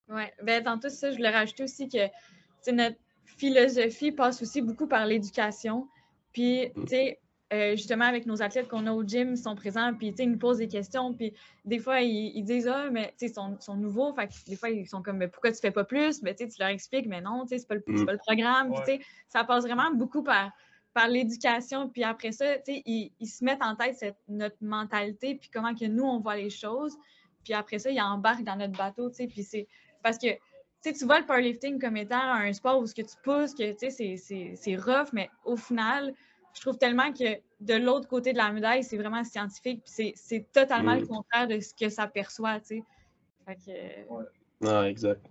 Oui, ben tantôt, ça, je voulais rajouter aussi que notre philosophie passe aussi beaucoup par l'éducation. Puis, mm. tu sais, euh, justement, avec nos athlètes qu'on a au gym, ils sont présents, puis ils nous posent des questions, puis des fois, ils, disent Ah, mais ils sont, sont, nouveaux, fait des fois, ils sont comme mais Pourquoi tu fais pas plus? Mais Tu leur expliques, mais non, c'est pas, le, mm. pas le programme. ça passe vraiment beaucoup par, par l'éducation, puis après ça, ils, ils, se mettent en tête cette, notre mentalité, puis comment que nous, on voit les choses, puis après ça, ils embarquent dans notre bateau, puis c'est parce que tu vois le powerlifting comme étant un sport où ce que tu pousses, que c'est rough, mais au final, je trouve tellement que de l'autre côté de la médaille, c'est vraiment scientifique. C'est totalement le mm. contraire de ce que ça perçoit. Tu sais. Non, exact.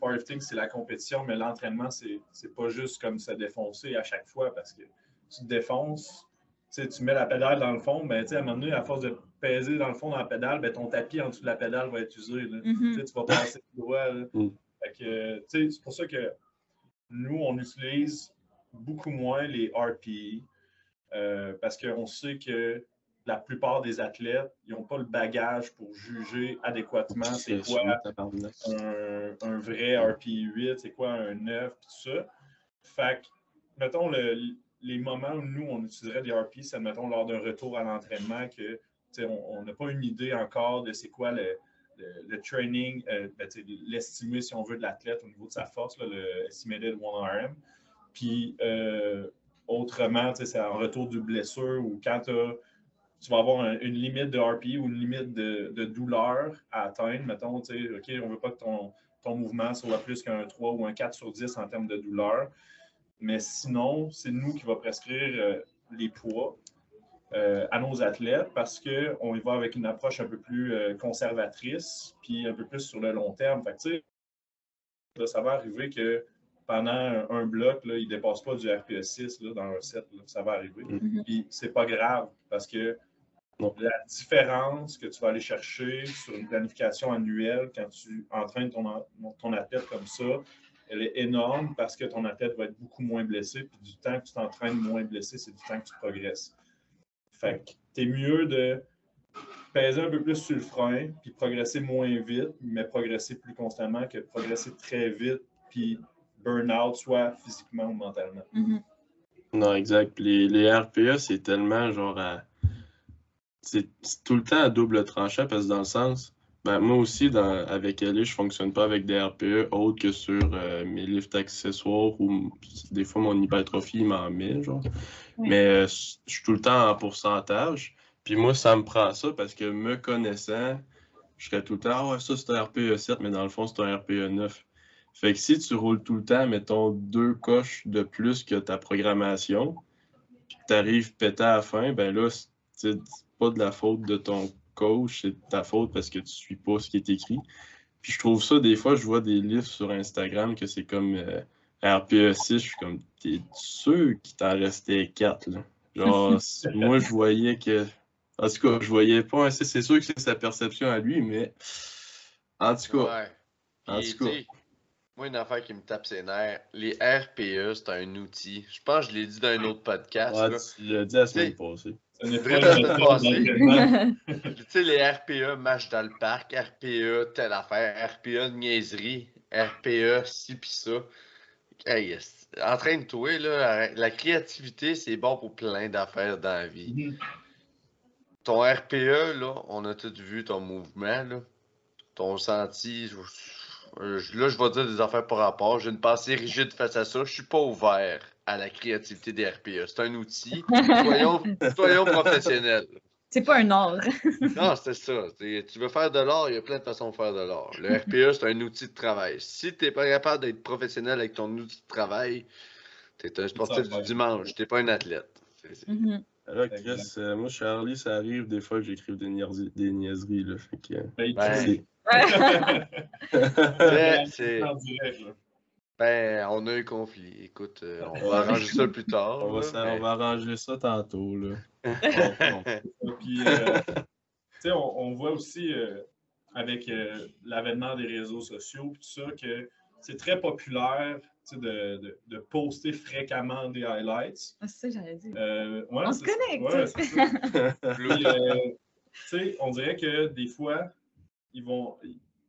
Powerlifting, c'est la compétition, mais l'entraînement, c'est pas juste comme se défoncer à chaque fois parce que tu te défonces, tu mets la pédale dans le fond, ben, à un moment donné, à force de peser dans le fond dans la pédale, ben, ton tapis en dessous de la pédale va être usé. Mm-hmm. Tu vas passer le doigt. Mm. C'est pour ça que nous, on utilise beaucoup moins les RPE euh, parce qu'on sait que la plupart des athlètes, ils n'ont pas le bagage pour juger adéquatement c'est quoi un, vrai RPE 8, c'est quoi un 9, tout ça. Fait que, mettons, les moments où nous, on utiliserait des RPE, c'est, mettons, lors d'un retour à l'entraînement que on n'a pas une idée encore de c'est quoi le, le, training, euh, ben, l'estimé, si on veut, de l'athlète au niveau de sa force, le estimated one RM. Puis euh, autrement, c'est en retour de blessure ou quand tu vas avoir une limite de RPI ou une limite de, douleur à atteindre, mettons, OK, on ne veut pas que ton, ton mouvement soit plus qu'un 3 ou un 4 sur 10 en termes de douleur. Mais sinon, c'est nous qui va prescrire euh, les poids euh, à nos athlètes parce qu'on y va avec une approche un peu plus conservatrice, puis un peu plus sur le long terme. Fait ça va arriver que pendant un, bloc, là, il ne dépasse pas du RPE 6 là, dans un set. ça va arriver. Mm-hmm. Puis c'est pas grave parce que la différence que tu vas aller chercher sur une planification annuelle quand tu entraînes ton, ton athlète comme ça, elle est énorme parce que ton athlète va être beaucoup moins blessé. Puis du temps que tu t'entraînes moins blessé, c'est du temps que tu progresses. Fait que es mieux de peser un peu plus sur le frein, puis progresser moins vite, mais progresser plus constamment que progresser très vite, puis burn-out, soit physiquement ou mentalement. Mm-hmm. Non, exact. Les, les RPA, c'est tellement genre C'est tout le temps à double tranchant parce que dans le sens, ben, moi aussi, dans, avec elle, je fonctionne pas avec des RPE autres que sur euh, mes lifts accessoires ou des fois mon hypertrophie m'en met, genre. Mais euh, je suis tout le temps en pourcentage. Puis moi, ça me prend ça parce que me connaissant, je serais tout le temps, ah ouais, ça c'est un RPE 7, mais dans le fond, c'est un RPE 9. Fait que si tu roules tout le temps, mettons, deux coches de plus que ta programmation, puis que tu arrives pété à la fin, ben là, c'est pas de la faute de ton coach, c'est de ta faute parce que tu suis pas ce qui est écrit. Puis je trouve ça, des fois, je vois des livres sur Instagram que c'est comme euh, RPE 6, je suis comme, t'es sûr qu'il t'en restait quatre, là? Genre, *laughs* moi, je voyais que. En tout cas, je voyais pas. C'est sûr que c'est sa perception à lui, mais. En tout cas. En tout cas. Moi, une affaire qui me tape ses nerfs, les RPE, c'est un outil. Je pense que je l'ai dit dans un autre podcast. Ouais, tu l'as dit la semaine passée. *laughs* *laughs* tu sais, les RPE, match dans le parc, RPE, telle affaire, RPE, niaiserie, RPE, ci pis ça. Hey, entraîne-toi, là. La créativité, c'est bon pour plein d'affaires dans la vie. Mm-hmm. Ton RPE, là, on a tout vu ton mouvement, là. Ton senti, là, je vais dire des affaires par rapport. J'ai une pensée rigide face à ça. Je suis pas ouvert à la créativité des RPA. C'est un outil. *laughs* Soyons, professionnels. C'est pas un art. *laughs* non, c'est ça. Tu veux faire de l'art, il y a plein de façons de faire de l'art. Le RPA, c'est un outil de travail. Si tu n'es pas capable d'être professionnel avec ton outil de travail, tu es un sportif du dimanche, tu n'es pas un athlète. Mm-hmm. Alors, Chris, euh, moi, Charlie, ça arrive des fois que j'écrive des, des niaiseries. Là, fait que, ben, *laughs* Ben, on a un conflit. Écoute, euh, on va arranger ça plus tard. On, va, arranger ça tantôt. Là. *laughs* Puis, euh, on, on, voit aussi euh, avec l'avènement des réseaux sociaux, tout ça, que c'est très populaire de, de, de, poster fréquemment des highlights. Ah, c'est ça, j'allais dire. on se connecte. Ouais, *laughs* on dirait que des fois, ils vont,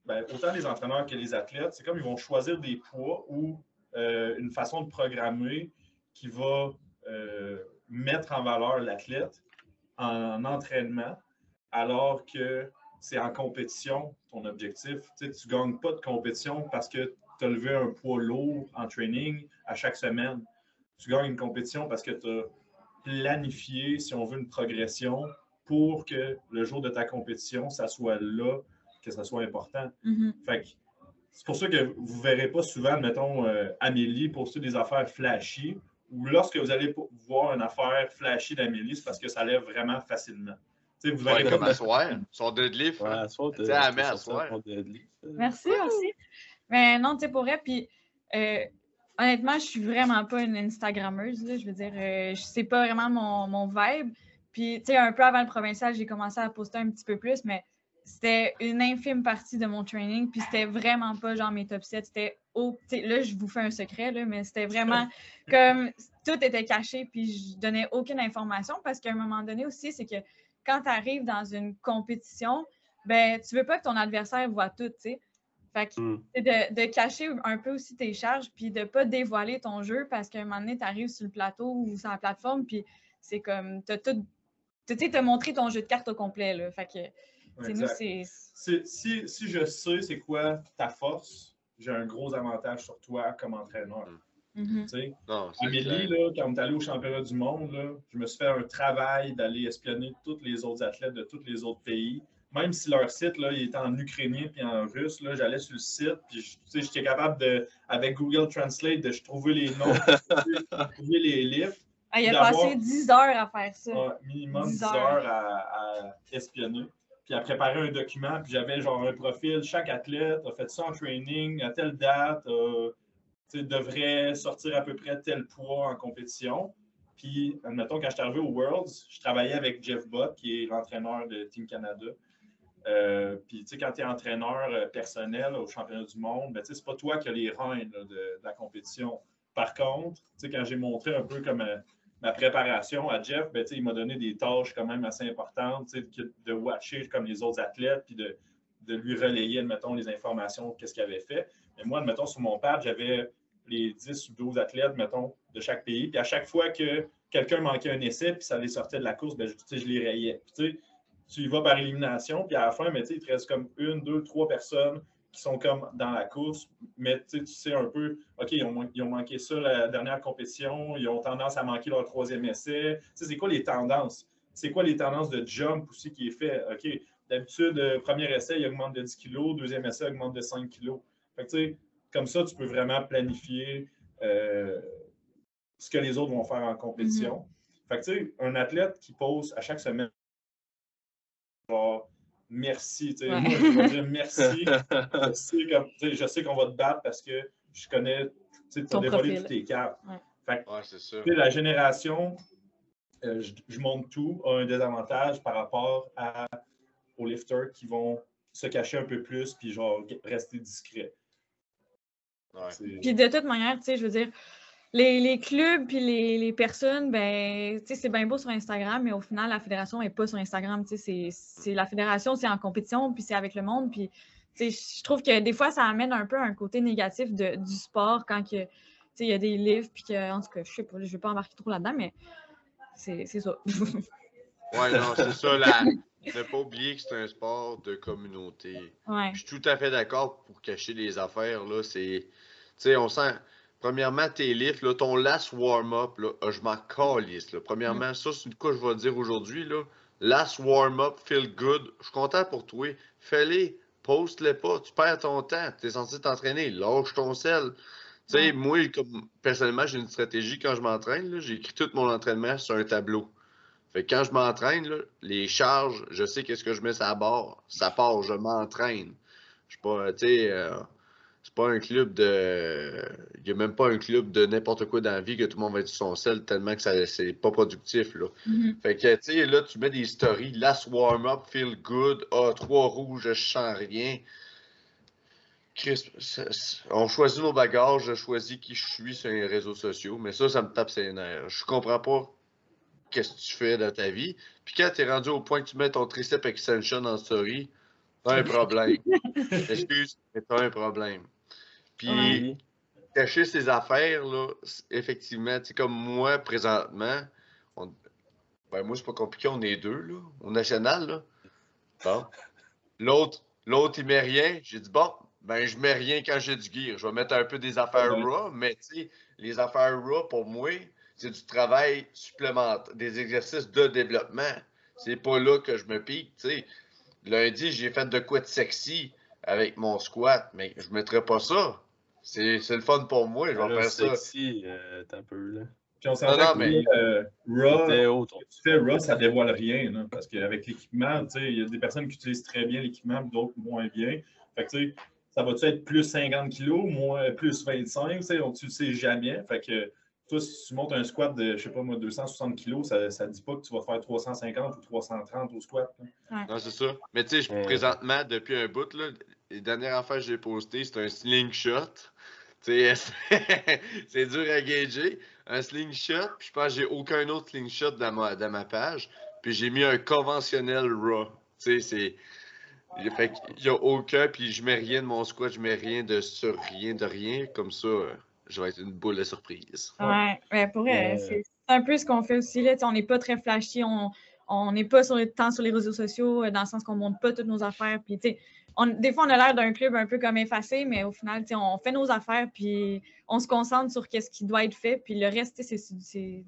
ben, autant les entraîneurs que les athlètes, c'est comme ils vont choisir des poids ou euh, une façon de programmer qui va euh, mettre en valeur l'athlète en entraînement, alors que c'est en compétition ton objectif. Tu ne gagnes pas de compétition parce que tu as levé un poids lourd en training à chaque semaine. Tu gagnes une compétition parce que tu as planifié, si on veut, une progression pour que le jour de ta compétition, ça soit là, que ça soit important. Mhm. c'est pour ça que vous ne verrez pas souvent, mettons, euh, Amélie poster des affaires flashy, ou lorsque vous allez voir une affaire flashy d'Amélie, c'est parce que ça lève vraiment facilement. vous verrez comme à soir, son deadlift. Ouais, à soir, Merci, merci. Mais non, tu sais, pour vrai, puis euh, honnêtement, je suis vraiment pas une Instagrammeuse. Là, je veux dire, euh, je sais pas vraiment mon, mon vibe. Puis, tu sais, un peu avant le provincial, j'ai commencé à poster un petit peu plus, mais c'était une infime partie de mon training. Puis, c'était vraiment pas genre mes top 7. C'était au. Là, je vous fais un secret, là, mais c'était vraiment *laughs* comme tout était caché. Puis, je donnais aucune information parce qu'à un moment donné aussi, c'est que quand tu arrives dans une compétition, ben, tu veux pas que ton adversaire voit tout, tu sais. Fait que mm. de, de, cacher un peu aussi tes charges, puis de pas dévoiler ton jeu parce qu'à un moment donné, tu arrives sur le plateau ou sur la plateforme, puis c'est comme, tu as tout tu sais, te montrer ton jeu de cartes au complet. Là. Fait que, nous. Si, si, je sais c'est quoi ta force, j'ai un gros avantage sur toi comme entraîneur. Mm Amélie, là, quand on est allé au championnat du monde, là, je me suis fait un travail d'aller espionner tous les autres athlètes de tous les autres pays. Même si leur site là, il était en ukrainien puis en russe, j'allais sur le site, puis j'étais capable de, avec Google Translate, de trouver les noms, de *laughs* trouver les livres. Ah, il a passé 10 heures à faire ça. minimum 10, heures, à, espionner. Puis à préparer un document. Puis j'avais genre un profil. Chaque athlète a fait ça en training à telle date. Euh, devrait sortir à peu près tel poids en compétition. Puis, admettons, quand je suis arrivé au Worlds, je travaillais avec Jeff Bott, qui est l'entraîneur de Team Canada. Euh, puis, tu sais, quand tu es entraîneur euh, personnel au championnat du monde, ben, c'est pas toi qui as les reins de, la compétition. Par contre, tu sais, quand j'ai montré un peu comme ma préparation à Jeff, ben, il m'a donné des tâches quand même assez importantes, de watcher comme les autres athlètes, puis de, lui relayer, admettons, les informations, qu'est-ce qu'il avait fait. Et moi, admettons, sur mon pad, j'avais les 10 ou 12 athlètes, mettons, de chaque pays. Puis à chaque fois que quelqu'un manquait un essai, puis ça les sortait de la course, ben, je, je les rayais. Puis, tu y vas par élimination, puis à la fin, mais, il te reste comme une, deux, trois personnes qui sont comme dans la course, mais tu sais un peu, OK, ils ont, manqué ça la dernière compétition, ils ont tendance à manquer leur troisième essai. C'est quoi les tendances? C'est quoi les tendances de jump aussi qui est fait? OK, d'habitude, euh, premier essai, il augmente de 10 kg, deuxième essai, il augmente de 5 kg. Fait comme ça, tu peux vraiment planifier euh, ce que les autres vont faire en compétition. Mm-hmm. Fait que, tu sais, un athlète qui pose à chaque semaine, merci. Moi, je vais dire merci. *laughs* je sais, qu'on va te battre parce que je connais, tu as dévoilé toutes tes cartes. ça. La génération, euh, je, montre tout, a un désavantage par rapport à, aux lifters qui vont se cacher un peu plus puis genre rester discrets. Puis de toute manière, tu sais, je veux dire, les, clubs puis les, personnes, ben, c'est bien beau sur Instagram, mais au final, la fédération n'est pas sur Instagram. C'est la fédération, c'est en compétition, puis c'est avec le monde. Puis je trouve que des fois, ça amène un peu un côté négatif de, du sport quand il y a des livres, puis que, en tout cas, je sais pas, je vais pas embarquer trop là-dedans, mais c'est ça. *laughs* oui, non, c'est ça. Là. Ne pas oublier que c'est un sport de communauté. Je suis tout à fait d'accord pour cacher les affaires. Là, c'est, on sent Premièrement, tes lifts, là, ton last warm-up, ah, je m'en calisse. Premièrement, mm. ça, c'est une que je vais dire aujourd'hui. Last warm-up, feel good. Je suis content pour toi. Fais-les. Poste-les pas. Tu perds ton temps. Tu es censé t'entraîner. Lâche ton sel. Tu sais, moi, comme, personnellement, j'ai une stratégie quand je m'entraîne. J'ai écrit tout mon entraînement sur un tableau. Fait que quand je m'entraîne, les charges, je sais qu'est-ce que je mets la barre. Ça part, je m'entraîne. Je suis pas, tu sais, euh, c'est pas un club de. Il n'y a même pas un club de n'importe quoi dans la vie que tout le monde va être sur son sel tellement que ça c'est pas productif. Là. Mm-hmm. Fait que tu sais, là, tu mets des stories, last warm-up, feel good, ah, trois rouges, je sens rien. Chris, on choisit nos bagages, je choisis qui je suis sur les réseaux sociaux, mais ça, ça me tape ses nerfs. Je comprends pas qu'est-ce que tu fais dans ta vie. Puis quand tu es rendu au point que tu mets ton tricep extension en story, t'as un problème. *laughs* Excuse, mais t'as un problème. Puis, cacher ses affaires, là, effectivement, comme moi, présentement, Ben, moi, c'est pas compliqué, on est deux, là, au national, là. Bon. L'autre, l'autre, il met rien. J'ai dit, bon, ben, je mets rien quand j'ai du gear. Je vais mettre un peu des affaires raw, mais tu sais, les affaires raw, pour moi, c'est du travail supplémentaire, des exercices de développement. C'est pas là que je me pique, tu sais. Lundi, j'ai fait de quoi de sexy avec mon squat, mais je mettrai pas ça. C'est le fun pour moi, je vais faire ça. sexy, euh, un peu, là. Puis on s'entend que mais... euh, Raw, tu fais Raw, ça dévoile rien, là, parce qu'avec l'équipement, tu sais, il y a des personnes qui utilisent très bien l'équipement, d'autres moins bien. Fait que, tu sais, ça va-tu être plus 50 kg, moins, plus 25, tu sais, tu ne sais jamais. Fait que toi, si tu montes un squat de, je sais pas moi, 260 kg, ça ne dit pas que tu vas faire 350 ou 330 au squat. Non, c'est ça. Mais tu sais, présentement, depuis un bout, là, les dernières affaires que j'ai postées, c'est un slingshot. *laughs* c'est dur à gager. Un slingshot, puis je pense que j'ai aucun autre slingshot dans ma, dans ma page. Puis j'ai mis un conventionnel raw. Tu sais, c'est. Fait qu'il n'y a aucun, puis je mets rien de mon squat, je mets rien de sur rien de rien. Comme ça, je vais être une boule de surprise. Ouais, ouais pour vrai, c'est un peu ce qu'on fait aussi. Là. on n'est pas très flashy, on n'est pas sur, tant sur les réseaux sociaux, euh, dans le sens qu'on ne montre pas toutes nos affaires. Puis, on, des fois, on a l'air d'un club un peu comme effacé, mais au final, on fait nos affaires, puis on se concentre sur ce qui doit être fait, puis le reste, c'est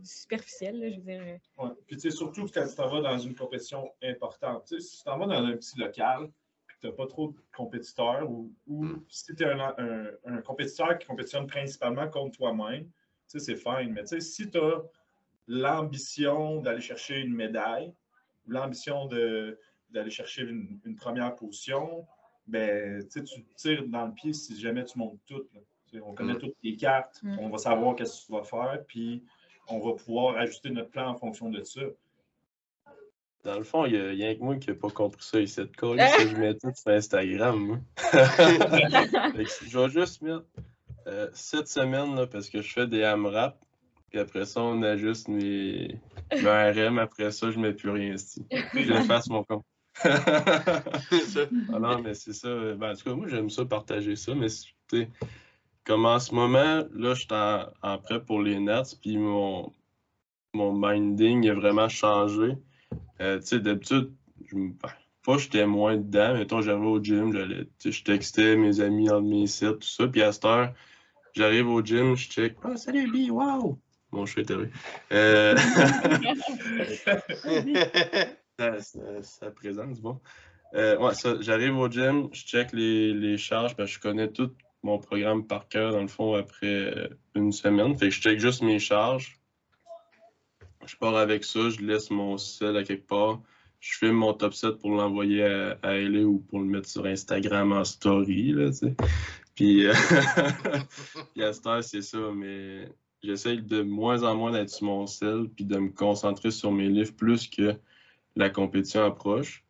superficiel, là, je veux dire. Ouais. Puis, surtout quand tu t'en vas dans une compétition importante. Si tu t'en vas dans un petit local, tu n'as pas trop de compétiteurs ou, hmm. si tu es un, compétiteur qui compétitionne principalement contre toi-même, c'est fine. Mais si tu as l'ambition d'aller chercher une médaille, l'ambition d'aller chercher une, première position, ben, tu tires dans le pied si jamais tu montes tout. On connaît hmm. toutes les cartes, hmm. on va savoir qu'est-ce que tu vas faire, puis on va pouvoir ajuster notre plan en fonction de ça. Dans le fond, il y a rien que moi qui n'ai pas compris ça ici. de colle, *laughs* je mets tout sur Instagram. *laughs* je vais juste mettre euh, cette semaine là, parce que je fais des AMRAP. Puis après ça, on ajuste mes, mes *laughs* RM. Après ça, je ne mets plus rien ici. Je fasse mon compte. *laughs* ah non, mais c'est ça. Ben, en tout cas, moi, j'aime ça, partager ça. Mais comme en ce moment, là, je suis en, en, prêt pour les Nets. Puis mon, mon minding a vraiment changé. Euh, tu sais, d'habitude, je me. Pas j'étais moins dedans, mais toi, j'arrive au gym, je textais mes amis entre mes sites, tout ça. Puis à cette heure, j'arrive au gym, je check. Ah, salut B, wow! Bon, je suis intérêt. Euh... *laughs* *laughs* ça, ça, présente, bon. Euh, ouais, j'arrive au gym, je check les, les charges, parce que je connais tout mon programme par cœur, dans le fond, après une semaine. Fait que je check juste mes charges je pars avec ça, je laisse mon sel à quelque part. Je filme mon top 7 pour l'envoyer à, à ou pour le mettre sur Instagram en story. Là, Puis, euh, *laughs* Puis à cette heure, c'est ça, mais j'essaye de moins en moins d'être sur mon sel puis de me concentrer sur mes livres plus que la compétition approche.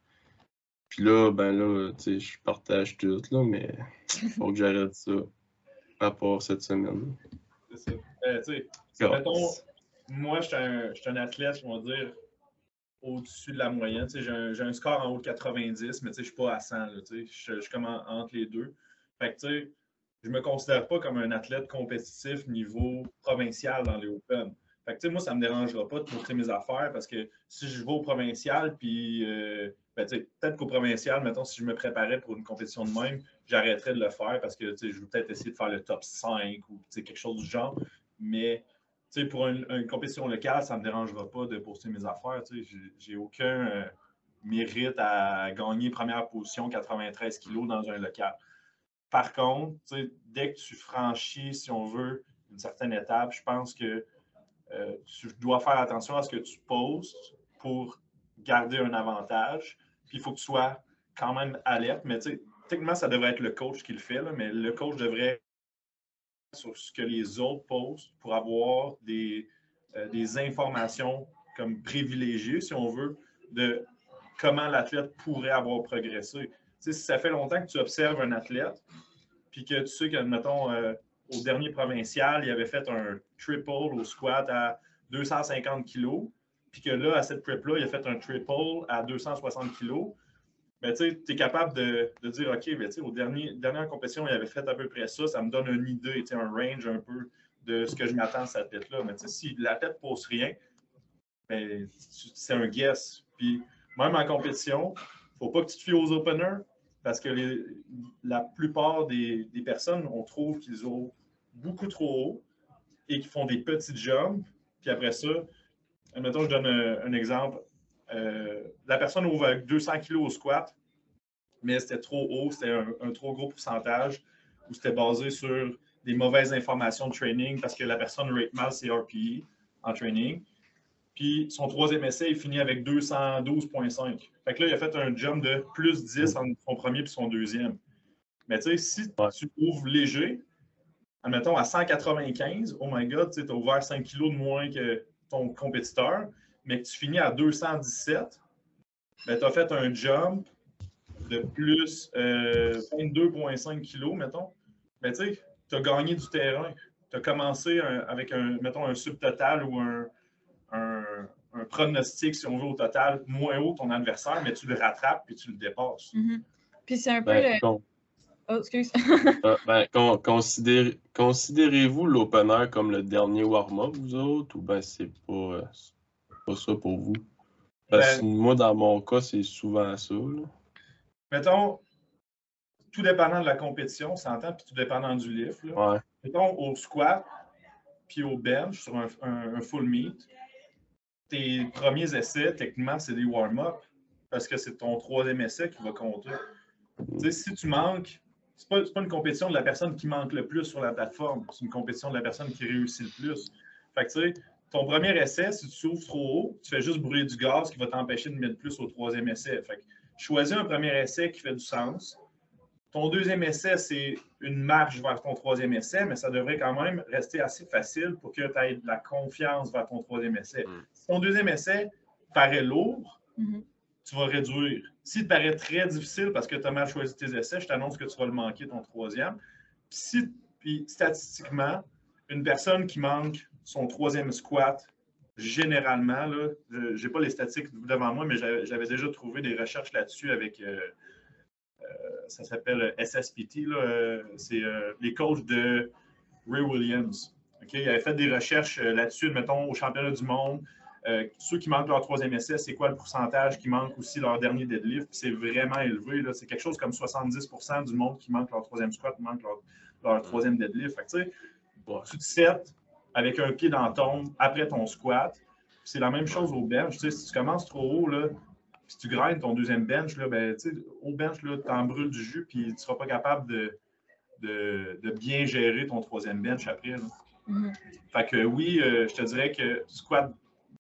Puis là, ben là, tu sais, je partage tout, là, mais il *laughs* faut que j'arrête ça à part cette semaine. C'est ça. Euh, tu sais, moi, je suis un, athlète, je vais dire, au-dessus de la moyenne. J'ai un, score en haut de 90, mais je ne suis pas à 100. je, suis comme entre les deux. Fait que, je ne me considère pas comme un athlète compétitif niveau provincial dans les Open. Moi, ça ne me dérangera pas de montrer mes affaires parce que si je vais au provincial, puis euh, ben, peut-être qu'au provincial, mettons, si je me préparais pour une compétition de même, j'arrêterais de le faire parce que je veux peut-être essayer de faire le top 5 ou quelque chose du genre. Mais pour une, compétition locale, ça ne me dérangera pas de poster mes affaires. J'ai aucun euh, mérite à gagner première position 93 kg dans un local. Par contre, dès que tu franchis, si on veut, une certaine étape, je pense que euh, tu dois faire attention à ce que tu postes pour garder un avantage. Puis il faut que tu sois quand même alerte. Mais techniquement, ça devrait être le coach qui le fait, mais le coach devrait sur ce que les autres postent pour avoir des, euh, des informations comme privilégiées, si on veut, de comment l'athlète pourrait avoir progressé. si ça fait longtemps que tu observes un athlète, puis que tu sais que, mettons, euh, au dernier provincial, il avait fait un triple au squat à 250 kg, puis que là, à cette prep-là, il a fait un triple à 260 kg, mais tu es capable de, dire, OK, ben, au dernier, dernière compétition, il avait fait à peu près ça, ça me donne une idée, un range un peu de ce que je m'attends à cette tête-là. Mais si la tête ne pose rien, ben, c'est un guess. Puis même en compétition, il ne faut pas que tu te fies aux openers parce que la plupart des, personnes, on trouve qu'ils ont beaucoup trop haut et qu'ils font des petits jumps. Puis après ça, admettons, je donne un, exemple. Euh, la personne ouvre avec 200 kg au squat, mais c'était trop haut, c'était un, trop gros pourcentage, ou c'était basé sur des mauvaises informations de training parce que la personne rate mal ses RPE en training. Puis son troisième essai, il finit avec 212,5. Fait que là, il a fait un jump de plus 10 entre son premier et son deuxième. Mais tu sais, si tu ouvres léger, admettons à 195, oh my god, tu as ouvert 5 kilos de moins que ton compétiteur, mais que tu finis à 217, ben, tu as fait un jump de plus 22,5 euh, kilos, mettons. Mais tu sais, tu as gagné du terrain. Tu as commencé avec un, mettons, un subtotal ou un, pronostic, si on veut, au total, moins haut que ton adversaire, mais tu le rattrapes et tu le dépasses. Mm-hmm. Puis c'est un peu ben, le. Oh, excuse. Ah, *laughs* ben, considérez-vous l'opener comme le dernier warm-up, vous autres, ou ben c'est pas, euh, pas ça pour vous? Parce que ben moi, dans mon cas, c'est souvent ça. Mettons, tout dépendant de la compétition, s'entend, puis tout dépendant du lift. Mettons, au squat, puis au bench, sur un full meet, tes premiers essais, techniquement, c'est des warm-up parce que c'est ton troisième essai qui va compter. si tu manques, c'est pas, pas une compétition de la personne qui manque le plus sur la plateforme, c'est une compétition de la personne qui réussit le plus. Fait que, ton premier essai, si tu s'ouvres trop haut, tu fais juste brûler du gaz qui va t'empêcher de mettre plus au troisième essai. Fait que, choisis un premier essai qui fait du sens. Ton deuxième essai, c'est une marche vers ton troisième essai, mais ça devrait quand même rester assez facile pour que tu aies de la confiance vers ton troisième essai. Mm ton deuxième essai paraît lourd, mm-hmm. tu vas réduire. S'il te paraît très difficile parce que tu as mal choisi tes essais, je t'annonce que tu vas le manquer ton troisième. Puis, statistiquement, une personne qui manque son troisième squat, généralement, je n'ai pas les statistiques devant moi, mais j'avais déjà trouvé des recherches là-dessus avec, euh, ça s'appelle SSPT, euh, c'est les coachs de Ray Williams. Il avait fait des recherches là-dessus, mettons, au championnat du monde, euh, ceux qui manquent leur troisième essai, c'est quoi le pourcentage qui manque aussi leur dernier deadlift? C'est vraiment élevé. C'est quelque chose comme 70% du monde qui manque leur troisième squat manque leur, troisième deadlift. Fait tu te sets avec un pied dans ton après ton squat. C'est la même chose au bench. si tu commences trop haut, là, si tu grindes ton deuxième bench, là, ben, au bench, tu en brûles du jus puis tu ne seras pas capable de, de, bien gérer ton troisième bench après. Mm-hmm. Fait que oui, euh, je te dirais que squat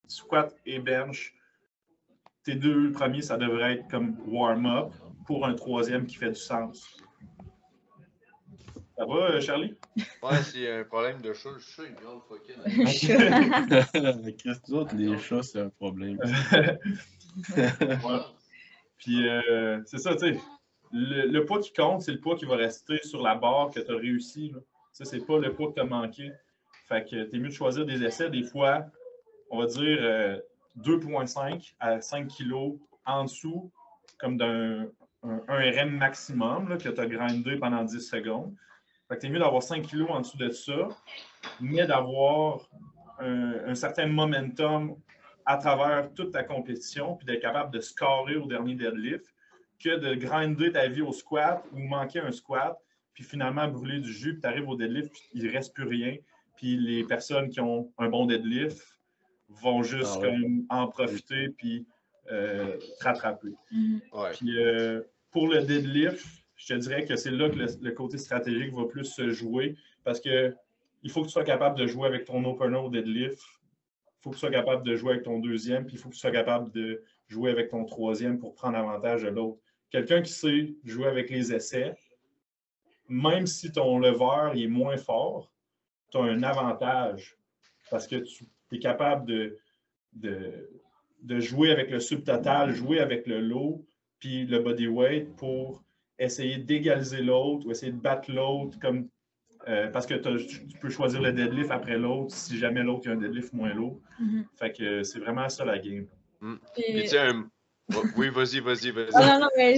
squat et bench, tes deux premiers, ça devrait être comme warm-up pour un troisième qui fait du sens. Ça va, euh, Charlie? Ouais, c'est un problème de chat. Le chat, il grave fucking. *laughs* Qu'est-ce *laughs* que les chats, c'est un problème. *laughs* *laughs* Puis, euh, c'est ça, tu sais. Le, poids qui compte, c'est le poids qui va rester sur la barre que tu as réussi. Ça, c'est pas le poids que tu as manqué. Fait que t'es mieux de choisir des essais. Des fois, on va dire 2,5 euh, à 5 kg en dessous, comme d'un un, RM maximum que tu as grindé pendant 10 secondes. Fait que es mieux d'avoir 5 kg en dessous de ça, mais d'avoir un, certain momentum à travers toute ta compétition, puis d'être capable de scorer au dernier deadlift, que de grinder ta vie au squat ou manquer un squat, puis finalement brûler du jus, puis tu arrives au deadlift, puis il ne reste plus rien. Puis les personnes qui ont un bon deadlift, vont juste ah en profiter puis euh, rattraper. Mhm. Puis euh, pour le deadlift, je te dirais que c'est là que le, côté stratégique va plus se jouer parce que il faut que tu sois capable de jouer avec ton opener au deadlift. Il faut que tu sois capable de jouer avec ton deuxième, puis il faut que tu sois capable de jouer avec ton troisième pour prendre avantage de l'autre. Quelqu'un qui sait jouer avec les essais, même si ton lever est moins fort, tu as un avantage parce que tu es capable de, de, jouer avec le subtotal, jouer avec le low, puis le body weight pour essayer d'égaliser l'autre ou essayer de battre l'autre comme euh, parce que tu peux choisir le deadlift après l'autre si jamais l'autre a un deadlift moins lourd. Mm-hmm. Fait que c'est vraiment ça la game. Mm. Oui, vas-y, vas-y, vas-y. non, non, mais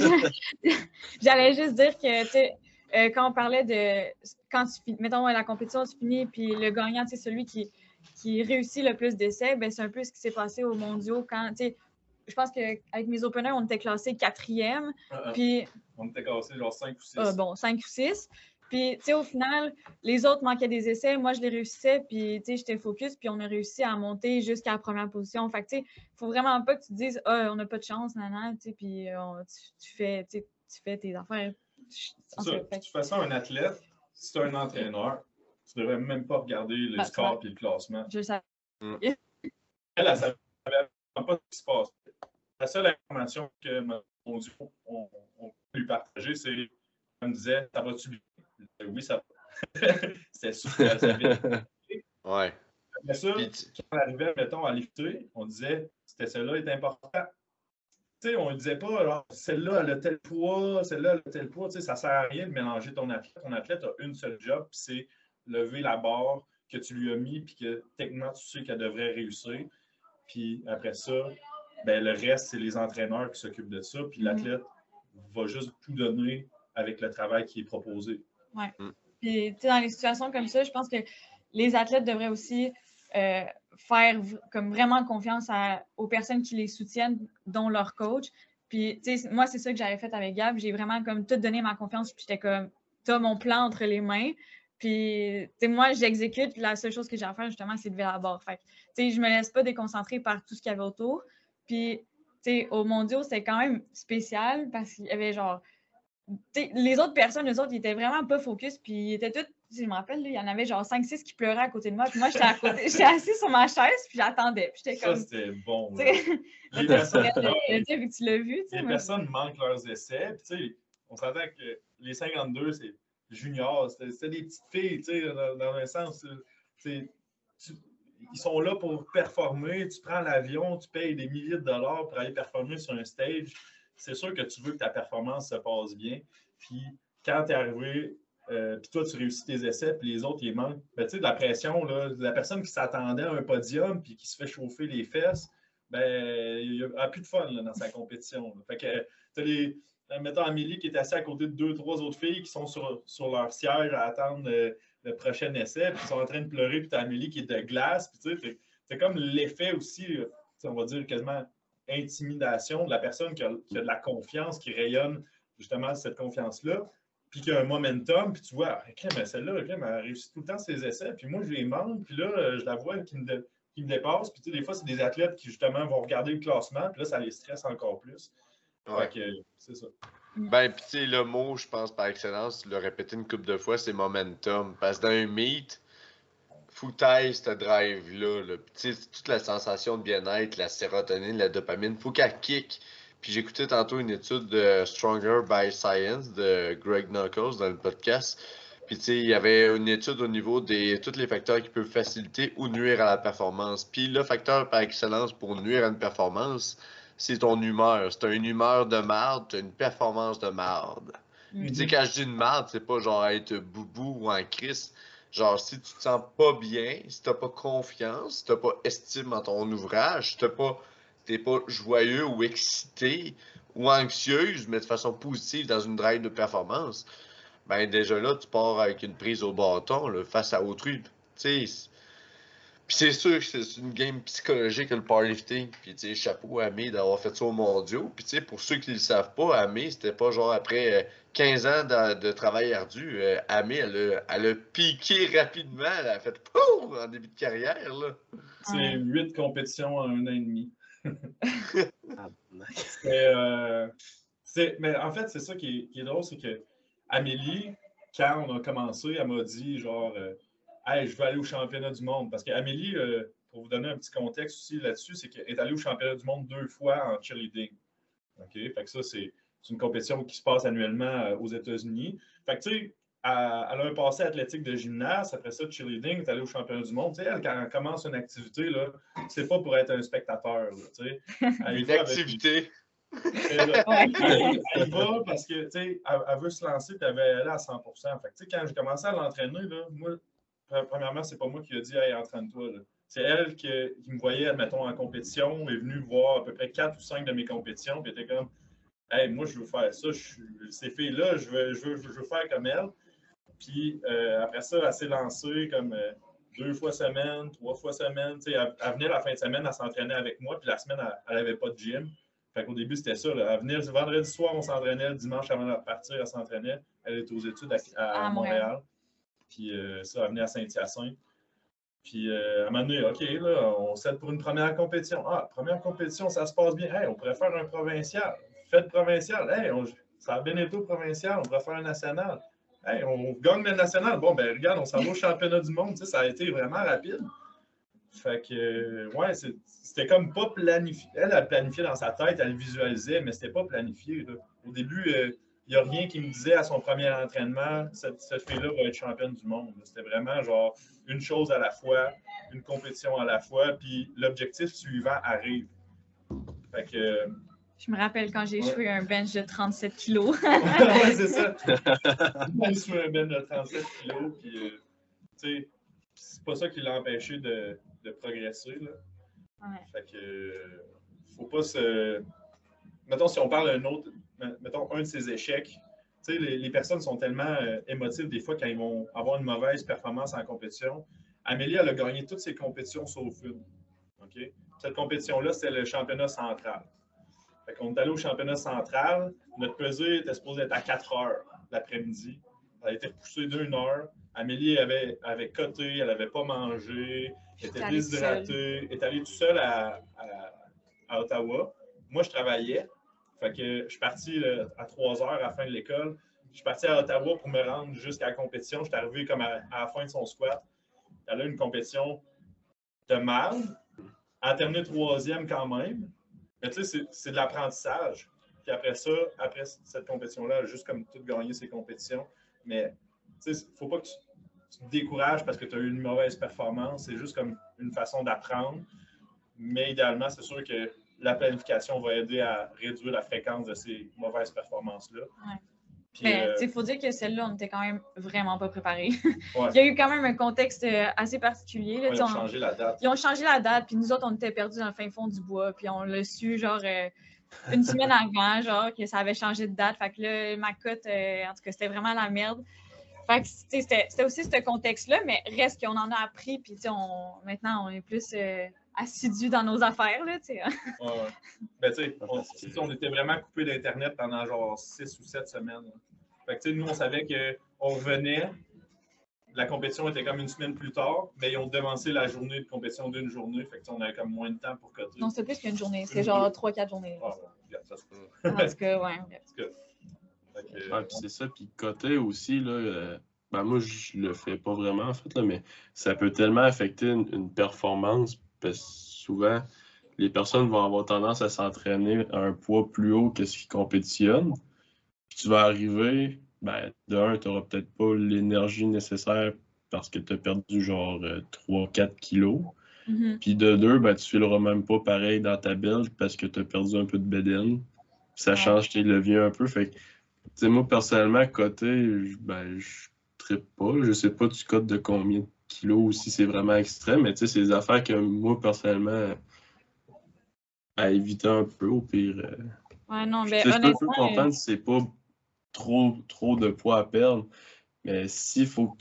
*laughs* j'allais juste dire que, tu sais, euh, quand on parlait de. Quand tu mettons, la compétition, tu finis, puis le gagnant, c'est celui qui, qui réussit le plus d'essais, ben, c'est un peu ce qui s'est passé aux mondiaux quand, tu sais, je pense qu'avec mes openers, on était classé quatrième. Ah, ah. Puis, On était cassé genre 5 ou 6. ah, bon, cinq ou six. Puis, tu sais, au final, les autres manquaient des essais. Moi, je les réussissais. Puis, tu sais, j'étais focus. Puis, on a réussi à monter jusqu'à la première position. Fait que, tu sais, il faut vraiment pas que tu te dises, ah, on n'a pas de chance, nanan, tu sais, puis euh, on- tu, tu fais, tu sais, tu fais tes affaires. En C'est ça. De toute façon, un athlète, si tu es un entraîneur, tu ne devrais même pas regarder le score et le classement. je le savais. Elle, elle savait pas ce qui se passe. La seule information que mon Dieu, on, on peut lui partager, c'est elle me disait Ça va-tu Oui, ça va. C'était super. savait. Ouais. Mais ça, quand on arrivait, mettons, à lifter, on disait c'était celle-là est important. Tu sais, on ne disait pas, alors, celle-là, elle a tel poids, celle-là, elle a tel poids. Tu sais, ça ne sert à rien de mélanger ton athlète. Ton athlète a une seule job, puis c'est lever la barre que tu lui as mis, puis que techniquement, tu sais qu'elle devrait réussir. Puis après ça, ben, le reste, c'est les entraîneurs qui s'occupent de ça. Puis Mhm. l'athlète va juste tout donner avec le travail qui est proposé. Puis, tu sais, dans les situations comme ça, je pense que les athlètes devraient aussi euh, faire comme vraiment confiance à- aux personnes qui les soutiennent, dont leur coach. Puis, tu sais, moi, c'est ça que j'avais fait avec Gab. J'ai vraiment comme tout donné ma confiance. Puis, j'étais comme, t'as mon plan entre les mains. Puis, tu sais, moi, j'exécute. La seule chose que j'ai à faire, justement, c'est de lever la barre. Fait tu sais, je me laisse pas déconcentrer par tout ce qu'il y avait autour. Puis, tu sais, au mondiaux, c'était quand même spécial parce qu'il y avait genre les autres personnes, les autres, ils étaient vraiment pas focus, puis ils étaient tous, je me rappelle, il y en avait genre 5-6 qui pleuraient à côté de moi, puis moi, j'étais à côté, *laughs* j'étais assise sur ma chaise, puis j'attendais, puis j'étais Ça, comme, c'était bon. *laughs* Les personnes, le dire, vu que tu l'as vu, tu sais, les moi, personnes manquent leurs essais. Puis, tu sais, on s'entend que les 52, c'est junior. C'était des petites filles, tu sais, dans, dans un sens. euh, tu- ils sont là pour performer. Tu prends l'avion, tu payes des milliers de dollars pour aller performer sur un stage. C'est sûr que tu veux que ta performance se passe bien. Puis, quand tu es arrivé, euh, puis toi, tu réussis tes essais, puis les autres, ils manquent. Ben, tu sais, de la pression, là, la personne qui s'attendait à un podium, puis qui se fait chauffer les fesses, ben, il n'a plus de fun dans sa compétition. Fait que tu les. Mettons Amélie qui est assise à côté de deux, trois autres filles qui sont sur, sur leur siège à attendre euh, le prochain essai, puis sont en train de pleurer, puis tu as Amélie qui est de glace, puis tu sais, c'est comme l'effet aussi, euh, on va dire quasiment intimidation de la personne qui a, qui a de la confiance, qui rayonne justement cette confiance-là, puis qui a un momentum, puis tu vois, ah, crème, celle-là, crème, elle réussit tout le temps ses essais, puis moi, je les manque, puis là, euh, je la vois qui me, dé- qui me dépasse, puis tu sais, des fois, c'est des athlètes qui, justement, vont regarder le classement, puis là, ça les stresse encore plus. Ouais. C'est ça. Ben, puis tu sais, le mot, je pense, par excellence, tu l'as répété une couple de fois, c'est momentum. Parce que dans un meet, t'ailles ce drive-là. là. Toute la sensation de bien-être, la sérotonine, la dopamine, faut qu'elle kick. Puis j'écoutais tantôt une étude de Stronger by Science de Greg Knuckles dans le podcast. Puis tu sais, il y avait une étude au niveau des tous les facteurs qui peuvent faciliter ou nuire à la performance. Puis le facteur par excellence pour nuire à une performance, c'est ton humeur. C'est une humeur de marde, t'as une performance de marde. Mm. Puis tu sais, quand je dis une marde, c'est pas genre être boubou ou en crise. Genre, si tu te sens pas bien, si t'as pas confiance, si t'as pas estime en ton ouvrage, si t'as pas, pas joyeux ou excité ou anxieuse, mais de façon positive dans une drive de performance, ben déjà là, tu pars avec une prise au bâton face à autrui. Tu sais, puis c'est sûr que c'est une game psychologique le powerlifting. Puis tu sais, chapeau à Amé d'avoir fait ça au mondiaux. Puis tu sais, pour ceux qui ne le savent pas, Amé, c'était pas genre après euh, 15 ans de, de travail ardu. Euh, Amé, elle a, elle a piqué rapidement. Elle a fait POUM! en début de carrière. Là. C'est huit compétitions en un an et demi. Ah, nice. *laughs* Mais, euh, c'est- mais en fait, c'est ça qui est, qui est drôle, c'est que Amélie, quand on a commencé, elle m'a dit genre, euh, hey, je veux aller au championnat du monde. Parce qu'Amélie, euh, pour vous donner un petit contexte aussi là-dessus, c'est qu'elle est allée au championnat du monde deux fois en cheerleading. OK? Fait que ça, c'est c'est une compétition qui se passe annuellement euh, aux États-Unis. Fait que, tu sais, elle, a un passé athlétique de gymnase, après ça, de cheerleading, elle est allée au championnat du monde. Tu sais, elle, quand elle commence une activité, là, c'est pas pour être un spectateur, là, tu sais. *laughs* Elle Une avec- activité. *laughs* elle, va parce que, tu sais, elle, elle veut se lancer puis elle veut aller à 100 Fait que, tu sais, quand j'ai commencé à l'entraîner, là, moi, premièrement, c'est pas moi qui ai dit, hey, entraîne-toi. C'est elle qui, qui me voyait, admettons, en compétition, est venue voir à peu près 4 ou 5 de mes compétitions, puis elle était comme, hey, moi, je veux faire ça, je ces filles-là, je veux, je, veux, je veux faire comme elle. Puis euh, après ça, elle s'est lancée comme. euh, deux fois semaine, trois fois semaine. Elle, elle, venait la fin de semaine, elle s'entraînait avec moi, puis la semaine, elle n'avait pas de gym. Fait qu'au début, c'était ça. Là. Elle venait le vendredi soir, on s'entraînait. Le dimanche, avant de partir, elle s'entraînait. Elle était aux études à, Montréal. Puis euh, ça, elle venait à Saint-Hyacinthe. Puis euh, à un moment donné, OK, là, on s'aide pour une première compétition. Ah, première compétition, ça se passe bien. Hey, on pourrait faire un provincial. Fête provinciale. Hey, ça a bien été au provincial, on pourrait faire un national. Hey, on gagne le national. Bon, ben regarde, on s'en va au championnat du monde. Tu sais, ça a été vraiment rapide. Fait que, ouais, c'était comme pas planifié. Elle a planifié dans sa tête, elle visualisait, mais c'était pas planifié. Au début, euh, n'y a rien qui me disait à son premier entraînement, cette, fille-là va être championne du monde. C'était vraiment genre une chose à la fois, une compétition à la fois, puis l'objectif suivant arrive. Fait que. Je me rappelle quand j'ai joué un bench de 37 kilos. *laughs* ouais, c'est ça. *laughs* j'ai joué un bench de 37 kilos, puis, euh, tu sais, c'est pas ça qui l'a empêché de, de progresser. Là. Ouais. Fait que, faut pas se. Mettons, si on parle d'un autre, mettons, un de ces échecs, tu sais, les, les, personnes sont tellement euh, émotives des fois quand ils vont avoir une mauvaise performance en compétition. Amélie, elle a gagné toutes ses compétitions sauf une. Cette compétition-là, c'était le championnat central. Fait qu'on est allé au championnat central. Notre pesée était supposée être à 4 heures l'après-midi. Elle a été repoussée d'une heure. Amélie avait, avait coté, elle n'avait pas mangé, était déshydratée, est allée tout seul à, à, Ottawa. Moi, je travaillais. Fait que je suis parti à 3 heures à la fin de l'école. Je suis parti à Ottawa pour me rendre jusqu'à la compétition. Je suis arrivé comme à, la fin de son squat. Elle a une compétition de mal. Elle a terminé troisième quand même. Mais tu sais, c'est de l'apprentissage. Puis après ça, après cette compétition-là, juste comme tout gagné ses compétitions. Mais il ne faut pas que tu, te décourages parce que tu as eu une mauvaise performance. C'est juste comme une façon d'apprendre. Mais idéalement, c'est sûr que la planification va aider à réduire la fréquence de ces mauvaises performances-là. Mais euh, il faut dire que celle-là, on n'était quand même vraiment pas préparés. *laughs* il y a eu quand même un contexte euh, assez particulier. ils ont changé la date. Ils ont changé la date, puis nous autres, on était perdus dans le fin fond du bois, puis on l'a su, genre, euh, une semaine *laughs* avant, genre, que ça avait changé de date. Fait que là, ma cote, en tout cas, c'était vraiment la merde. Fait que c'était aussi ce contexte-là, mais reste qu'on en a appris, puis on, maintenant, on est plus euh, assidus dans nos affaires, là, tu sais. ouais, Ben, tu sais, on, on, était vraiment coupé d'Internet pendant genre six ou sept semaines. Fait que, tu sais, nous, on savait qu'on revenait, la compétition était comme une semaine plus tard, mais ils ont devancé la journée de compétition d'une journée, fait que on avait comme moins de temps pour coter. Non, c'était plus qu'une journée, c'était genre trois, quatre journées. Ah, ouais, ça se peut. En tout cas, ouais. Ah, c'est ça, puis côté aussi, là, euh, ben moi, je le fais pas vraiment, en fait, là, mais ça peut tellement affecter une, performance parce que souvent, les personnes vont avoir tendance à s'entraîner à un poids plus haut que ce qu'ils compétitionnent. Puis tu vas arriver, ben, de un, tu n'auras peut-être pas l'énergie nécessaire parce que tu as perdu genre 3-4 euh, kilos. Mm-hmm. Puis de deux, ben, tu ne fileras même pas pareil dans ta build parce que tu as perdu un peu de bédaine. Ça change tes leviers un peu. Fait sais, moi, personnellement, côté, ben, je trippe pas. Je sais pas du code de combien? de kilos ou si c'est vraiment extrême, mais tu sais, c'est des affaires que moi, personnellement, à éviter un peu au pire. Euh, ouais, non, mais ben, honnêtement... Je peux comprendre si c'est pas trop, trop de poids à perdre, mais s'il faut que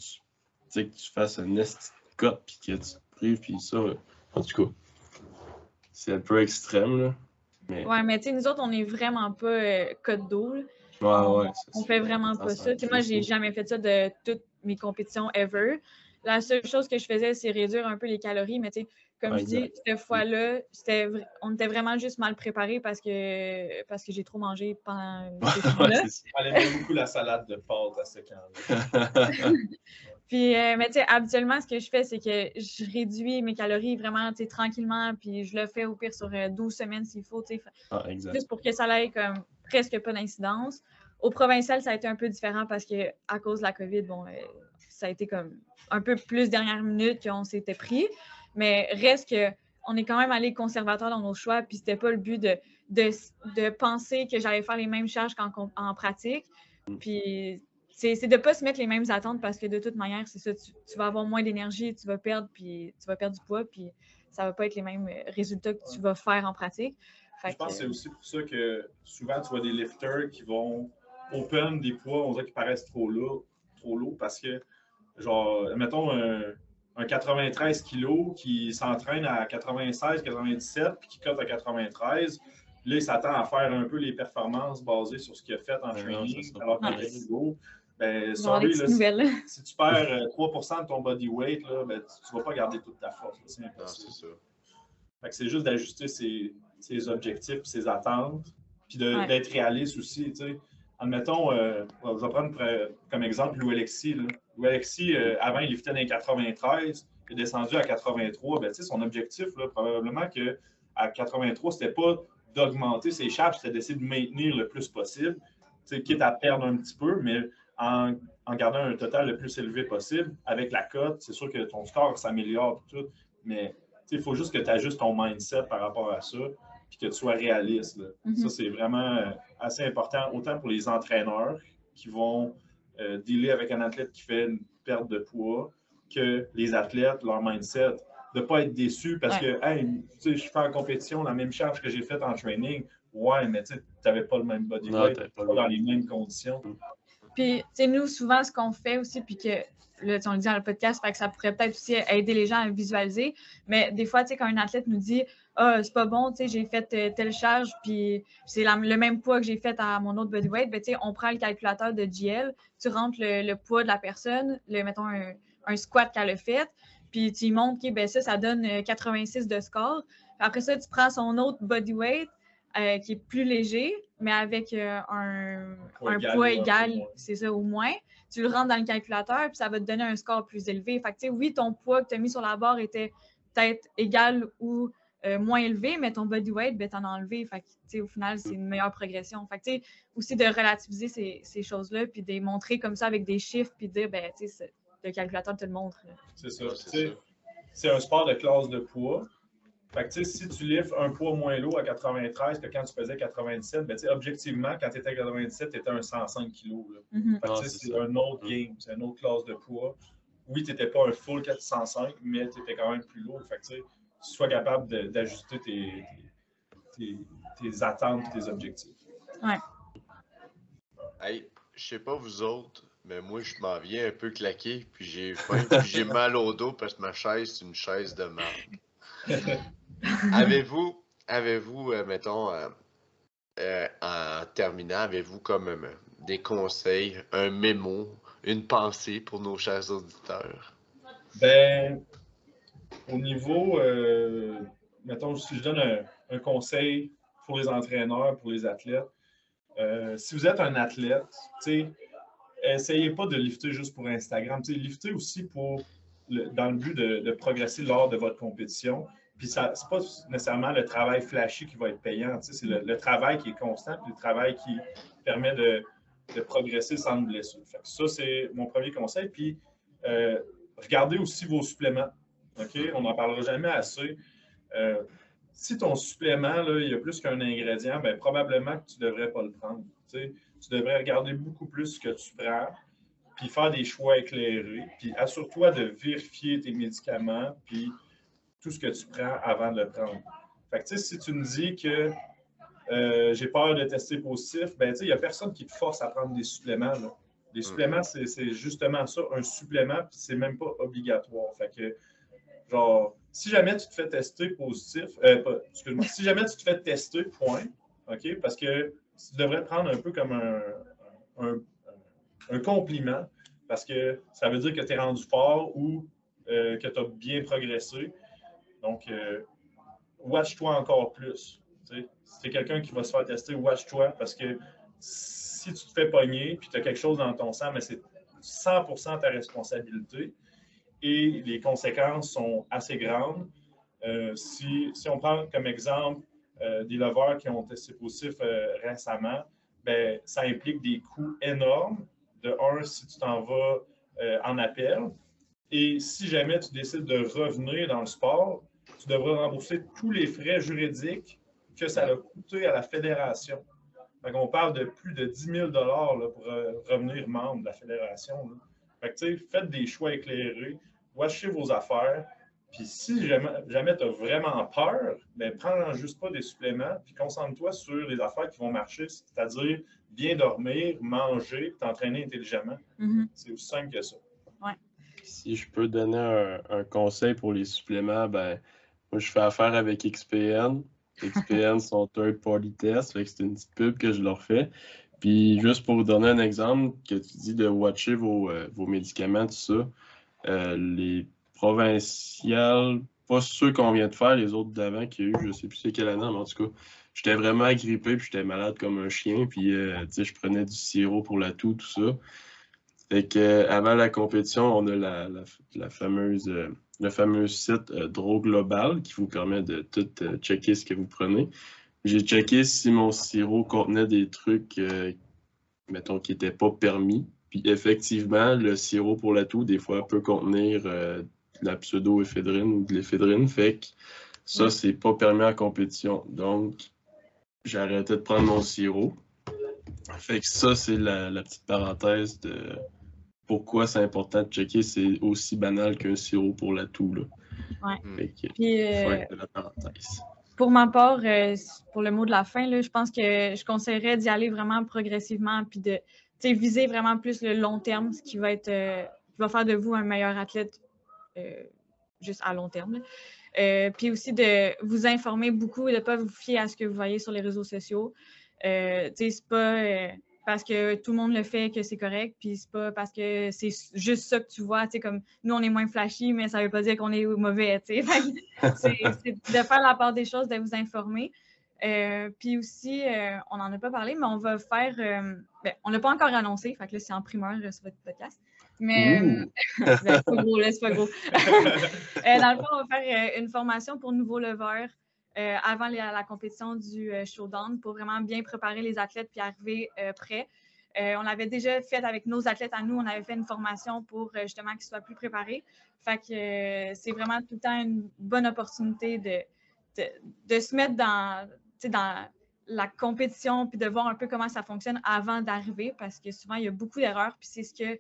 tu, que tu fasses un nest cut puis que tu te prives, puis ça, en tout cas, c'est un peu extrême, là. Mais... Ouais, mais tu sais, nous autres, on est vraiment pas euh, code d'eau, on, fait vraiment pas ça. moi, j'ai jamais fait ça de toutes mes compétitions ever. La seule chose que je faisais, c'est réduire un peu les calories, mais tu sais, comme je dis, cette fois-là, on était vraiment juste mal préparé parce que, parce que j'ai trop mangé pendant *laughs* là J'aimais beaucoup la salade de pâtes à ce camp-là. *laughs* puis, euh, mais tu sais, habituellement, ce que je fais, c'est que je réduis mes calories vraiment, tu sais, tranquillement, puis je le fais au pire sur 12 euh, semaines s'il faut, tu sais. Ah, juste pour que ça aille comme presque pas d'incidence. Au provincial, ça a été un peu différent parce que à cause de la COVID, bon, euh, ça a été comme un peu plus dernière minute qu'on s'était pris. Mais reste que on est quand même allé conservateur dans nos choix, puis c'était pas le but de, de, penser que j'allais faire les mêmes charges qu'en en pratique. Puis c'est de ne pas se mettre les mêmes attentes parce que de toute manière, c'est ça, tu, vas avoir moins d'énergie, tu vas perdre, puis tu vas perdre du poids, puis ça va pas être les mêmes résultats que tu vas faire en pratique je pense que c'est aussi pour ça que souvent tu vois des lifters qui vont open des poids, on dirait qu'ils paraissent trop lourds, trop lourds parce que, genre, mettons un, un 93 kg qui s'entraîne à 96, 97, puis qui cote à 93. Là, il s'attend à faire un peu les performances basées sur ce qu'il a fait en training, alors qu'il est. Ben, sorry, là, si, tu perds 3% euh, de ton body weight, là, ben, tu ne vas pas garder toute ta force. C'est impossible. C'est juste d'ajuster ses, ses, objectifs, ses attentes, puis d'être réaliste aussi. sais admettons, euh, je vais prendre comme exemple Lou Alexis. Lou Alexis, euh, avant, il liftait dans les 93, il est descendu à 83. Ben, son objectif, là, probablement qu'à 83, ce n'était pas d'augmenter ses charges, c'était d'essayer de maintenir le plus possible, quitte à perdre un petit peu, mais en, gardant un total le plus élevé possible. Avec la cote, c'est sûr que ton score s'améliore, tout, mais il faut juste que tu ajustes ton mindset par rapport à ça puis que tu sois réaliste. Ça, mhm. c'est vraiment euh, assez important, autant pour les entraîneurs qui vont euh, dealer avec un athlète qui fait une perte de poids, que les athlètes, leur mindset, de ne pas être déçus parce que, hey, je fais en compétition la même charge que j'ai faite en training. Ouais, mais tu n'avais pas le même body weight, pas, dans les mêmes conditions. Puis, tu sais, nous, souvent, ce qu'on fait aussi, puis que là, on le dit dans le podcast, que ça pourrait peut-être aussi aider les gens à visualiser. Mais des fois, tu sais, quand un athlète nous dit Ah, c'est pas bon, tu sais, j'ai fait euh, telle charge, puis c'est le même poids que j'ai fait à mon autre bodyweight, ben, tu sais, on prend le calculateur de GL, tu rentres le, poids de la personne, le, mettons un, squat qu'elle a fait, puis tu montres que ben, ça, ça donne 86 euh, de score. Après ça, tu prends son autre bodyweight, euh, qui est plus léger, mais avec un, poids égal, c'est ça, au moins tu le rentres dans le calculateur, puis ça va te donner un score plus élevé. Fait que, oui, ton poids que tu as mis sur la barre était peut-être égal ou euh, moins élevé, mais ton body weight, ben, t'en as enlevé. Fait que, au final, c'est une meilleure progression. Fait que, aussi de relativiser ces, ces choses-là, puis de les montrer comme ça avec des chiffres, puis de dire, ben, le calculateur te le montre. C'est ça. C'est un sport de classe de poids. Fait que, si tu lifts un poids moins lourd à 93 que quand tu faisais 97, ben, objectivement, quand tu étais à 97, tu étais un 105 kg. Mm-hmm. Ah, c'est un autre mm. game, c'est une autre classe de poids. Oui, tu n'étais pas un full 405, mais tu étais quand même plus lourd. Fait que, tu sois capable d'ajuster tes, tes, tes, attentes et tes objectifs. Ouais. Hey, je sais pas vous autres, mais moi, je m'en viens un peu claqué, puis j'ai j'ai mal au dos parce que ma chaise, c'est une chaise de merde. *laughs* avez-vous, avez-vous, euh, mettons, euh, euh, en terminant, avez-vous comme des conseils, un mémo, une pensée pour nos chers auditeurs? Ben, au niveau, mettons, si je donne un, conseil pour les entraîneurs, pour les athlètes, si vous êtes un athlète, essayez pas de lifter juste pour Instagram. lifter aussi pour dans le but de, progresser lors de votre compétition. Puis ce n'est pas nécessairement le travail flashy qui va être payant, c'est le, travail qui est constant, puis le travail qui permet de, progresser sans blessure. ça, c'est mon premier conseil. Puis euh, regardez aussi vos suppléments. On n'en parlera jamais assez. Euh, si ton supplément, là, il y a plus qu'un ingrédient, bien, probablement que tu ne devrais pas le prendre. Tu devrais regarder beaucoup plus ce que tu prends, puis faire des choix éclairés, puis assure-toi de vérifier tes médicaments, puis tout ce que tu prends avant de le prendre. Fait que, si tu me dis que euh, j'ai peur de tester positif, ben, il n'y a personne qui te force à prendre des suppléments. Là. Les mm. suppléments, c'est justement ça, un supplément, puis c'est même pas obligatoire. Fait que, genre, si jamais tu te fais tester positif, euh, excuse-moi, si jamais tu te fais tester, point, OK, parce que tu devrais prendre un peu comme un, un, compliment, parce que ça veut dire que tu es rendu fort ou euh, que tu as bien progressé. Donc, euh, watch-toi encore plus. Si tu es quelqu'un qui va se faire tester, watch-toi parce que si tu te fais pogner puis tu as quelque chose dans ton sang, mais c'est 100% ta responsabilité et les conséquences sont assez grandes. Euh, si, on prend comme exemple euh, des lovers qui ont testé positif récemment, ben, ça implique des coûts énormes. De un, si tu t'en vas en appel, et si jamais tu décides de revenir dans le sport, tu devras rembourser tous les frais juridiques que ça a coûté à la fédération. on parle de plus de 10 000 pour euh, revenir membre de la fédération. faites des choix éclairés, watchez vos affaires. Puis si jamais, tu as vraiment peur, ben, prends juste pas des suppléments, puis concentre-toi sur les affaires qui vont marcher, c'est-à-dire bien dormir, manger, t'entraîner intelligemment. Mm-hmm. C'est aussi simple que ça. si je peux donner un, conseil pour les suppléments, ben, moi, je fais affaire avec XPN. XPN *laughs* sont third party test, c'est une petite pub que je leur fais. Puis juste pour vous donner un exemple, que tu dis de watcher vos, euh, médicaments, tout ça, euh, les provinciales, pas ceux qu'on vient de faire, les autres d'avant qu'il y a eu, je sais plus c'est quelle année, mais en tout cas, j'étais vraiment agrippé, puis j'étais malade comme un chien, puis euh, je prenais du sirop pour la toux, tout ça. Fait que, avant la compétition, on a la, fameuse, le fameux site Droglobal Global qui vous permet de tout checker ce que vous prenez. J'ai checké si mon sirop contenait des trucs, euh, mettons, qui n'étaient pas permis. Puis effectivement, le sirop pour la toux, des fois, peut contenir euh, de la pseudo-éphédrine ou de l'éphédrine. Fait que ça, c'est pas permis en compétition. Donc, j'ai arrêté de prendre mon sirop. Fait que ça, c'est la, petite parenthèse de pourquoi c'est important de checker. C'est aussi banal qu'un sirop pour la toux. Là. Ouais. Fait que, la parenthèse pour ma part, euh, pour le mot de la fin, là, je pense que je conseillerais d'y aller vraiment progressivement puis de viser vraiment plus le long terme, ce qui va être euh, va faire de vous un meilleur athlète euh, juste à long terme. puis aussi de vous informer beaucoup et de ne pas vous fier à ce que vous voyez sur les réseaux sociaux. c'est pas parce que tout le monde le fait que c'est correct, puis c'est pas parce que c'est juste ça que tu vois, comme nous, on est moins flashy, mais ça veut pas dire qu'on est mauvais, *laughs* c'est de faire la part des choses, de vous informer. Euh, puis aussi, euh, on n'en a pas parlé, mais on va faire, euh, ben, on l'a pas encore annoncé, fait que là, c'est en primeur sur votre podcast. Mais *laughs* ben, c'est pas gros, là, c'est pas gros. *laughs* dans le fond, on va faire une formation pour nouveaux leveurs. Avant la, compétition du showdown pour vraiment bien préparer les athlètes puis arriver prêts. on l'avait déjà fait avec nos athlètes à nous. On avait fait une formation pour justement qu'ils soient plus préparés. Fait que c'est vraiment tout le temps une bonne opportunité de, de, se mettre dans, dans la compétition puis de voir un peu comment ça fonctionne avant d'arriver parce que souvent il y a beaucoup d'erreurs puis c'est ce que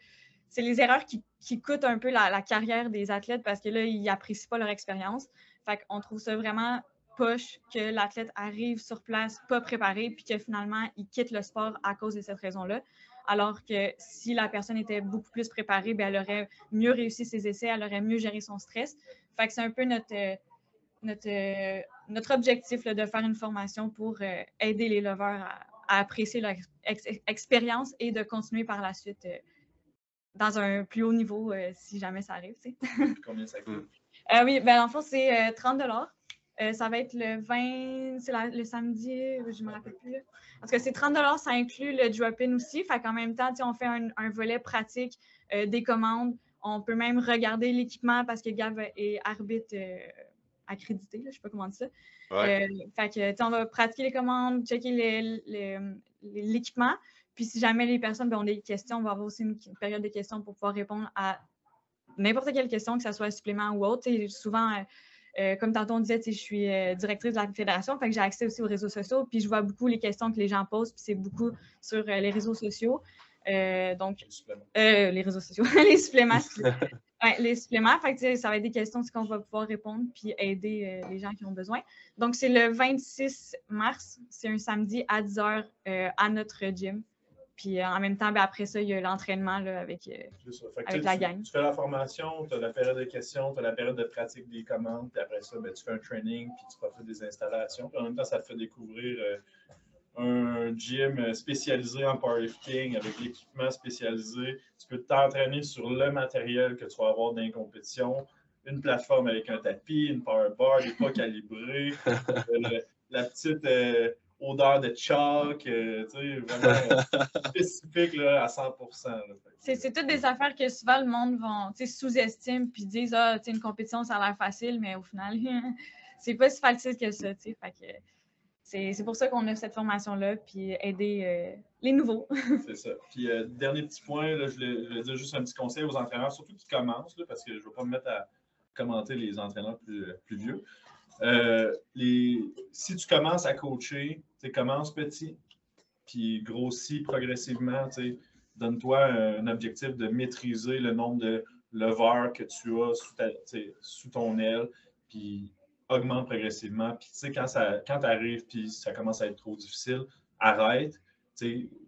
c'est les erreurs qui, qui, coûtent un peu la, carrière des athlètes parce que là ils n'apprécient pas leur expérience. Fait qu'on trouve ça vraiment poche que l'athlète arrive sur place pas préparé, puis que finalement, il quitte le sport à cause de cette raison-là. Alors que si la personne était beaucoup plus préparée, bien, elle aurait mieux réussi ses essais, elle aurait mieux géré son stress. Fait que c'est un peu notre, notre, notre objectif de faire une formation pour euh, aider les lovers à, apprécier leur expérience et de continuer par la suite euh, dans un plus haut niveau euh, si jamais ça arrive. *laughs* Combien ça coûte? oui, ben, en fond, c'est 30 euh, ça va être le 20, c'est le samedi, je ne me rappelle plus. Parce que c'est 30 ça inclut le drop-in aussi. Fait qu'en même temps, on fait un, volet pratique des commandes. On peut même regarder l'équipement parce que Gav est arbitre euh, accrédité, je ne sais pas comment dire ça. fait que, on va pratiquer les commandes, checker l'équipement. Puis si jamais les personnes ben, ont des questions, on va avoir aussi une, période de questions pour pouvoir répondre à n'importe quelle question, que ce soit supplément ou autre. souvent, euh, comme tantôt on disait, je suis euh, directrice de la fédération, fait que j'ai accès aussi aux réseaux sociaux, puis je vois beaucoup les questions que les gens posent, puis c'est beaucoup sur euh, les réseaux sociaux. donc, les réseaux sociaux, *laughs* les suppléments. *laughs* les suppléments, fait que, ça va être des questions qu'on va pouvoir répondre puis aider les gens qui ont besoin. Donc, c'est le 26 mars, c'est un samedi à 10h à notre gym. Puis euh, en même temps, ben, après ça, il y a l'entraînement avec, euh, avec la gang. Tu fais la formation, tu as la période de questions, tu as la période de pratique des commandes, puis après ça, ben, tu fais un training, puis tu profites des installations. Puis en même temps, ça te fait découvrir euh, un gym spécialisé en powerlifting avec l'équipement spécialisé. Tu peux t'entraîner sur le matériel que tu vas avoir dans les compétitions. Une plateforme avec un tapis, une power bar, des pas calibrés, *laughs* la petite odeur de chalk, euh, tu sais, vraiment *laughs* spécifique là, à 100% C'est toutes des affaires que souvent le monde vont sous-estime puis disent Ah, une compétition, ça a l'air facile, mais au final, *laughs* c'est pas si facile que ça. Fait que c'est pour ça qu'on a cette formation-là, puis aider euh, les nouveaux. *laughs* c'est ça. Puis, euh, dernier petit point, là, je, vais, dire juste un petit conseil aux entraîneurs, surtout qui commencent, parce que je ne veux pas me mettre à commenter les entraîneurs plus, plus vieux. Euh, si tu commences à coacher, tu commences petit, puis grossis progressivement. Donne-toi un objectif de maîtriser le nombre de leveurs que tu as sous, ton aile, puis augmente progressivement. Puis, tu sais, quand, ça, quand tu arrives, puis ça commence à être trop difficile, arrête.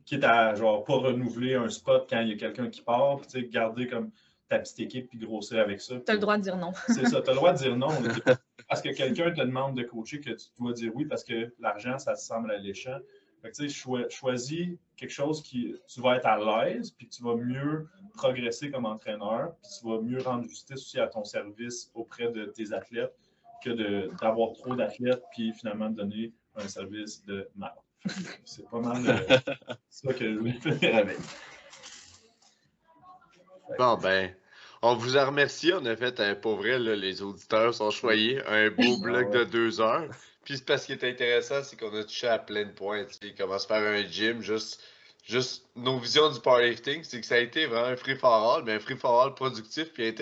Quitte à, genre, pas renouveler un spot quand il y a quelqu'un qui part, puis, garder comme ta petite équipe puis grossir avec ça. Tu as le droit de dire non. C'est ça, tu as le droit de dire non. *laughs* Parce que quelqu'un te demande de coacher que tu dois dire oui parce que l'argent, ça te semble alléchant. Fait que, tu sais, choisis quelque chose qui tu vas être à l'aise, puis tu vas mieux progresser comme entraîneur, puis tu vas mieux rendre justice aussi à ton service auprès de tes athlètes que d'avoir trop d'athlètes, puis finalement de donner un service de mal. *laughs* C'est pas mal euh, *laughs* ça que je voulais faire avec. Bon, ben, on vous a remercié. On a fait, un pour vrai, les auditeurs sont choyés. Un beau bloc de deux heures. Puis c'est parce qui est intéressant, c'est qu'on a touché à plein de points. Tu comment se faire un gym, juste, juste nos visions du powerlifting, c'est que ça a été vraiment un free for all, mais un free for all productif et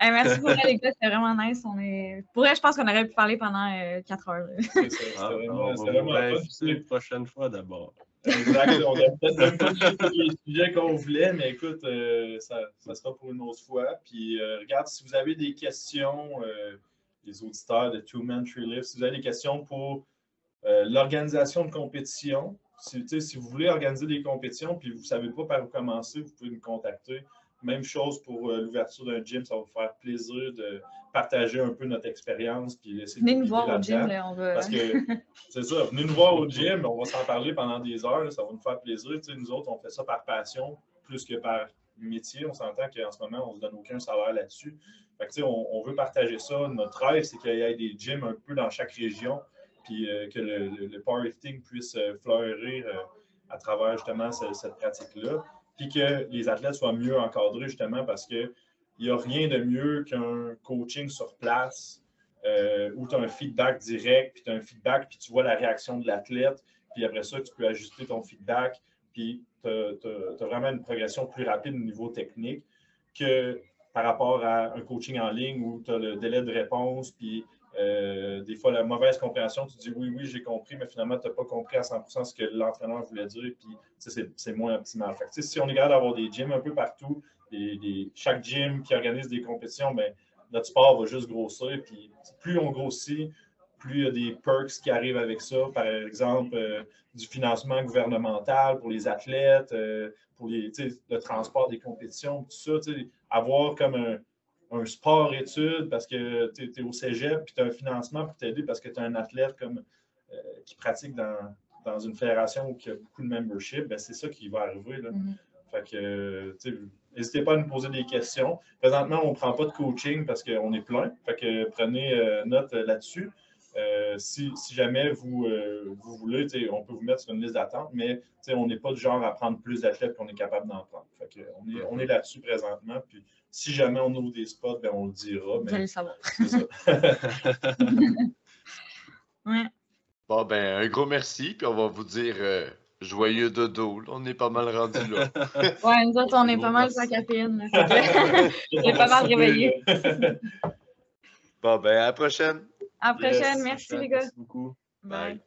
merci beaucoup, *laughs* les gars, c'était vraiment nice. On est... Pour vrai, je pense qu'on aurait pu parler pendant euh, quatre heures. C'est ah, vraiment, vraiment une prochaine fois d'abord. Exact. On a peut-être *laughs* même pas les sujets qu'on voulait, mais écoute, euh, ça, ça, sera pour une autre fois. Puis euh, regarde, si vous avez des questions, euh, les auditeurs de Two Man Tree Lift, si vous avez des questions pour l'organisation de compétition, si, si vous voulez organiser des compétitions puis vous ne savez pas par où commencer, vous pouvez me contacter. Même chose pour l'ouverture d'un gym, ça va vous faire plaisir de partager un peu notre expérience. Puis venez nous voir au gym, là, on Parce que *laughs* c'est ça, venez nous voir au gym, on va s'en parler pendant des heures, ça va nous faire plaisir. nous autres, on fait ça par passion plus que par métier. On s'entend qu'en ce moment, on ne se donne aucun salaire là-dessus. on, veut partager ça. Notre rêve, c'est qu'il y ait des gyms un peu dans chaque région, puis euh, que le, powerlifting puisse euh, fleurir euh, à travers justement cette pratique-là, puis que les athlètes soient mieux encadrés justement parce que il n'y a rien de mieux qu'un coaching sur place euh, où tu as un feedback direct, puis tu as un feedback, puis tu vois la réaction de l'athlète, puis après ça, tu peux ajuster ton feedback, puis tu as, vraiment une progression plus rapide au niveau technique que par rapport à un coaching en ligne où tu as le délai de réponse, puis euh, des fois la mauvaise compréhension, tu dis oui, oui, j'ai compris, mais finalement, tu n'as pas compris à 100% ce que l'entraîneur voulait dire, puis c'est moins optimal. Fait si on est capable d'avoir des gyms un peu partout, chaque gym qui organise des compétitions, ben, notre sport va juste grossir. Puis plus on grossit, plus il y a des perks qui arrivent avec ça. Par exemple, euh, du financement gouvernemental pour les athlètes, euh, pour les, le transport des compétitions, tout ça. Avoir comme un, sport-études parce que tu es, au cégep puis tu as un financement pour t'aider parce que tu es un athlète comme, euh, qui pratique dans, une fédération qui a beaucoup de membership, ben, c'est ça qui va arriver. Là. Mm-hmm. Fait que, n'hésitez pas à nous poser des questions. Présentement, on ne prend pas de coaching parce qu'on est plein. Fait que prenez euh, note là-dessus. Euh, si, jamais vous, euh, vous voulez, on peut vous mettre sur une liste d'attente, mais on n'est pas du genre à prendre plus d'athlètes qu'on est capable d'en prendre. Fait que on est, on est là-dessus présentement. Puis si jamais on ouvre des spots, ben, on le dira. Vous allez savoir. *laughs* ouais. Bon, ben, un gros merci, puis on va vous dire Joyeux dodo, on est pas mal rendu là. *laughs* ouais, nous autres, on est pas mal la caféine. *laughs* on est pas mal réveillés. bon, ben, à la prochaine. À la prochaine. Merci, les gars. Merci beaucoup. Bye.